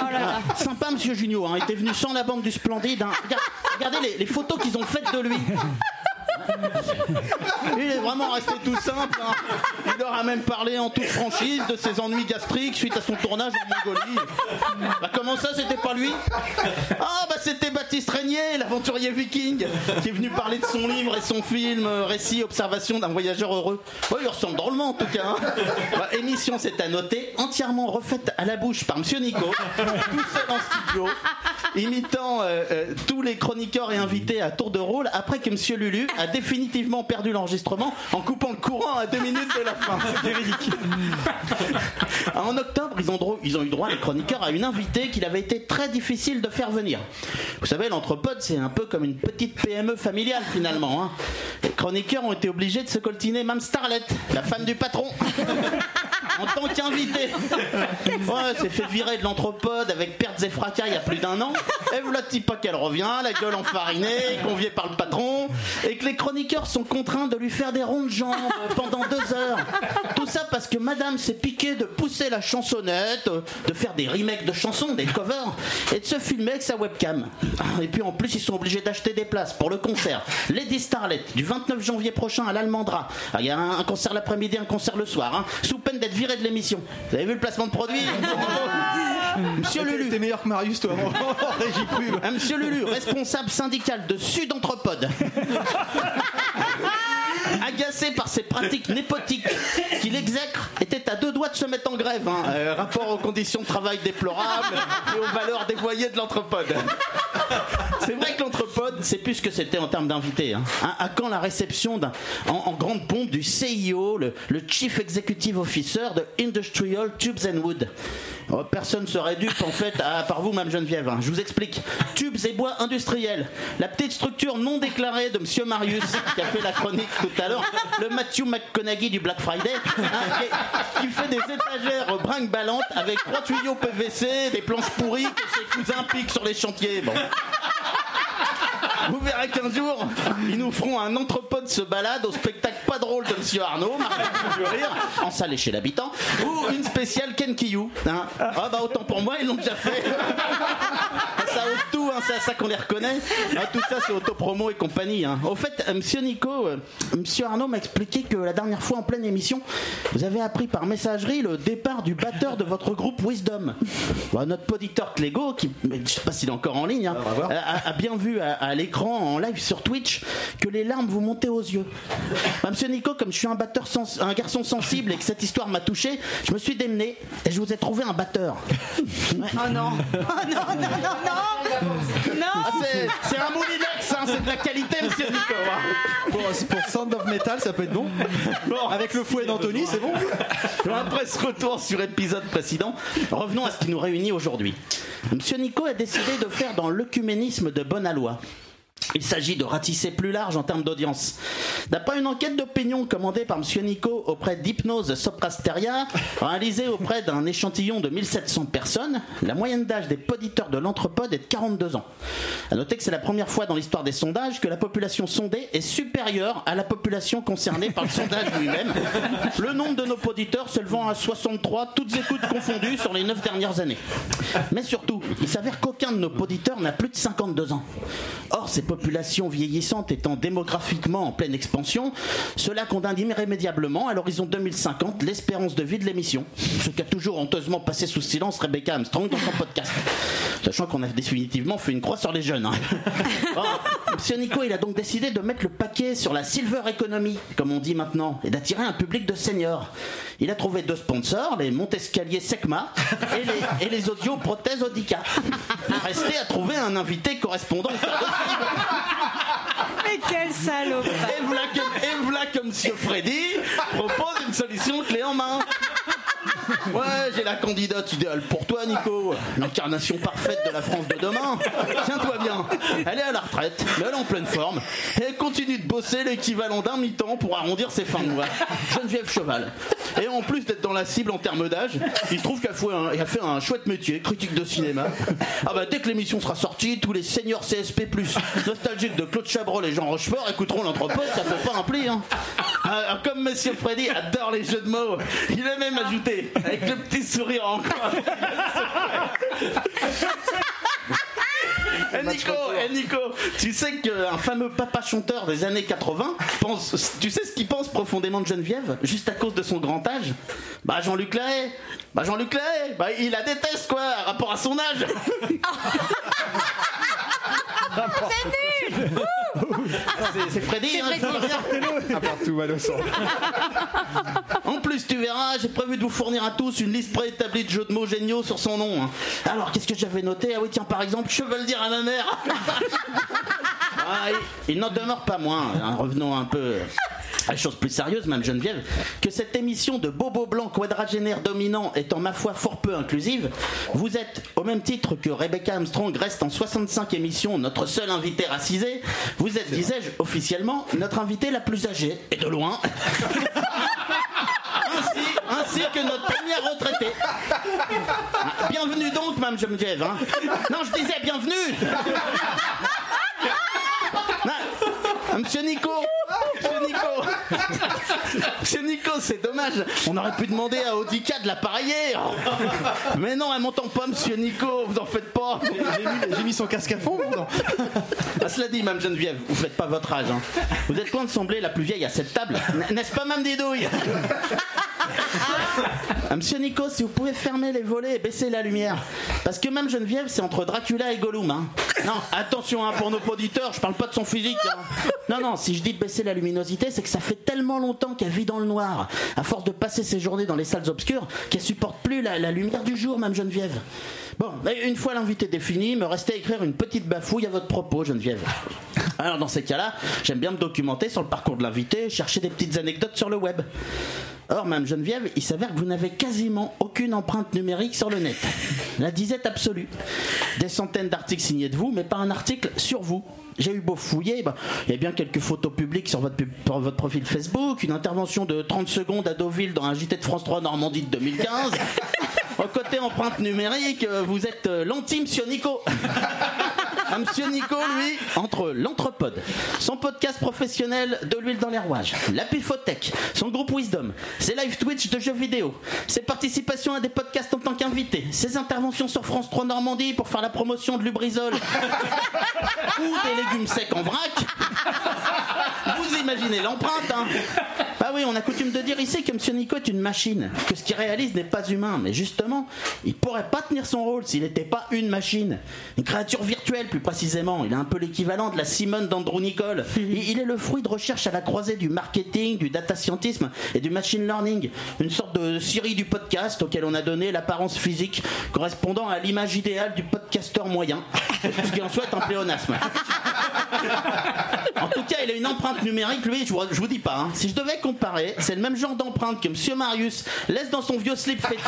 Ah, sympa, monsieur Jugnot. Hein. Il était venu sans la bande du Splendide. hein. Regarde- regardez les, les photos qu'ils ont faites de lui. Il est vraiment resté tout simple. hein. Il leur a même parlé en toute franchise de ses ennuis gastriques suite à son tournage en Mongolie. Bah, comment ça, c'était pas lui? Ah, bah c'était Baptiste Régnier, l'aventurier viking, qui est venu parler de son livre et son film euh, Récit, observation d'un voyageur heureux. Ouais, il ressemble drôlement en tout cas. hein. Bah, émission, c'est à noter, entièrement refaite à la bouche par Monsieur Nico, tout seul en studio, imitant euh, euh, tous les chroniqueurs et invités à tour de rôle, après que Monsieur Lulu a définitivement perdu l'enregistrement en coupant le courant à deux minutes de la fin. C'est véridique. En octobre, ils ont, dro- ils ont eu droit, les chroniqueurs, à une invitée qu'il avait été très difficile de faire venir. Vous savez, l'entrepode, c'est un peu comme une petite PME familiale finalement. hein. Les chroniqueurs ont été obligés de se coltiner Mme Starlet, la femme du patron, en tant qu'invité. Ouais, s'est fait virer de l'entrepode avec pertes et fracas il y a plus d'un an. Et voilà pas qu'elle revient, la gueule enfarinée, conviée par le patron, et que les chroniqueurs sont contraints de lui faire des ronds de jambes pendant deux heures. Tout ça parce que madame s'est piquée de pousser la chansonnette, de faire des remakes de chansons, des covers, et de se filmer avec sa webcam. Et puis en plus, ils sont obligés d'acheter des places pour le concert Lady Starlet du 29 janvier prochain à l'Almandra. Ah, Il y a un concert l'après-midi, un concert le soir, hein, sous peine d'être viré de l'émission. Vous avez vu le placement de produit Monsieur Lulu. T'es meilleur que Marius, toi, régie pub. Monsieur Lulu, responsable syndical de Sud Entrepode. Agacé par ces pratiques népotiques qu'il exècre, était à deux doigts de se mettre en grève. hein. Euh, rapport aux conditions de travail déplorables et aux valeurs dévoyées de l'entrepode. C'est vrai que l'entrepode, c'est plus ce que c'était en termes d'invités. hein. À quand la réception en, grande pompe du CIO, le, Chief Executive Officer de Industrial Tubes and Wood Oh, Personne serait dupe en fait, à part vous, Mme Geneviève. hein. Je vous explique. Tubes et bois industriels. La petite structure non déclarée de Monsieur Marius, qui a fait la chronique l'heure. Le Matthew McConaughey du Black Friday, hein, qui, qui fait des étagères brinque-ballantes avec trois tuyaux PVC, des planches pourries que ses cousins piquent sur les chantiers. Bon. Vous verrez qu'un jour, ils nous feront un entrepôt de se balade au spectacle pas drôle de Monsieur Arnaud, rire, en salle et chez l'habitant, ou une spéciale Ken Kiyou. hein. Ah bah autant pour moi, ils l'ont déjà fait. ça ose tout, hein, c'est à ça qu'on les reconnaît. Ah, tout ça, c'est autopromo et compagnie. hein. Au fait, euh, Monsieur Nico, euh, Monsieur Arnaud m'a expliqué que la dernière fois en pleine émission, vous avez appris par messagerie le départ du batteur de votre groupe Wisdom. Bah, notre poditeur Clégo, qui, je sais pas s'il est encore en ligne, hein, a, a bien vu à, à l'écran en live sur Twitch que les larmes vous montaient aux yeux. Bah, Monsieur Nico, comme je suis un batteur sens- un garçon sensible et que cette histoire m'a touché, je me suis démené et je vous ai trouvé un batteur. Oh non Oh non, non, non, non Non Ah, c'est- c'est un moulinex, hein, c'est de la qualité, Monsieur Nico. hein. Pour, pour Sound of Metal, ça peut être bon. Avec le fouet d'Anthony, c'est bon. Après ce retour sur épisode précédent, revenons à ce qui nous réunit aujourd'hui. Monsieur Nico a décidé de faire dans l'œcuménisme de bonne aloi. Il s'agit de ratisser plus large en termes d'audience. D'après une enquête d'opinion commandée par Monsieur Nico auprès d'Hypnose Soprasteria, réalisée auprès d'un échantillon de 1700 personnes, la moyenne d'âge des poditeurs de l'entrepode est de 42 ans. À noter que c'est la première fois dans l'histoire des sondages que la population sondée est supérieure à la population concernée par le sondage lui-même. Le nombre de nos poditeurs s'élevant à 63, toutes écoutes confondues sur les 9 dernières années. Mais surtout, il s'avère qu'aucun de nos poditeurs n'a plus de 52 ans. Or, ces populations vieillissantes étant démographiquement en pleine expansion, cela condamne irrémédiablement à l'horizon 2050 l'espérance de vie de l'émission, ce qu'a toujours honteusement passé sous silence Rebecca Armstrong dans son podcast. Sachant qu'on a définitivement fait une croix sur les jeunes. hein. Monsieur Nico, il a donc décidé de mettre le paquet sur la silver economy, comme on dit maintenant, et d'attirer un public de seniors. Il a trouvé deux sponsors, les Montescalier Secma et les, et les audios prothèses Audica. Restait à trouver un invité correspondant. Mais quel salopard Et voilà que, et voilà que Monsieur Freddy propose une solution clé en main. Ouais, j'ai la candidate idéale pour toi, Nico. L'incarnation parfaite de la France de demain. Tiens-toi bien. Elle est à la retraite, mais elle est en pleine forme. Et elle continue de bosser l'équivalent d'un mi-temps pour arrondir ses fins de mois. Geneviève Cheval. Et en plus d'être dans la cible en termes d'âge, il trouve qu'elle a fait un chouette métier, critique de cinéma. Ah bah dès que l'émission sera sortie, tous les seniors CSP+, nostalgiques de Claude Chabrol et Jean Rochefort écouteront l'entrepôt, ça fait pas un pli. Hein. Ah, comme Monsieur Freddy adore les jeux de mots, il a même ajouté, avec le petit sourire encore. Eh Nico, eh Nico, tu sais qu'un fameux papa chanteur des années 80 pense, tu sais ce qu'il pense profondément de Geneviève, juste à cause de son grand âge? Bah Jean-Luc Lahaye, bah Jean-Luc Lahaye, bah il la déteste quoi, rapport à son âge. C'est nul C'est- Freddy, hein. À part tout mal au sang. En plus, tu verras, j'ai prévu de vous fournir à tous une liste préétablie de jeux de mots géniaux sur son nom. hein. Alors, qu'est-ce que j'avais noté? Ah oui, tiens, par exemple, je veux le dire à ma mère. Ah, il il n'en demeure pas moins, hein, revenons un peu à chose plus sérieuse, Mme Geneviève, que cette émission de bobo blanc quadragénaire dominant étant ma foi fort peu inclusive, vous êtes, au même titre que Rebecca Armstrong reste en 65 émissions notre seul invité racisé, vous êtes, disais-je, officiellement notre invité la plus âgée, et de loin. ainsi, ainsi que notre première retraitée. Bienvenue donc, Mme Geneviève. hein. Non, je disais bienvenue. Monsieur Nico, Monsieur Nico, Monsieur Nico, c'est dommage. On aurait pu demander à Audica de l'appareiller. Mais non, elle m'entend pas, Monsieur Nico. Vous en faites pas. J'ai mis, son casque à fond. non Ah, cela dit, Mme Geneviève, vous faites pas votre âge. hein. Vous êtes loin de sembler la plus vieille à cette table, n'est-ce pas, Mme Didouille? Ah, Monsieur Nico, si vous pouvez fermer les volets et baisser la lumière. Parce que même Geneviève, c'est entre Dracula et Gollum. hein. Non, attention hein, pour nos auditeurs, je parle pas de son physique. hein. Non, non, si je dis de baisser la luminosité, c'est que ça fait tellement longtemps qu'elle vit dans le noir, à force de passer ses journées dans les salles obscures, qu'elle supporte plus la, la lumière du jour, même Geneviève. Bon, une fois l'invité défini, me restait à écrire une petite bafouille à votre propos, Geneviève. Alors dans ces cas-là, j'aime bien me documenter sur le parcours de l'invité, chercher des petites anecdotes sur le web. Or, Mme Geneviève, il s'avère que vous n'avez quasiment aucune empreinte numérique sur le net. La disette absolue. Des centaines d'articles signés de vous, mais pas un article sur vous. J'ai eu beau fouiller, bah, il y a bien quelques photos publiques sur votre, pub- sur votre profil Facebook, une intervention de 30 secondes à Deauville dans un JT de France 3 Normandie de 2015. Au côté empreinte numérique, euh, vous êtes euh, l'anti-monsieur Un Monsieur Nico, lui, entre l'Anthropode, son podcast professionnel de l'huile dans les rouages, la Pifothèque, son groupe Wisdom, ses live Twitch de jeux vidéo, ses participations à des podcasts en tant qu'invité, ses interventions sur France 3 Normandie pour faire la promotion de Lubrizol ou des légumes secs en vrac. Vous imaginez l'empreinte, hein Bah oui, on a coutume de dire ici que Monsieur Nico est une machine, que ce qu'il réalise n'est pas humain, mais justement, il pourrait pas tenir son rôle s'il n'était pas une machine, une créature virtuelle plus précisément. Il est un peu l'équivalent de la Simone d'Andrew Nicole. Il, il est le fruit de recherches à la croisée du marketing, du data scientisme et du machine learning, une sorte de Siri du podcast auquel on a donné l'apparence physique correspondant à l'image idéale du podcasteur moyen, ce qui en soit un pléonasme. En tout cas, il a une empreinte numérique, lui, je vous, je vous dis pas. hein. Si je devais comparer, c'est le même genre d'empreinte que Monsieur Marius laisse dans son vieux slip fétiche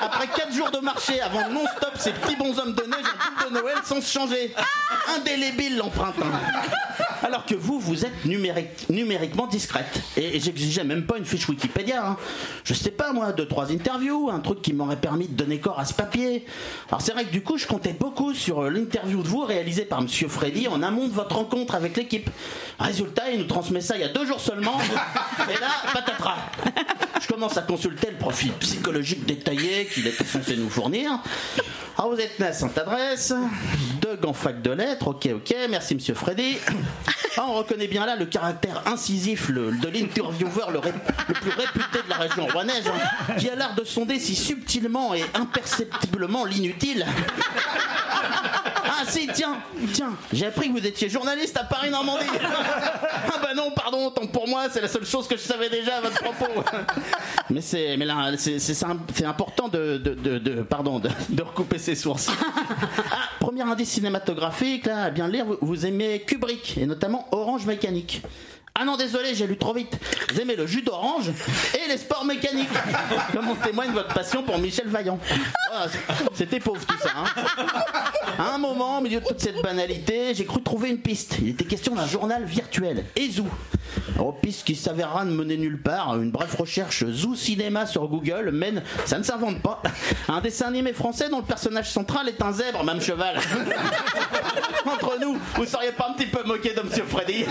après 4 jours de marché avant non-stop ses petits bonshommes de neige en boule de Noël sans se changer. Indélébile l'empreinte. Alors que vous, vous êtes numérique- numériquement discrète. Et, et j'exigeais même pas une fiche Wikipédia. hein. Je sais pas, moi, deux, trois interviews, un truc qui m'aurait permis de donner corps à ce papier. Alors c'est vrai que du coup, je comptais beaucoup sur euh, l'interview de vous réalisée par Monsieur Freddy en amont de votre rencontre avec l'équipe. Résultat, il nous transmet ça il y a deux jours seulement. Et là, patatras. Je commence à consulter le profil psychologique détaillé qu'il était censé nous fournir. Ah, vous êtes né à Sainte-Adresse, deux gants fac de lettres, ok, ok, merci Monsieur Freddy. Ah, on reconnaît bien là le caractère incisif de l'intervieweur le plus réputé de la région rouennaise, hein, qui a l'art de sonder si subtilement et imperceptiblement l'inutile. Si, tiens, tiens, j'ai appris que vous étiez journaliste à Paris-Normandie. Ah bah non, pardon, tant pour moi, c'est la seule chose que je savais déjà à votre propos. Mais c'est, mais là, c'est, important de, de, de, de- pardon, de, recouper ses sources. Ah, premier indice cinématographique, là, à bien le lire, vous, vous aimez Kubrick, et notamment Orange Mécanique. Ah non, désolé, j'ai lu trop vite. Vous aimez le jus d'orange et les sports mécaniques. Comme en témoigne votre passion pour Michel Vaillant. Ah, C'était pauvre tout ça. hein. À un moment, au milieu de toute cette banalité, j'ai cru trouver une piste. Il était question d'un journal virtuel, Ezou. Oh, piste qui s'avérera ne mener nulle part. Une brève recherche Zoo Cinéma sur Google mène, ça ne s'invente pas, à un dessin animé français dont le personnage central est un zèbre, même cheval. Entre nous, vous seriez pas un petit peu moqué de Monsieur Freddy?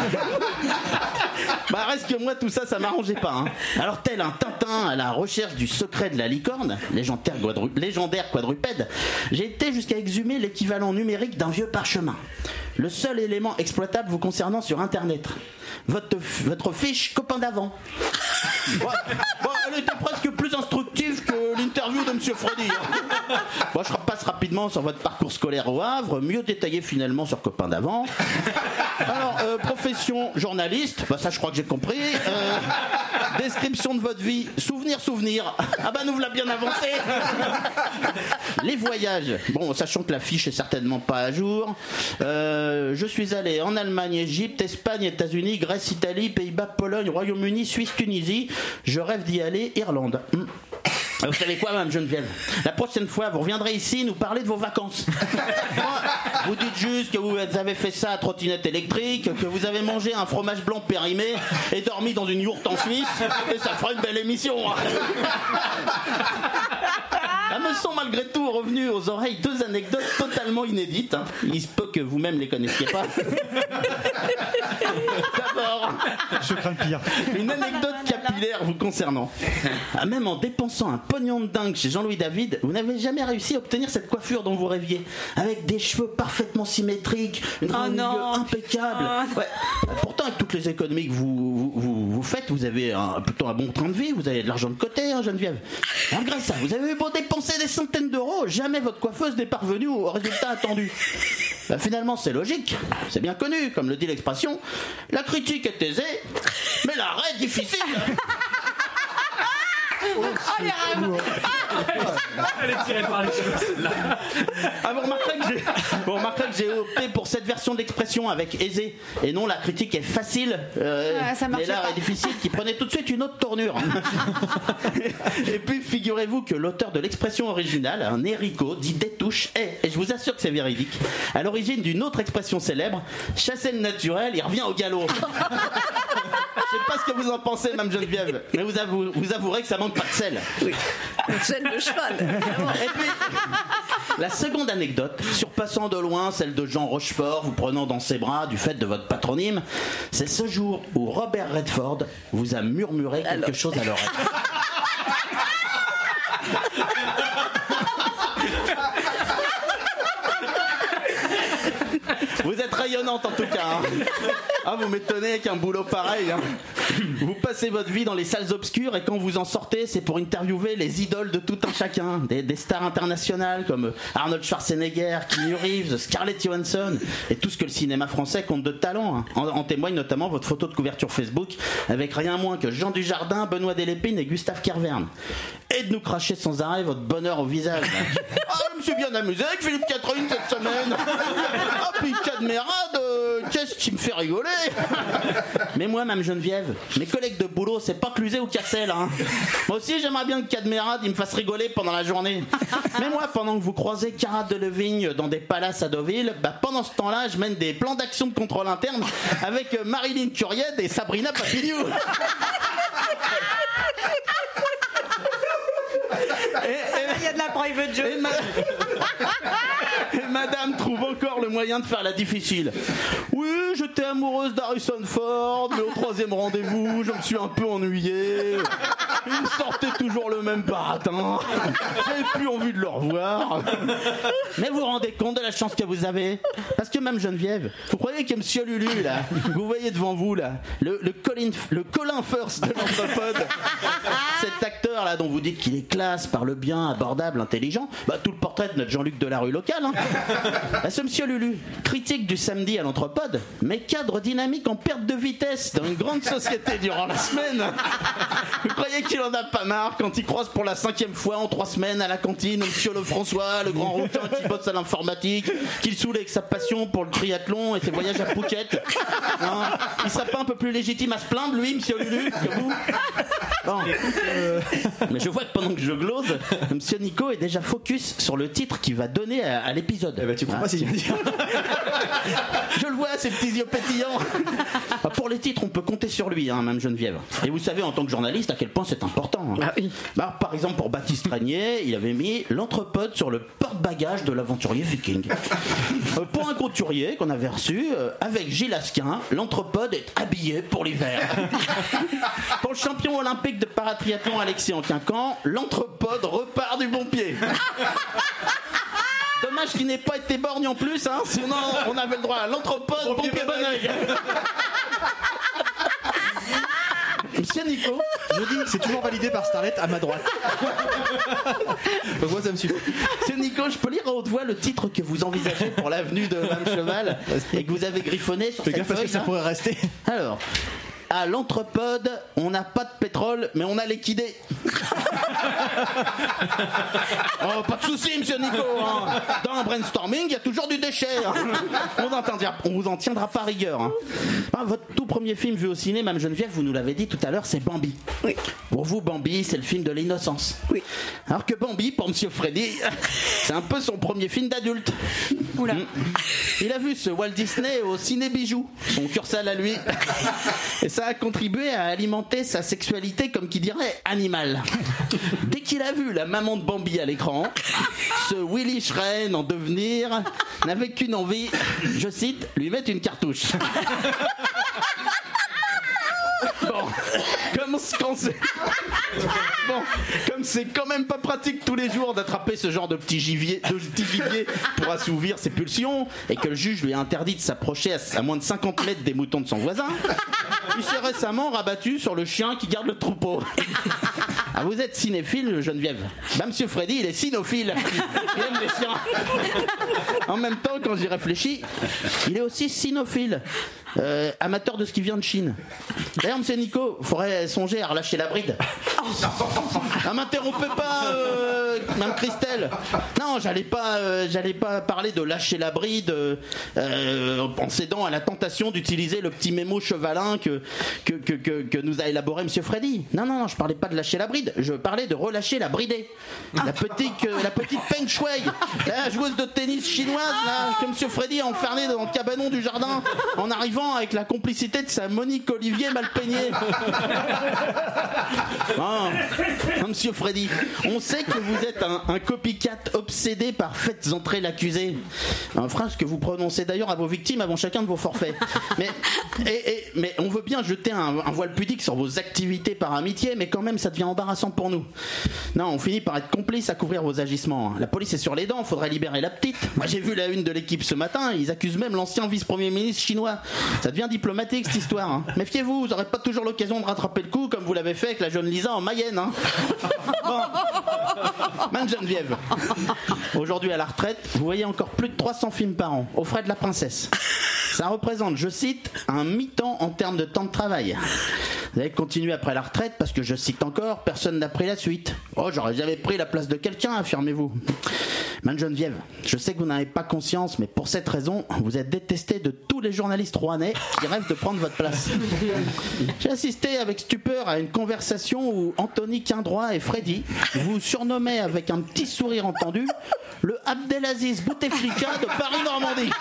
Bah reste que moi tout ça ça m'arrangeait pas hein. Alors tel un Tintin à la recherche du secret de la licorne Légendaire, quadru- légendaire quadrupède J'ai été jusqu'à exhumer l'équivalent numérique d'un vieux parchemin. Le seul élément exploitable vous concernant sur internet. Votre, fiche copain d'avant. Bon, bon, elle était presque plus instructive que l'interview de Monsieur Freddy. hein. Bon, je repasse rapidement sur votre parcours scolaire au Havre, mieux détaillé finalement sur copain d'avant. Alors, euh, profession journaliste, bah ça je crois que j'ai compris. Euh, description de votre vie, souvenir, souvenir. Ah bah nous l'a bien avancé. Les voyages, bon, sachant que la fiche est certainement pas à jour. Euh, je suis allé en Allemagne, Égypte, Espagne, États-Unis, Grèce, Italie, Pays-Bas, Pologne, Royaume-Uni, Suisse, Tunisie. Je rêve d'y aller, Irlande. Hmm. Vous savez quoi, Mme Geneviève? La prochaine fois, vous reviendrez ici nous parler de vos vacances. Vous dites juste que vous avez fait ça à trottinette électrique, que vous avez mangé un fromage blanc périmé et dormi dans une yourte en Suisse, et ça fera une belle émission. Ah, me sont malgré tout revenus aux oreilles deux anecdotes totalement inédites. hein. Il se peut que vous-même les connaissiez pas. D'abord, Je crains le pire. une anecdote capillaire vous concernant. Ah, même en dépensant un pognon de dingue chez Jean-Louis David, vous n'avez jamais réussi à obtenir cette coiffure dont vous rêviez. Avec des cheveux parfaitement symétriques, une Oh non. impeccable. Ah. Ouais. Pourtant, avec toutes les économies que vous, vous, vous- vous faites, vous avez un, plutôt un bon train de vie, vous avez de l'argent de côté, hein, Geneviève. Malgré ça, vous avez eu beau dépenser des centaines d'euros, jamais votre coiffeuse n'est parvenue au résultat attendu. Bah, finalement, c'est logique, c'est bien connu, comme le dit l'expression. La critique est aisée, mais l'arrêt difficile. Elle est tirée par les cheveux. Ah, vous remarquerez que j'ai, vous remarquerez que j'ai opté pour cette version d'expression avec aisé et non la critique est facile euh, Ah, ça marchait l'art pas. est difficile qui prenait tout de suite une autre tournure. et puis figurez-vous que l'auteur de l'expression originale, un Érico, dit Détouche, est, et je vous assure que c'est véridique, à l'origine d'une autre expression célèbre, chasser le naturel, il revient au galop. Je sais pas ce que vous en pensez, Mme Geneviève, mais vous, avou- vous avouerez que ça manque pas de sel. Celle de cheval. Et puis, la seconde anecdote, surpassant de loin celle de Jean Rochefort, vous prenant dans ses bras du fait de votre patronyme, c'est ce jour où Robert Redford vous a murmuré quelque chose à l'oreille. Vous êtes rayonnante en tout cas. hein. Ah, vous m'étonnez qu'un boulot pareil. hein. Vous passez votre vie dans les salles obscures et quand vous en sortez, c'est pour interviewer les idoles de tout un chacun. Des, des stars internationales comme Arnold Schwarzenegger, Keanu Reeves, Scarlett Johansson et tout ce que le cinéma français compte de talent. hein. En, en témoigne notamment votre photo de couverture Facebook avec rien moins que Jean Dujardin, Benoît Delépine et Gustave Kerverne. Et de nous cracher sans arrêt votre bonheur au visage. Ah, je me suis bien amusé avec Philippe Catherine cette semaine. Ah, puis Cadmerade, euh, qu'est-ce qui me fait rigoler Mais moi, même Geneviève, mes collègues de boulot, c'est pas Cluzet ou Cassel. Hein. Moi aussi, j'aimerais bien que Cadmerade, il me fasse rigoler pendant la journée. Mais moi, pendant que vous croisez Carat de Levigne dans des palaces à Deauville, bah, pendant ce temps-là, je mène des plans d'action de contrôle interne avec euh, Marilyn Curiette et Sabrina Papignou. Il y a de la private joke. Et, ma- Et madame trouve encore le moyen de faire la difficile. Oui, j'étais amoureuse d'Harrison Ford, mais au troisième rendez-vous, je me suis un peu ennuyée. Il sortait toujours le même baratin. J'avais plus envie de le revoir. Mais vous vous rendez compte de la chance que vous avez? Parce que même Geneviève, vous croyez que Monsieur Lulu, là, vous voyez devant vous, là, le, le Colin, le Colin First de l'anthropode, cet acteur là dont vous dites qu'il est classe, parle bien, abordable, intelligent, bah, tout le portrait de notre Jean-Luc Delarue local. Hein. Ce monsieur Lulu, critique du samedi à l'anthropode, mais cadre dynamique en perte de vitesse dans une grande société durant la semaine. Vous croyez qu'il en a pas marre quand il croise pour la cinquième fois en trois semaines à la cantine monsieur Lefrançois, le grand rouquin qui bosse à l'informatique, qu'il saoule avec sa passion pour le triathlon et ses voyages à Phuket Hein Il serait pas un peu plus légitime à se plaindre, lui, monsieur Lulu, que vous Bon. Mais je vois que pendant que je glose, Monsieur Nico est déjà focus sur le titre qu'il va donner à, à l'épisode. Eh ben, tu crois pas si je viens de dire. Je le vois, ses petits yeux pétillants. Ah, Pour les titres, on peut compter sur lui, hein, même Geneviève. Et vous savez, en tant que journaliste, à quel point c'est important. hein. Bah, par exemple, pour Baptiste Régnier, il avait mis l'entrepode sur le porte-bagages de l'aventurier viking. Euh, pour un couturier qu'on avait reçu, euh, avec Gilles Asquin, l'entrepode est habillé pour l'hiver. pour le champion olympique de paratriathlon Alexis Anquincan, l'entrepode repart du bon pied. Dommage qu'il n'ait pas été borgne en plus, hein, sinon on avait le droit à bon oeil. Monsieur Nico, je dis, c'est toujours validé par Starlet à ma droite. Donc moi, ça me suffit. Monsieur Nico, je peux lire à haute voix le titre que vous envisagez pour l'avenue de Mme Cheval et que vous avez griffonné sur Fais cette gaffe parce que feuille, ça hein. pourrait rester. Alors, à l'entrepode, on n'a pas de pétrole, mais on a liquidé. oh, pas de souci, monsieur Nico. hein. Dans un brainstorming, il y a toujours du déchet. hein. On, vous en tiendra- on vous en tiendra pas rigueur. hein. Ah, votre tout premier film vu au ciné, Mme Geneviève, vous nous l'avez dit tout à l'heure, c'est Bambi. Pour vous, Bambi, c'est le film de l'innocence. Alors que Bambi, pour monsieur Freddy, c'est un peu son premier film d'adulte. Il a vu ce Walt Disney au ciné bijou, son cursal à lui. Et ça ça a contribué à alimenter sa sexualité, comme qui dirait, animale. Dès qu'il a vu la maman de Bambi à l'écran, ce Willy Schren en devenir n'avait qu'une envie, je cite, lui mettre une cartouche. Bon, comme c'est quand même pas pratique tous les jours d'attraper ce genre de petit gibier, pour assouvir ses pulsions, et que le juge lui a interdit de s'approcher à moins de 50 mètres des moutons de son voisin, il s'est récemment rabattu sur le chien qui garde le troupeau. Ah, vous êtes cinéphile, Geneviève Bah, monsieur Freddy, il est cynophile. En même temps, quand j'y réfléchis, il est aussi cynophile. Euh, amateur de ce qui vient de Chine. D'ailleurs, monsieur Nico, faudrait songer à relâcher la bride. Ah, m'interrompez pas, euh, Mme Christelle. Non, j'allais pas, euh, pas parler de lâcher la bride euh, en cédant à la tentation d'utiliser le petit mémo chevalin que, nous a élaboré monsieur Freddy. Non, non, non, je parlais pas de lâcher la bride, je parlais de relâcher la bridée. La petite, euh, la petite Peng Shui, la joueuse de tennis chinoise, là, que monsieur Freddy a enfermée dans le cabanon du jardin en arrivant avec la complicité de sa Monique Olivier mal peignée. Ah, ah, monsieur Freddy, on sait que vous êtes un, un copycat obsédé par faites entrer l'accusé. Un phrase que vous prononcez d'ailleurs à vos victimes avant chacun de vos forfaits. Mais, et- et- mais on veut bien jeter un, un voile pudique sur vos activités par amitié, mais quand même ça devient embarrassant pour nous. Non, on finit par être complice à couvrir vos agissements. La police est sur les dents, faudrait libérer la petite. Moi j'ai vu la une de l'équipe ce matin, ils accusent même l'ancien vice-premier ministre chinois. Ça devient diplomatique cette histoire. hein. Méfiez-vous, vous n'aurez pas toujours l'occasion de rattraper le coup comme vous l'avez fait avec la jeune Lisa en Mayenne. hein. Bon. Madame Geneviève, aujourd'hui à la retraite, vous voyez encore plus de 300 films par an, aux frais de la princesse. Ça représente, je cite, un mi-temps en termes de temps de travail. Vous allez continuer après la retraite parce que je cite encore, personne n'a pris la suite. Oh, j'aurais jamais pris la place de quelqu'un, affirmez-vous. Madame Geneviève, je sais que vous n'avez pas conscience, mais pour cette raison, vous êtes détesté de tous les journalistes rouennais qui rêvent de prendre votre place. J'ai assisté avec stupeur à une conversation où Anthony Quindroit et Freddy vous surnommaient avec un petit sourire entendu le Abdelaziz Bouteflika de Paris-Normandie.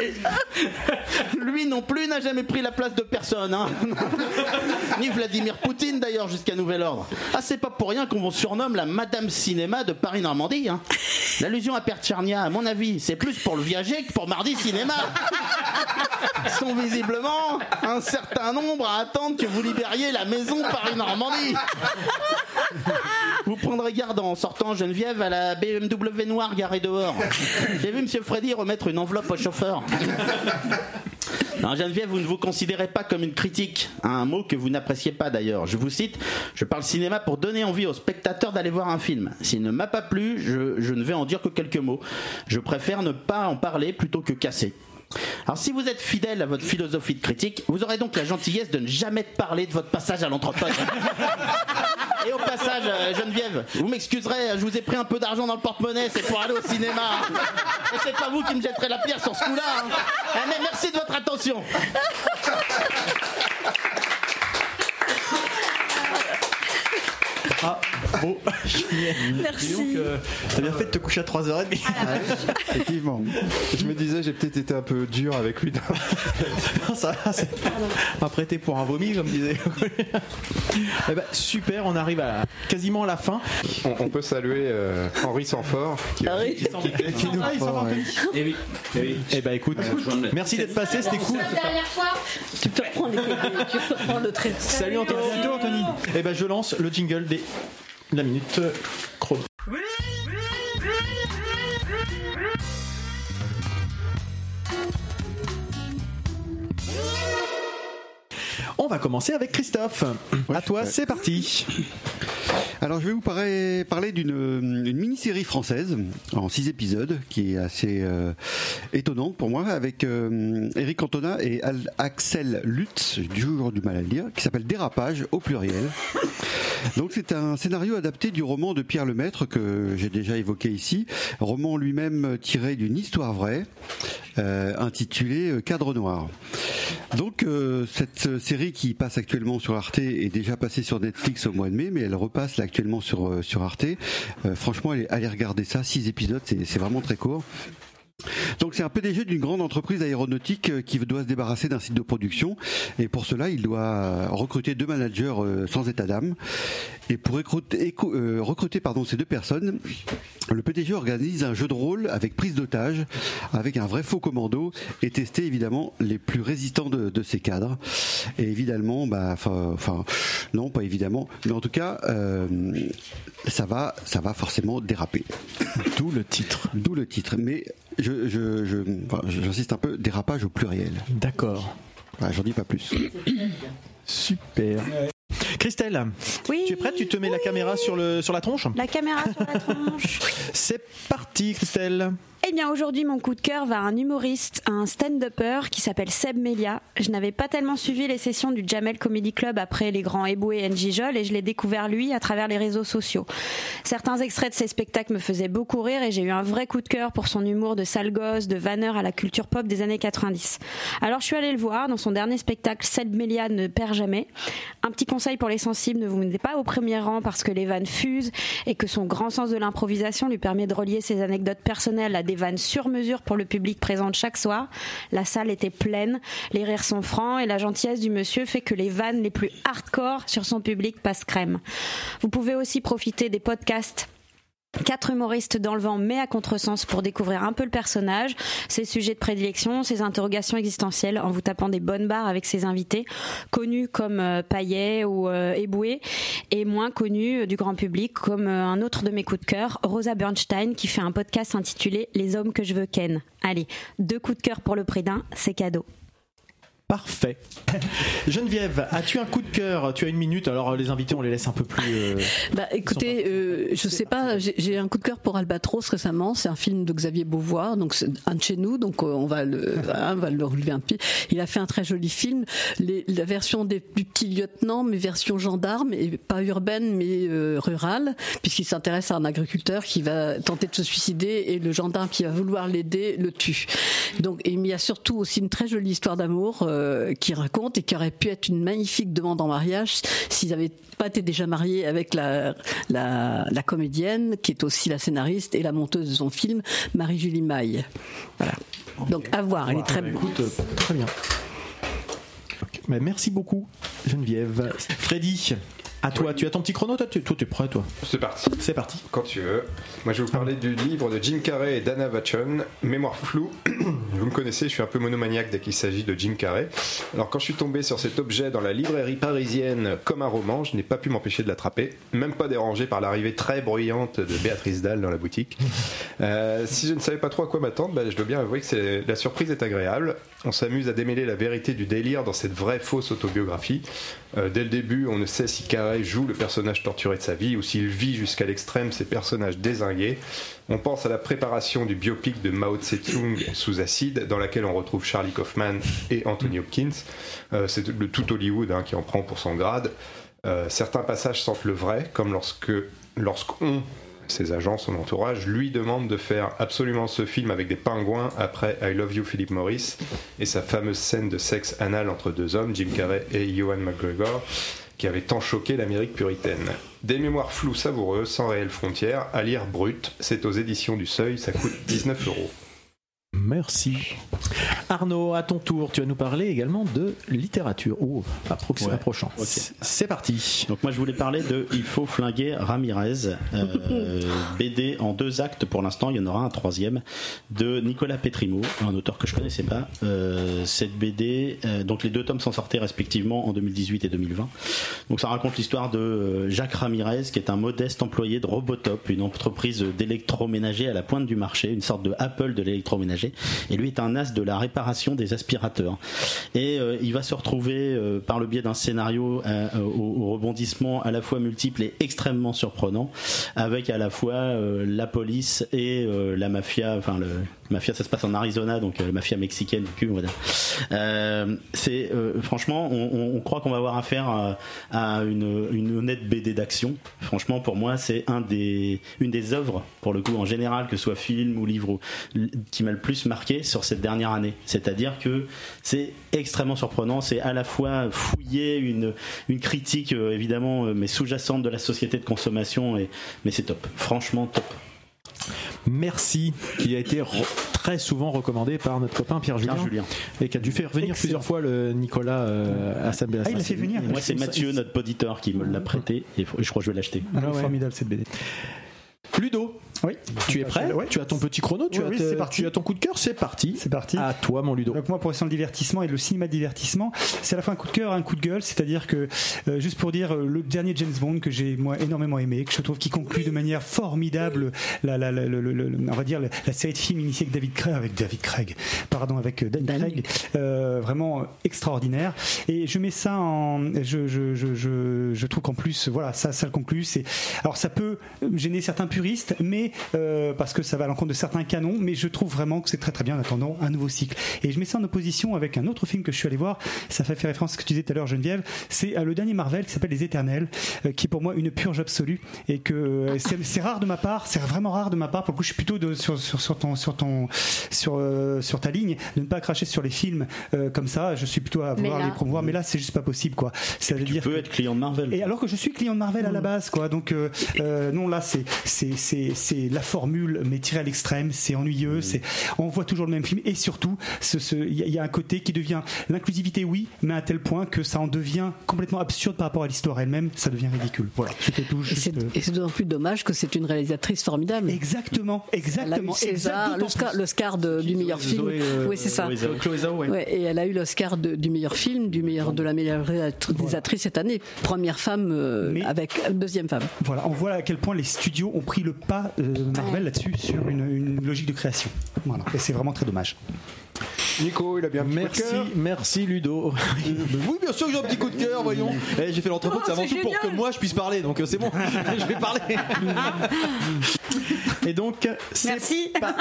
Lui non plus n'a jamais pris la place de personne. hein. Ni Vladimir Poutine d'ailleurs jusqu'à nouvel ordre. Ah c'est pas pour rien qu'on vous surnomme la Madame Cinéma de Paris-Normandie. hein. L'allusion à Pertcharnia, à mon avis, c'est plus pour le viager que pour Mardi Cinéma. Ils sont visiblement un certain nombre à attendre que vous libériez la maison Paris-Normandie. Vous prendrez garde en sortant Geneviève à la BMW noire garée dehors. J'ai vu Monsieur Freddy remettre une enveloppe au chauffeur. Non, Geneviève, vous ne vous considérez pas comme une critique, un mot que vous n'appréciez pas d'ailleurs. Je vous cite, je parle cinéma pour donner envie aux spectateurs d'aller voir un film. S'il ne m'a pas plu, je, je ne vais en dire que quelques mots. Je préfère ne pas en parler plutôt que casser. Alors si vous êtes fidèle à votre philosophie de critique, vous aurez donc la gentillesse de ne jamais parler de votre passage à l'entreprise. Et au passage, euh, Geneviève, vous m'excuserez, je vous ai pris un peu d'argent dans le porte-monnaie, c'est pour aller au cinéma. Et c'est pas vous qui me jetterez la pierre sur ce coup-là. hein. Ah, mais merci de votre attention. Ah, bon. Merci. Donc, euh, t'as bien fait de te coucher à 3h30. Effectivement. Je me disais, j'ai peut-être été un peu dur avec lui. Non, ça va, c'est pas prêté pour un vomi, comme disait. Eh ben, super, on arrive à quasiment à la fin. On, on peut saluer euh, Henri Sanfort qui, qui- qui- qui nous Eh oui, eh oui. Eh ben écoute, merci d'être passé, c'était cool. dernière fois, tu peux reprendre, les, tu peux reprendre le trait. Salut Anthony. Anthony. Eh ben je lance le jingle des la minute euh, chrono. On va commencer avec Christophe. à toi, c'est parti. Alors je vais vous parler, parler d'une une mini-série française en six épisodes qui est assez euh, étonnante pour moi avec euh, Eric Cantona et Al- Axel Lutz, j'ai toujours du mal à le dire, qui s'appelle Dérapage au pluriel. Donc c'est un scénario adapté du roman de Pierre Lemaître que j'ai déjà évoqué ici, roman lui-même tiré d'une histoire vraie euh, intitulée Cadre Noir. Donc cette série qui passe actuellement sur Arte est déjà passée sur Netflix au mois de mai, mais elle repasse actuellement sur euh, sur Arte. Euh, franchement, allez, allez regarder ça, six épisodes, c'est vraiment très court. Donc c'est un PDG d'une grande entreprise aéronautique euh, qui doit se débarrasser d'un site de production et pour cela il doit recruter deux managers euh, sans état d'âme et pour recruter, euh, recruter pardon, ces deux personnes, le PDG organise un jeu de rôle avec prise d'otage, avec un vrai faux commando et tester évidemment les plus résistants de, de ces cadres. Et évidemment, bah, enfin, non, pas évidemment, mais en tout cas, euh, ça va, ça va forcément déraper. D'où le titre. D'où le titre. Mais je, je, je, enfin, j'insiste un peu, dérapage au pluriel. D'accord. J'en dis pas plus. Super. Christelle, tu es prête? Tu te mets la caméra sur, le, sur la tronche? La caméra sur la tronche. C'est parti, Christelle. Eh bien, aujourd'hui, mon coup de cœur va à un humoriste, à un stand-upper qui s'appelle Seb Melia. Je n'avais pas tellement suivi les sessions du Jamel Comedy Club après les grands Eboué et Njijol et je l'ai découvert lui à travers les réseaux sociaux. Certains extraits de ses spectacles me faisaient beaucoup rire et j'ai eu un vrai coup de cœur pour son humour de sale gosse, de vanneur à la culture pop des années 90. Alors, je suis allée le voir dans son dernier spectacle, Seb Melia ne perd jamais. Un petit conseil pour les sensibles, ne vous mettez pas au premier rang parce que les vannes fusent et que son grand sens de l'improvisation lui permet de relier ses anecdotes personnelles à des vannes sur mesure pour le public présent chaque soir. La salle était pleine, les rires sont francs et la gentillesse du monsieur fait que les vannes les plus hardcore sur son public passent crème. Vous pouvez aussi profiter des podcasts Quatre humoristes dans le vent, mais à contresens pour découvrir un peu le personnage, ses sujets de prédilection, ses interrogations existentielles, en vous tapant des bonnes barres avec ses invités, connus comme euh, Payet ou euh, Eboué, et moins connus euh, du grand public, comme euh, un autre de mes coups de cœur, Rosa Bernstein, qui fait un podcast intitulé Les hommes que je veux ken. Allez, deux coups de cœur pour le prix d'un, c'est cadeau. Parfait. Geneviève, as-tu un coup de cœur? Tu as une minute, alors euh, les invités, on les laisse un peu plus. euh, Bah, écoutez, euh, je sais pas, j'ai un coup de cœur pour Albatros récemment. C'est un film de Xavier Beauvoir, donc c'est un de chez nous, donc euh, on va le, hein, on va le relever un peu. Il a fait un très joli film, Les- la version des plus petits lieutenants, mais version gendarme et pas urbaine mais euh, rurale, puisqu'il s'intéresse à un agriculteur qui va tenter de se suicider et le gendarme qui va vouloir l'aider le tue. Donc, et il y a surtout aussi une très jolie histoire d'amour euh, qui raconte et qui aurait pu être une magnifique demande en mariage s'ils n'avaient pas été déjà mariés avec la, la, la comédienne qui est aussi la scénariste et la monteuse de son film, Marie-Julie Maille. Voilà. Donc à voir, elle est très Bah, écoute, euh, très bien. Bah, merci beaucoup, Geneviève. Freddy, à toi, tu as ton petit chrono, toi, tu toi, t'es prêt, toi C'est parti. C'est parti. Quand tu veux. Moi, je vais vous parler du livre de Jim Carrey et Dana Vachon, Mémoire floue. vous me connaissez, je suis un peu monomaniaque dès qu'il s'agit de Jim Carrey. Alors, quand je suis tombé sur cet objet dans la librairie parisienne comme un roman, je n'ai pas pu m'empêcher de l'attraper, même pas dérangé par l'arrivée très bruyante de Béatrice Dalle dans la boutique. Euh, si je ne savais pas trop à quoi m'attendre, bah, je dois bien avouer que la surprise est agréable. On s'amuse à démêler la vérité du délire dans cette vraie fausse autobiographie. Euh, dès le début, on ne sait si Carrey joue le personnage torturé de sa vie ou s'il vit jusqu'à l'extrême ces personnages désingués. On pense à la préparation du biopic de Mao Tse-tung sous acide, dans laquelle on retrouve Charlie Kaufman et Anthony Hopkins. Euh, C'est le tout Hollywood hein, qui en prend pour son grade. Euh, certains passages sentent le vrai, comme lorsque lorsqu'on ses agents, son entourage, lui demande de faire absolument ce film avec des pingouins après I Love You Philip Morris et sa fameuse scène de sexe anal entre deux hommes, Jim Carrey et Ewan McGregor, qui avait tant choqué l'Amérique puritaine. Des mémoires floues savoureuses, sans réelle frontière, à lire brut, c'est aux éditions du Seuil, ça coûte 19 euros. Merci. Arnaud, à ton tour, tu vas nous parler également de littérature. Oh, Ouais. approchant. C'est parti. Donc moi je voulais parler de Il faut flinguer Ramirez, euh, BD en deux actes pour l'instant, il y en aura un troisième, de Nicolas Petrimo, un auteur que je connaissais pas. Euh, cette BD, euh, donc les deux tomes sont sortis respectivement en 2018 et 2020. Donc ça raconte l'histoire de Jacques Ramirez, qui est un modeste employé de Robotop, une entreprise d'électroménager à la pointe du marché, une sorte de Apple de l'électroménager. Et lui est un as de la réparation des aspirateurs. Et euh, il va se retrouver euh, par le biais d'un scénario euh, au, rebondissement à la fois multiple et extrêmement surprenant, avec à la fois la police et la mafia. Enfin, le mafia, ça se passe en Arizona, donc la mafia mexicaine, du. Euh, c'est franchement, on, croit qu'on va avoir affaire à, à une, honnête BD d'action. Franchement, pour moi, c'est une des œuvres, pour le coup, en général, que ce soit film ou livre, qui m'a le plus marqué sur cette dernière année. C'est-à-dire que c'est extrêmement surprenant. C'est à la fois fouiller une, une critique, euh, évidemment, euh, mais sous-jacente de la société de consommation, et, mais c'est top. Franchement, top. Merci, qui a été très souvent recommandé par notre copain Pierre Julien, Pierre Julien. et qui a dû faire venir Excellent. plusieurs fois le Nicolas euh, à sa Ah, il l'a fait venir. Moi, c'est Mathieu, notre poditeur, qui me l'a prêté et je crois que je vais l'acheter. Ah, Ah ouais. Formidable cette BD. Ludo, Oui. tu es prêt Ouais. Tu as ton petit chrono Tu Oui, as oui, te- c'est parti. tu as ton coup de cœur C'est parti. C'est parti. À toi, mon Ludo. Donc moi, pour rester dans le divertissement et le cinéma de divertissement, c'est à la fois un coup de cœur et un coup de gueule. C'est-à-dire que, euh, juste pour dire, euh, le dernier James Bond que j'ai moi énormément aimé, que je trouve qui conclut de manière formidable, la, la, la- le- le- le- on va dire la, la série de films initiée avec David Craig, avec David Craig, pardon, avec euh, Daniel Dan. Craig, euh, vraiment extraordinaire. Et je mets ça en, je, je, je, je, je trouve qu'en plus, voilà, ça, ça le conclut. C'est, alors ça peut gêner certains puristes, mais euh, parce que ça va à l'encontre de certains canons, mais je trouve vraiment que c'est très très bien en attendant un nouveau cycle. Et je mets ça en opposition avec un autre film que je suis allé voir. Ça fait référence à ce que tu disais tout à l'heure, Geneviève. C'est euh, le dernier Marvel qui s'appelle Les Éternels, euh, qui est pour moi une purge absolue et que euh, c'est rare de ma part, c'est vraiment rare de ma part. Pour le coup, je suis plutôt de, sur, sur, sur ton sur ton sur euh, sur ta ligne de ne pas cracher sur les films euh, comme ça. Je suis plutôt à vouloir là- les promouvoir, mais là, c'est juste pas possible, quoi. Tu dire peux être client de Marvel. et alors que je suis client de Marvel à la base, quoi. Donc euh, euh, non, là c'est c'est c'est la formule, mais tirée à l'extrême. C'est ennuyeux. C'est on voit toujours le même film et surtout, ce ce- il y, a- il y a un côté qui devient l'inclusivité, oui, mais à tel point que ça en devient complètement absurde par rapport à l'histoire elle-même. Ça devient ridicule. Voilà. C'était tout. Et juste, c'est euh, et c'est d'autant plus dommage que c'est une réalisatrice formidable. Exactement, Elle a eu exactement. César, l'Oscar, du meilleur film. Zoé, euh, oui, c'est ça. Chloé Zhao. Ouais. Ouais, et elle a eu l'Oscar du meilleur film, du meilleur de la meilleure réalisatrice cette année. Première femme euh, Mais- avec deuxième femme. Voilà, on voit à quel point les studios ont pris le pas euh, Marvel là-dessus sur une, logique de création. Et c'est vraiment très dommage. Nico, il a bien un petit coup de Merci, cœur. merci Ludo. Oui, bien sûr que j'ai un petit coup de cœur, voyons. Eh, j'ai fait l'entrepôt, c'est avant tout pour que moi je puisse parler, donc euh, c'est bon, je vais parler. Et donc, c'est Merci. pa-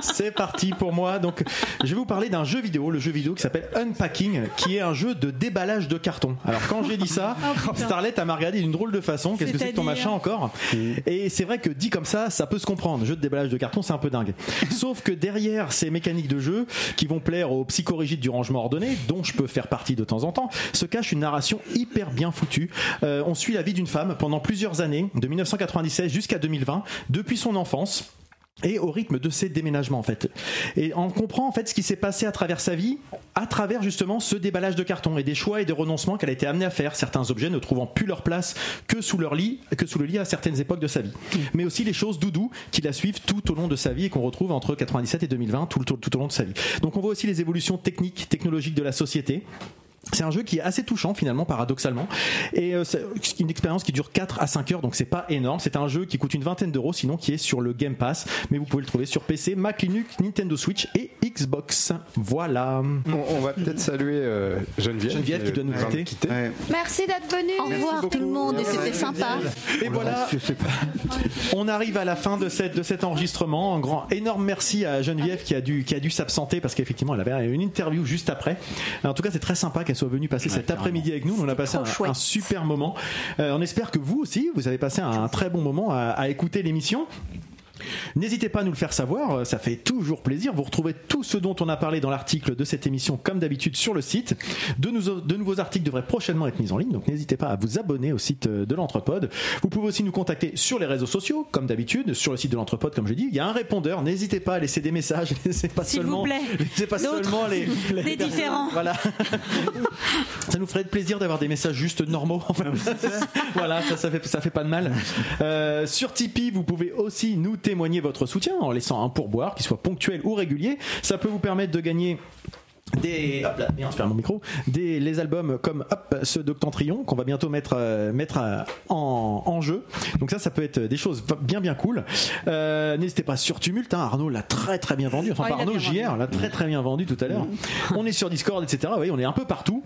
c'est parti pour moi. Donc, je vais vous parler d'un jeu vidéo, le jeu vidéo qui s'appelle Unpacking, qui est un jeu de déballage de carton. Alors, quand j'ai dit ça, Starlet elle m'a regardé d'une drôle de façon. Qu'est-ce que c'est que ton machin encore Et c'est vrai que dit comme ça, ça peut se comprendre. Jeu de déballage de carton, c'est un peu dingue. Sauf que derrière ces mécaniques de jeu qui vont plaire aux du rangement ordonné, dont je peux faire partie de temps en temps, se cache une narration hyper bien foutue. Euh, on suit la vie d'une femme pendant plusieurs années, de 1996 jusqu'à 2020, depuis son enfance et au rythme de ses déménagements en fait. Et on comprend en fait ce qui s'est passé à travers sa vie, à travers justement ce déballage de carton et des choix et des renoncements qu'elle a été amenée à faire, certains objets ne trouvant plus leur place que sous leur lit, que sous le lit à certaines époques de sa vie. Mais aussi les choses doudou qui la suivent tout au long de sa vie et qu'on retrouve entre 97 et 2020 tout, le- tout au long de sa vie. Donc on voit aussi les évolutions techniques, technologiques de la société. C'est un jeu qui est assez touchant finalement, paradoxalement, et euh, c'est une expérience qui dure 4 à 5 heures, donc c'est pas énorme. C'est un jeu qui coûte une vingtaine d'euros, sinon qui est sur le Game Pass, mais vous pouvez le trouver sur PC, Mac, Linux, Nintendo Switch et Xbox. Voilà. On, on va peut-être saluer euh, Geneviève. Geneviève qui doit nous va quitter. Ouais. Merci d'être venu. Au revoir tout le monde et c'était sympa. Et voilà, on arrive à la fin de, cette, de cet enregistrement. Un grand, énorme merci à Geneviève qui a dû, qui a dû s'absenter parce qu'effectivement, elle avait une interview juste après. En tout cas, c'est très sympa qu'elle soit venue passer cet après-midi avec nous. On a passé un, super moment. Euh, on espère que vous aussi, vous avez passé un très bon moment à, à écouter l'émission. N'hésitez pas à nous le faire savoir, euh, ça fait toujours plaisir. Vous retrouvez tout ce dont on a parlé dans l'article de cette émission, comme d'habitude, sur le site. De, nous- de nouveaux articles devraient prochainement être mis en ligne, donc n'hésitez pas à vous abonner au site euh, de l'Entrepode. Vous pouvez aussi nous contacter sur les réseaux sociaux, comme d'habitude, sur le site de l'Entrepode, comme je dis. Il y a un répondeur, n'hésitez pas à laisser des messages, laissez pas seulement, vous plaît. laissez pas seulement les, différents. voilà. ça nous ferait plaisir d'avoir des messages juste normaux. voilà, ça, ça fait, ça fait pas de mal. Euh, sur Tipeee, vous pouvez aussi nous témoigner votre soutien en laissant un pourboire, qu'il soit ponctuel ou régulier. Ça peut vous permettre de gagner des hop là, merde, je perds mon micro. Des les albums comme hop ceux d'Octantrion qu'on va bientôt mettre euh, mettre euh, en, en jeu. Donc ça ça peut être des choses bien bien cool. Euh, n'hésitez pas sur Tumult hein, Arnaud l'a très très bien vendu. Enfin Oh, Arnaud JR l'a très très bien vendu tout à l'heure. On est sur Discord etc oui on est un peu partout.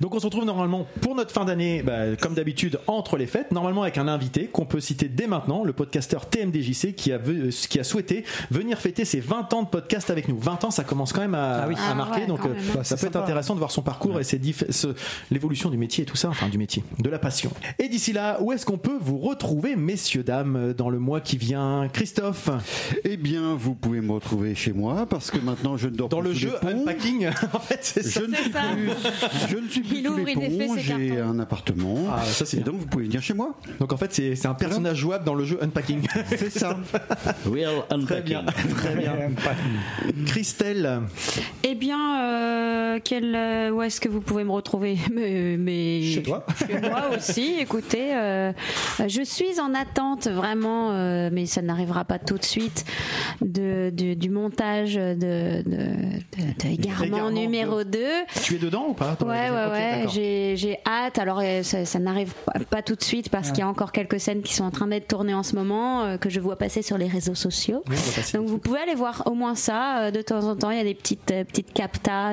Donc on se retrouve normalement pour notre fin d'année bah, comme d'habitude entre les fêtes. Normalement avec un invité qu'on peut citer dès maintenant le podcasteur TMDJC qui a, qui a souhaité venir fêter ses 20 ans de podcast avec nous. 20 ans ça commence quand même à, Ah oui. à Ah marquer ouais, donc euh. Bah, ça peut être intéressant de voir son parcours et ses l'évolution du métier et tout ça, enfin du métier, de la passion. Et d'ici là, où est-ce qu'on peut vous retrouver, messieurs, dames, dans le mois qui vient? Christophe? Eh bien, vous pouvez me retrouver chez moi parce que maintenant je ne dors Dans plus le sous jeu les ponts. Unpacking, en fait, c'est ça. Je ne, suis ça. plus, je ne suis plus Il sous ouvre, il j'ai un appartement. Ah, ça, c'est et donc vous pouvez venir chez moi. Donc en fait, c'est un personnage jouable dans le jeu Unpacking. C'est ça. Real Très bien, très bien. Christelle, Eh bien, euh, quel, euh, où est-ce que vous pouvez me retrouver mais, mais- Chez toi. Chez moi aussi. Écoutez, euh, je suis en attente vraiment, mais ça n'arrivera pas tout de suite, de, du, du montage de, de, de, de Égarement Égarement numéro 2. tu es dedans ou pas Ouais, ouais, ouais. J'ai, j'ai hâte. Alors, ça, ça n'arrive pas, pas tout de suite parce qu'il y a encore quelques scènes qui sont en train d'être tournées en ce moment, que je vois passer sur les réseaux sociaux. Oui, Donc, vous pouvez aller voir au moins ça. de temps en temps, il y a des petites, petites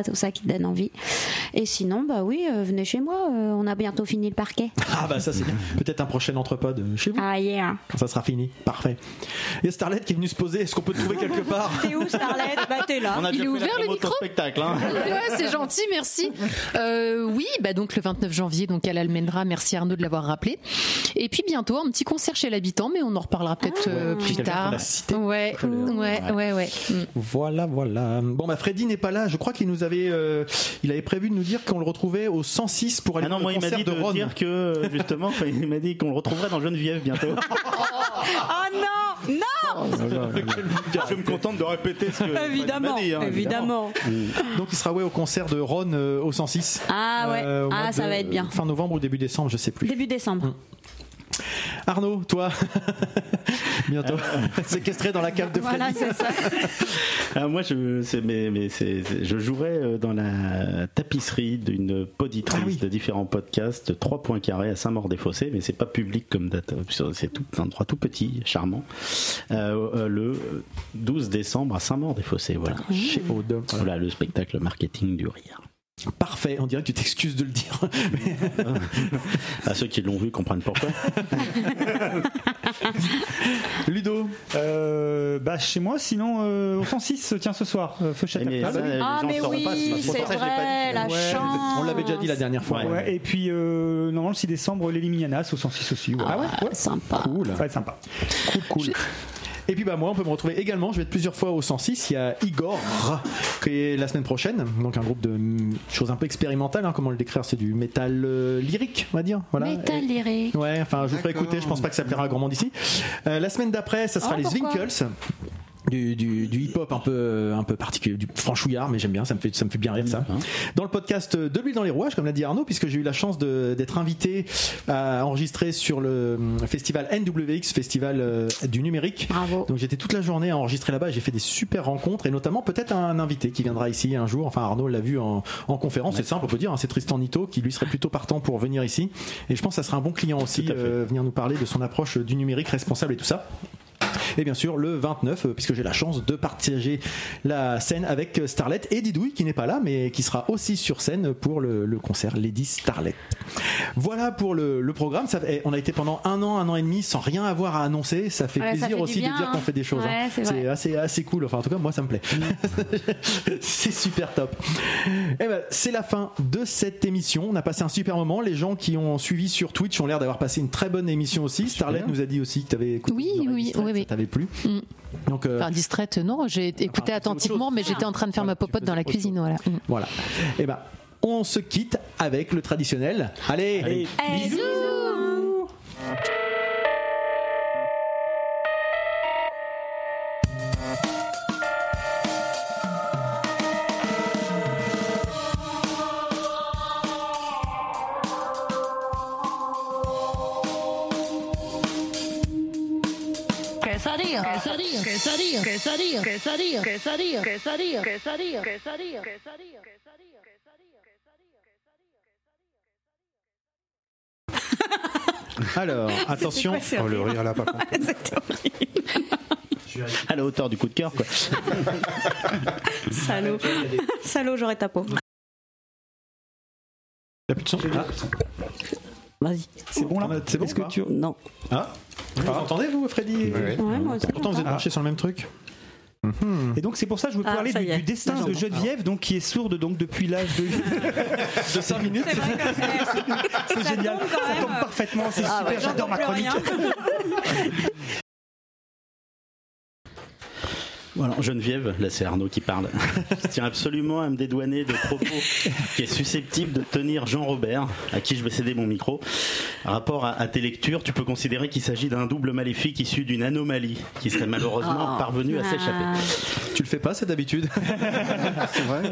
tout ça qui donnent envie. Et sinon, bah oui, euh, venez chez moi. euh, on a bientôt fini le parquet. Ah bah ça c'est bien. Peut-être un prochain entrepode euh, chez vous. Ah, yeah. Quand ça sera fini. Parfait. Il y a Starlet qui est venu se poser. Est-ce qu'on peut te trouver quelque part T'es où, Starlet? Bah, t'es là. On a Il est ouvert, le micro spectacle. Hein. Ouais, c'est gentil, merci. Euh, oui, bah donc le 29 janvier, donc à l'Almendra. Merci Arnaud de l'avoir rappelé. Et puis bientôt un petit concert chez l'habitant, mais on en reparlera peut-être euh, plus tard. Ouais, ouais, ouais, ouais. Voilà, voilà. Bon bah Freddy n'est pas là. Je crois qu'il nous avait, euh, il avait prévu de nous dire qu'on le retrouvait au 106 pour aller Ah non, au moi il m'a concert dit de de Ron. dire que euh, justement, il m'a dit qu'on le retrouverait dans Geneviève bientôt. Oh non Non Je me contente de répéter ce que Évidemment, dit, hein, évidemment. Donc il sera ouais au concert de Ron euh, au 106. Ah ouais. Euh, au Ah, ça de- va être bien. Fin novembre ou début décembre, je sais plus. Début décembre. Arnaud, toi, bientôt séquestré dans la cave de Freddy. Voilà, c'est ça. Ah, moi, je, c'est, mais, mais c'est, c'est- je jouerai euh, dans la tapisserie d'une poditrice de différents podcasts, 3 points carrés à Saint-Maur-des-Fossés, mais c'est pas public comme date. C'est tout, un endroit tout petit, charmant. Euh, euh, le 12 décembre à Saint-Maur-des-Fossés, voilà. Chez Aude. Voilà le spectacle marketing du rire. Parfait, on dirait que tu t'excuses de le dire. À ceux qui l'ont vu comprennent pourquoi. Ludo Euh, bah chez moi, sinon euh, au 106, tiens ce soir, euh, ça, les Ah, gens mais pas, oui, c'est pas vrai, dit. la Ouais, chance. On l'avait déjà dit la dernière fois. Ouais. Ouais, et puis euh, normalement le 6 décembre, les Limianas au 106 aussi. ouais. Ah ouais, Sympa. Cool. Ça va être sympa. Cool, cool. Et puis bah moi on peut me retrouver également, je vais être plusieurs fois au 106, il y a Igor qui est la semaine prochaine, donc un groupe de mm, choses un peu expérimentales, hein, comment le décrire, c'est du métal euh, lyrique on va dire. Voilà. Métal Et- lyrique. Ouais, enfin je vous ferai écouter, je pense pas que ça plaira à grand monde ici. Euh, la semaine d'après, ça sera Oh, les Zwinkels. Du, du, du hip-hop un peu un peu particulier, du franchouillard, mais j'aime bien, ça me fait ça me fait bien rire ça. Dans le podcast de l'huile dans les rouages, comme l'a dit Arnaud, puisque j'ai eu la chance de- d'être invité à enregistrer sur le festival NWX, festival euh, du numérique. Bravo. Donc j'étais toute la journée à enregistrer là-bas, j'ai fait des super rencontres et notamment peut-être un invité qui viendra ici un jour. Enfin Arnaud l'a vu en, en conférence, c'est simple, on peut dire, hein, c'est Tristan Nito qui lui serait plutôt partant pour venir ici. Et je pense que ça sera un bon client aussi, euh, venir nous parler de son approche du numérique responsable et tout ça. Et bien sûr, le 29, euh, puisque j'ai la chance de partager la scène avec Starlet et Didouille, qui n'est pas là, mais qui sera aussi sur scène pour le, le concert Lady Starlet. Voilà pour le, le programme. Ça, fait- on a été pendant un an, un an et demi sans rien avoir à annoncer. Ça fait Ouais, ça plaisir fait aussi bien, de dire qu'on hein. fait des choses. Ouais, hein. c'est assez, assez cool. Enfin, en tout cas, moi, ça me plaît. c'est super top. Eh ben, c'est la fin de cette émission. On a passé un super moment. Les gens qui ont suivi sur Twitch ont l'air d'avoir passé une très bonne émission aussi. Starlet nous a dit aussi que tu avais écouté. Oui, oui, distraite, oui, oui. Ça t'avait plu. Mm. Donc, euh, Enfin, distraite, non, j'ai écouté attentivement, mais j'étais en train de faire ma popote dans la cuisine, voilà. Mm. Voilà. Et ben, on se quitte avec le traditionnel. Allez, Bisous. Quesadilla, quesadilla, quesadilla, quesadilla, quesadilla, quesadilla, quesadilla, quesadilla, quesadilla, Alors, attention. quoi, Oh, le rire là, par contre. À la hauteur du coup de cœur, quoi. Salaud. Salaud, j'aurais ta peau. A plus de son. Ah, Vas-y. C'est bon là C'est bon Est-ce que ou pas tu Non. Ah, vous entendez vous, Freddy Ouais, moi aussi. Pourtant, vous êtes branchés sur le même truc. Et donc c'est pour ça que je veux Ah, parler du, du destin de. Geneviève, donc qui est sourde donc depuis l'âge de, de 5 minutes. C'est génial, tombe ça tombe parfaitement, c'est Ah super, ouais. j'adore ma chronique. Voilà, Geneviève, là c'est Arnaud qui parle. Je tiens absolument à me dédouaner de propos qui est susceptible de tenir Jean Robert, à qui je vais céder mon micro. Rapport à, à tes lectures, tu peux considérer qu'il s'agit d'un double maléfique issu d'une anomalie qui serait malheureusement Ah. parvenu à s'échapper. Tu le fais pas, c'est d'habitude C'est vrai.